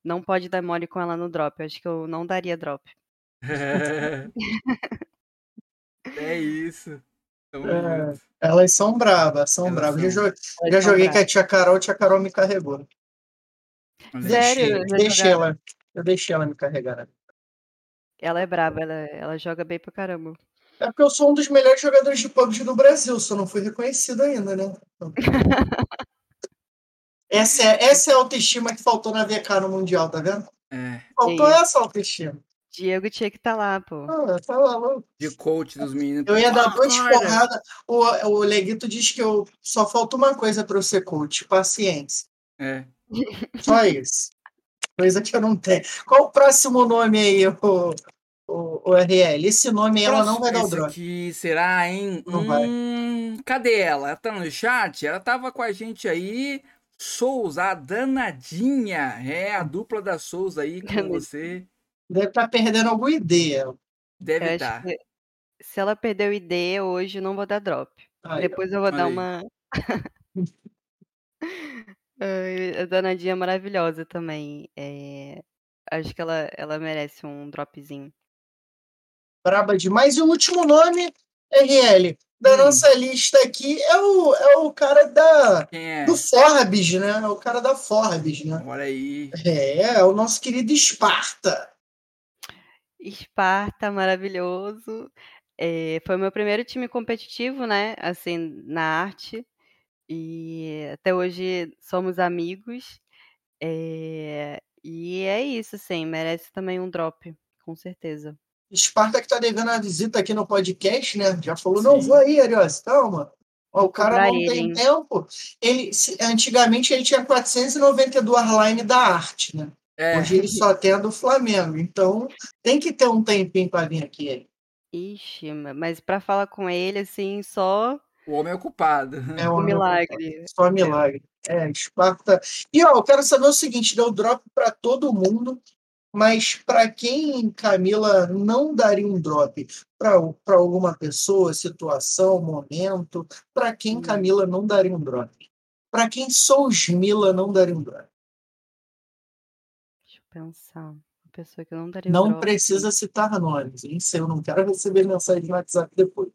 não pode dar mole com ela no drop. Eu acho que eu não daria drop. é isso. É. Elas são bravas, são Elas bravas. Já, são. já são joguei com bravas. a tia Carol, a tia Carol me carregou. Sério? Deixei, ela, eu deixei ela me carregar. né? Ela é brava, ela, ela joga bem pra caramba. É porque eu sou um dos melhores jogadores de PUBG do Brasil, só não fui reconhecido ainda, né? Essa é, essa é a autoestima que faltou na VK no Mundial, tá vendo? É, Faltou isso. essa autoestima. Diego tinha que estar lá, pô. Ah, tá de coach dos meninos. Eu ia dar duas Acorda. porradas. O, o Leguito diz que eu, só falta uma coisa para eu ser coach: paciência. É. Só isso. Coisa que eu não tenho. Qual o próximo nome aí, o, o, o RL? Esse nome ela não vai dar o aqui será, hein? Não vai. Hum, cadê ela? Ela tá no chat? Ela tava com a gente aí. Souza, a danadinha. É, a dupla da Souza aí com você. Deve estar perdendo alguma ideia. Deve estar. que se ela perdeu ideia hoje, não vou dar drop. Depois eu vou dar uma. Ai, A danadinha é maravilhosa também. É, Acho que ela, ela merece um dropzinho. Braba demais. E o último nome, RL, da Hum. nossa lista aqui é o, é o cara da, é? do Forbes, né? É o cara da Forbes, né? Olha aí. É, é o nosso querido Esparta. Esparta, maravilhoso. É, foi o meu primeiro time competitivo, né? Assim, na arte. E até hoje somos amigos. É, E é isso, assim, merece também um drop, com certeza. Esparta que tá devendo a visita aqui no podcast, né? Já falou, não, Sim. vou aí, Arios, calma. Ó, o cara não ele, tem hein? tempo. Ele, antigamente ele tinha 492 line da arte, né? É, Hoje ele só tem a do Flamengo. Então tem que ter um tempinho para vir aqui. Ixi, ma- mas pra falar com ele, assim, só o homem é ocupado. É um um milagre. Só milagre. É, Esparta. E ó, eu quero saber o seguinte: deu drop para todo mundo, mas para quem Camila não daria um drop? Para alguma pessoa, situação, momento? Para quem Hum. Camila não daria um drop? Para quem Sousmila não daria um drop? Deixa eu pensar. Uma pessoa que eu não daria um Não drop. precisa citar nomes, hein? Se eu não quero receber mensagem no WhatsApp depois.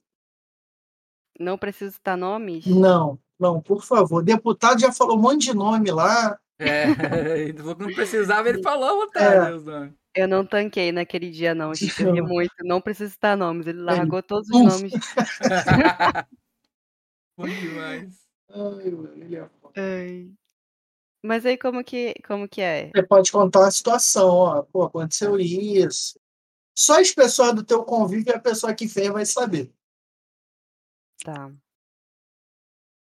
Não preciso citar nomes? Não, não, por favor. Deputado já falou um monte de nome lá. É, não precisava, ele falou à É. Eu não tanquei naquele dia, não. ri muito. Não preciso citar nomes. Ele largou todos os Uf. nomes. Bom demais. Ai, mano, é. Ai. Mas aí como que, como que é? Você pode contar uma situação, ó, pô, aconteceu isso. Só as pessoas do teu convívio e a pessoa que fez vai saber. Tá.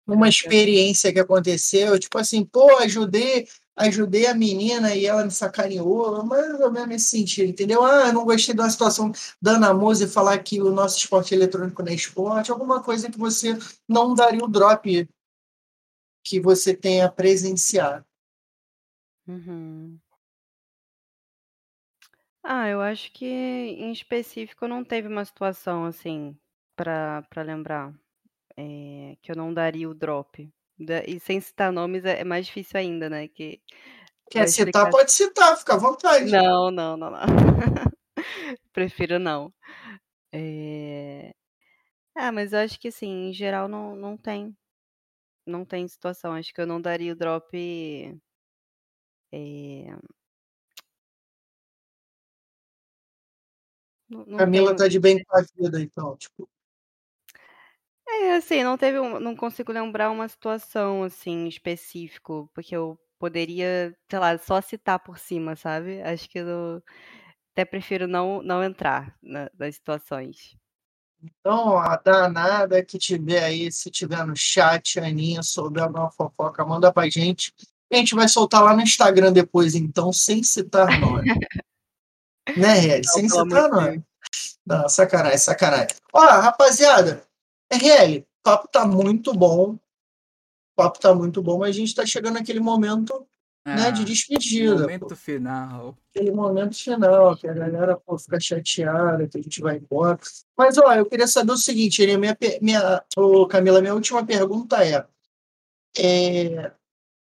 Uma experiência que aconteceu, tipo assim, pô, ajudei, ajudei a menina e ela me sacaneou, mais ou menos nesse sentido, entendeu? Ah, eu não gostei de uma situação da Ana Mose falar que o nosso esporte eletrônico não é esporte, alguma coisa que você não daria o drop que você tenha presenciado. Uhum. Ah, eu acho que em específico não teve uma situação assim pra lembrar é, que eu não daria o drop. Da- E sem citar nomes é é mais difícil ainda, né? Que Quer citar, explicar. pode citar, fica à vontade. Não, não, não, não. Prefiro não. É... Ah, mas eu acho que assim, em geral não, não tem. Não tem situação. Acho que eu não daria o drop. é, Não, não Camila tem. tá de bem com a vida, então, tipo, É, assim, não teve um, não consigo lembrar uma situação assim específico, porque eu poderia, sei lá, só citar por cima, sabe? Acho que eu até prefiro não, não entrar na- nas situações. Então, a danada que tiver aí, se tiver no chat, Aninha, souber alguma fofoca, manda pra gente. A gente vai soltar lá no Instagram depois, então, sem citar nome. né, Red? Sem citar nome. Não, sacanagem, sacanagem. Ó, rapaziada, RL, o papo tá muito bom. O papo tá muito bom, mas a gente tá chegando naquele momento né, de Ah, despedida. pô. momento final. aquele momento final, que a galera pô, fica chateada, que a gente vai embora. Mas, ó, eu queria saber o seguinte, minha, minha, ô, Camila, minha última pergunta é, é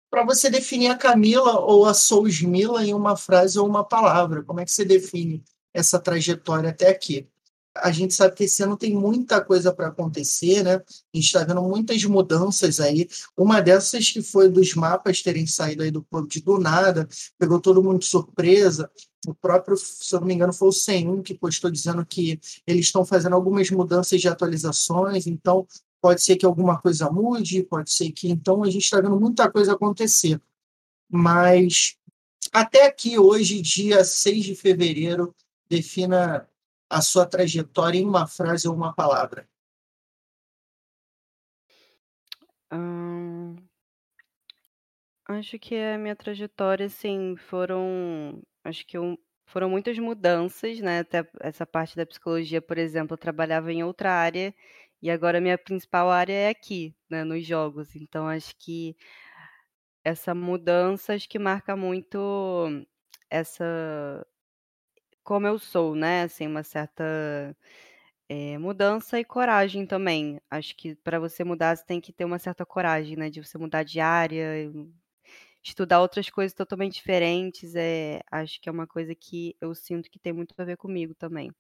para você definir a Camila ou a Sousmila em uma frase ou uma palavra, como é que você define essa trajetória até aqui? A gente sabe que esse ano tem muita coisa para acontecer, né? A gente está vendo muitas mudanças aí. Uma dessas que foi dos mapas terem saído aí do PUBG do nada, pegou todo mundo de surpresa. O próprio, se eu não me engano, foi o Senhum que postou dizendo que eles estão fazendo algumas mudanças de atualizações, então pode ser que alguma coisa mude, pode ser que. Então a gente está vendo muita coisa acontecer. Mas até aqui, hoje, dia 6 de fevereiro, defina a sua trajetória em uma frase ou uma palavra. Hum, acho que a minha trajetória, assim, foram. Acho que eu- foram muitas mudanças, né? Até essa parte da psicologia, por exemplo, eu trabalhava em outra área e agora a minha principal área é aqui, né? Nos jogos. Então, acho que essa mudança, acho que marca muito essa. Como eu sou, né? Assim, uma certa. É, mudança e coragem também. Acho que para você mudar, você tem que ter uma certa coragem, né? De você mudar de área, estudar outras coisas totalmente diferentes. É, acho que é uma coisa que eu sinto que tem muito a ver comigo também.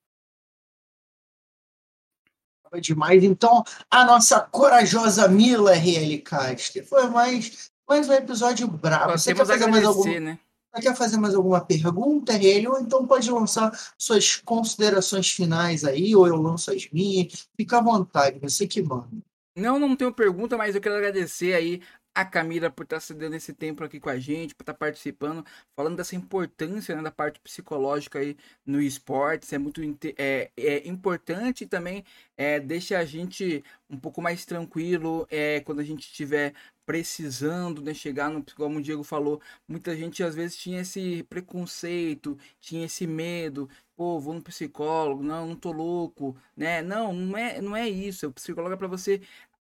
Foi demais. Então, a nossa corajosa Mila RL Caster. Foi mais, mais um episódio brabo. Só Você quer fazer mais agradecer, né? Quer fazer mais alguma pergunta, RL? Ou então pode lançar suas considerações finais aí, ou eu lanço as minhas. Fica à vontade, você que manda. Não, não tenho pergunta, mas eu quero agradecer aí a Camila por estar cedendo esse tempo aqui com a gente, por estar participando, falando dessa importância né, da parte psicológica aí no esporte. Isso é muito é, é importante também é, deixa a gente um pouco mais tranquilo é, quando a gente estiver precisando né, chegar no, como o Diego falou, muita gente às vezes tinha esse preconceito, tinha esse medo, pô, vou no psicólogo, não, não tô louco, né? Não, não é, não é isso. O psicólogo é para você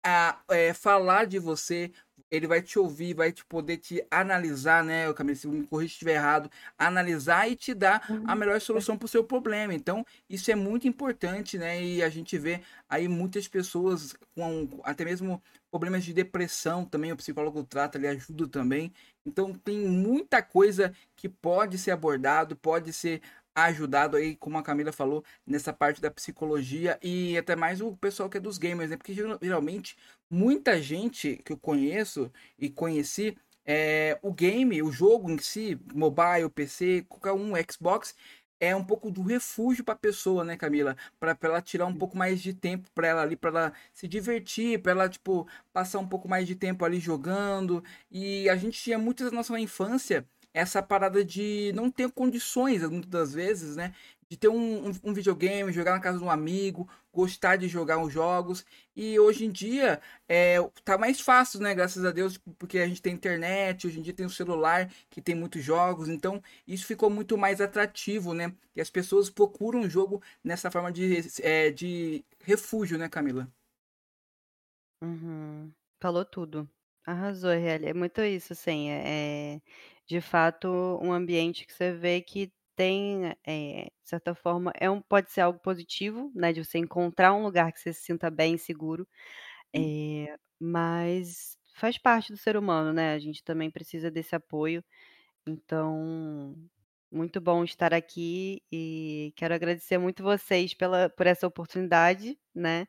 a, é, falar de você, ele vai te ouvir, vai te poder te analisar, né, Camila, se me corrija se estiver errado, analisar e te dar a melhor solução para o seu problema. Então, isso é muito importante, né? E a gente vê aí muitas pessoas com até mesmo problemas de depressão também, o psicólogo trata, ele ajuda também. Então, tem muita coisa que pode ser abordado, pode ser ajudado aí, como a Camila falou, nessa parte da psicologia e até mais o pessoal que é dos gamers, né? Porque geral- geralmente muita gente que eu conheço e conheci é, o game, o jogo em si, mobile, PC, qualquer um, Xbox, é um pouco do refúgio para a pessoa, né, Camila? Para ela tirar um pouco mais de tempo para ela ali, para ela se divertir, para ela, tipo, passar um pouco mais de tempo ali jogando. E a gente tinha muitas na nossa infância essa parada de não ter condições, muitas das vezes, né? De ter um, um, um, videogame, jogar na casa de um amigo, gostar de jogar os jogos. E hoje em dia é, tá mais fácil, né? Graças a Deus, porque a gente tem internet, hoje em dia tem o celular que tem muitos jogos. Então isso ficou muito mais atrativo, né? E as pessoas procuram o jogo nessa forma de, é, de refúgio, né, Camila? Uhum. Falou tudo. Arrasou, Real. É muito isso, assim. É, de fato, um ambiente que você vê que tem, é, de certa forma, é um, pode ser algo positivo, né? De você encontrar um lugar que você se sinta bem e seguro, é, mas faz parte do ser humano, né? A gente também precisa desse apoio. Então, muito bom estar aqui e quero agradecer muito vocês pela, por essa oportunidade, né?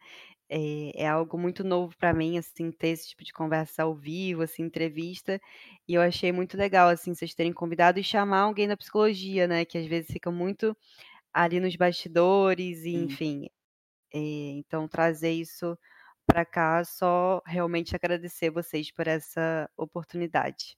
É, é algo muito novo para mim, assim, ter esse tipo de conversa ao vivo, assim, entrevista. E eu achei muito legal, assim, vocês terem convidado e chamar alguém da psicologia, né? Que às vezes fica muito ali nos bastidores, e, enfim. É, então, trazer isso para cá, só realmente agradecer vocês por essa oportunidade.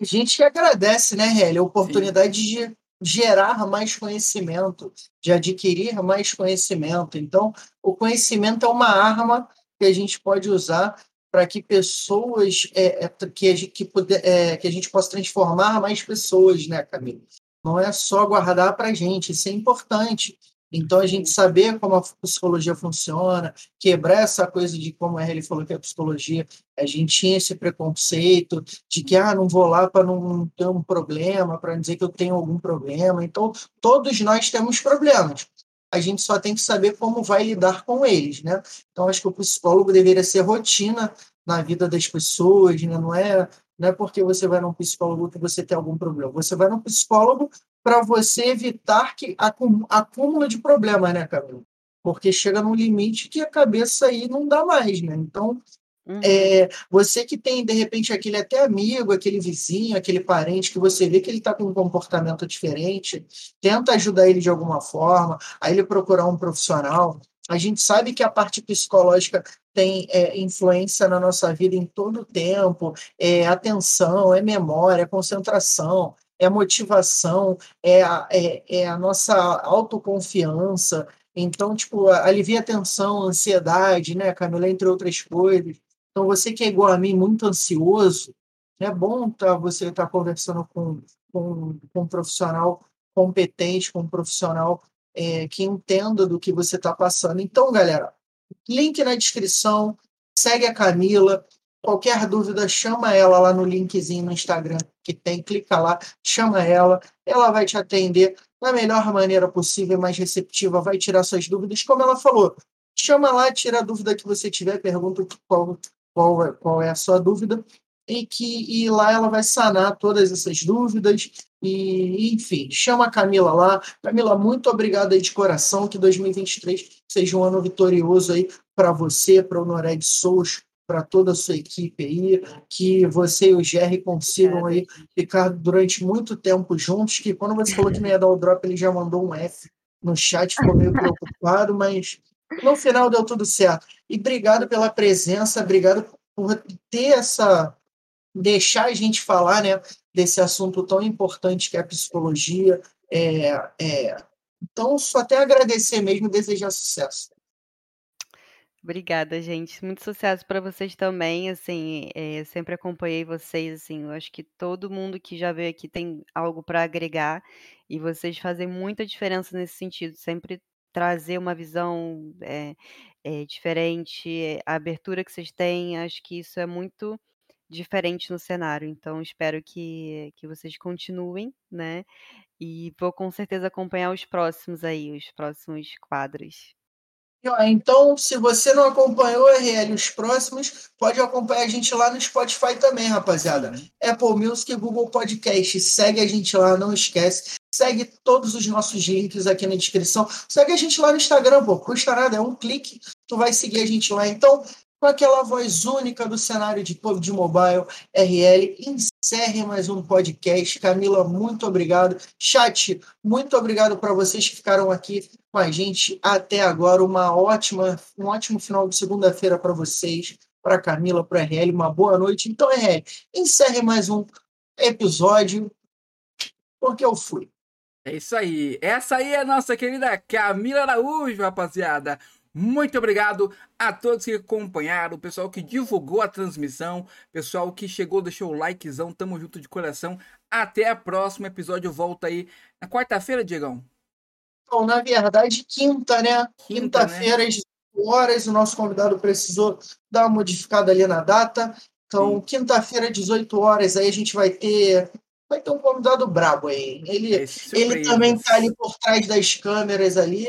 A gente que agradece, né, Hélio, a oportunidade Sim. de gerar mais conhecimento, de adquirir mais conhecimento. Então, o conhecimento é uma arma que a gente pode usar para que pessoas, é, é, que, a gente, que, puder, é, que a gente possa transformar mais pessoas, né, Camila? Não é só guardar para a gente, isso é importante. Então, a gente saber como a psicologia funciona, quebrar essa coisa de como ele falou que a psicologia, a gente tinha esse preconceito de que, ah, não vou lá para não ter um problema, para dizer que eu tenho algum problema. Então, todos nós temos problemas. A gente só tem que saber como vai lidar com eles, né? Então, acho que o psicólogo deveria ser rotina na vida das pessoas, né? não é não é porque você vai num psicólogo que você tem algum problema. Você vai num psicólogo para você evitar que acúmulo de problemas, né, Camilo? Porque chega num limite que a cabeça aí não dá mais, né? Então, uhum. é, você que tem, de repente, aquele até amigo, aquele vizinho, aquele parente, que você vê que ele está com um comportamento diferente, tenta ajudar ele de alguma forma, aí ele procurar um profissional. A gente sabe que a parte psicológica tem é, influência na nossa vida em todo o tempo, é atenção, é memória, é concentração, é motivação, é a, é, é a nossa autoconfiança. Então, tipo, alivia a tensão, a ansiedade, né, Camila, entre outras coisas. Então, você que é igual a mim, muito ansioso, é bom tá, você estar tá conversando com, com, com um profissional competente, com um profissional é, que entenda do que você está passando. Então, galera, link na descrição, segue a Camila, Qualquer dúvida, chama ela lá no linkzinho no Instagram que tem, clica lá, chama ela, ela vai te atender da melhor maneira possível, mais receptiva, vai tirar suas dúvidas. Como ela falou, chama lá, tira a dúvida que você tiver, pergunta qual, qual, é, qual é a sua dúvida, e que e lá ela vai sanar todas essas dúvidas. E, enfim, chama a Camila lá. Camila, muito obrigado aí de coração. Que 2023 seja um ano vitorioso aí para você, para o Noré de Souza, para toda a sua equipe aí, que você e o Jerry consigam aí ficar durante muito tempo juntos, que quando você falou que não ia dar o drop, ele já mandou um F no chat, ficou meio preocupado, mas no final deu tudo certo. E obrigado pela presença, obrigado por ter essa deixar a gente falar, né, desse assunto tão importante que é a psicologia. É, é... Então, só até agradecer mesmo desejar sucesso. Obrigada, gente. Muito sucesso para vocês também. Assim, eh, sempre acompanhei vocês. Assim, eu acho que todo mundo que já veio aqui tem algo para agregar e vocês fazem muita diferença nesse sentido. Sempre trazer uma visão é, é, diferente, a abertura que vocês têm. Acho que isso é muito diferente no cenário. Então, espero que, que vocês continuem, né? E vou com certeza acompanhar os próximos aí, os próximos quadros. Então, se você não acompanhou RL os próximos, pode acompanhar a gente lá no Spotify também, rapaziada. Apple Music e Google Podcast. Segue a gente lá, não esquece. Segue todos os nossos links aqui na descrição. Segue a gente lá no Instagram, pô. Custa nada, é um clique. Tu vai seguir a gente lá. Então, com aquela voz única do cenário de PUBG Mobile RL, encerre mais um podcast. Camila, muito obrigado. Chat, muito obrigado para vocês que ficaram aqui com a gente até agora. Uma ótima, um ótimo final de segunda-feira para vocês, para Camila, para RL. Uma boa noite. Então, RL, encerre mais um episódio, porque eu fui. É isso aí. Essa aí é a nossa querida Camila Araújo, rapaziada. Muito obrigado a todos que acompanharam, o pessoal que divulgou a transmissão, pessoal que chegou, deixou o likezão, tamo junto de coração. Até a próxima episódio, volta aí na quarta-feira, Diegão. Bom, na verdade, quinta, né? Quinta, Quinta-feira, às 18 horas, o nosso convidado precisou dar uma modificada ali na data. Então, quinta-feira, 18 horas, aí a gente vai ter vai ter um convidado brabo aí. Ele, ele também tá ali por trás das câmeras ali.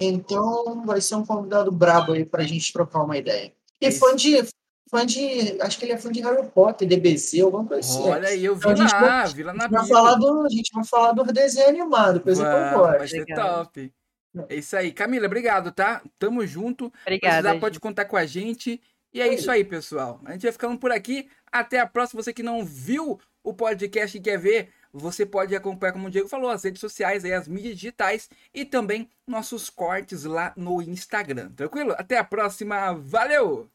Então vai ser um convidado brabo aí pra gente trocar uma ideia. E Isso. fã de. Fã de. Acho que ele é fã de Harry Potter, DBZ, alguma coisa assim. Olha aí, eu vi Então, a gente lá, vai- vi lá A na vai falar do, a gente vai falar do desenho animado, coisa que eu gosto. vai ser top. É isso aí. Camila, obrigado, tá? Tamo junto. Obrigada. Precisar, pode contar com a gente. E é isso aí, pessoal. A gente vai ficando por aqui. Até a próxima. Você que não viu o podcast e quer ver, você pode acompanhar, como o Diego falou, as redes sociais, as mídias digitais e também nossos cortes lá no Instagram. Tranquilo? Até a próxima. Valeu!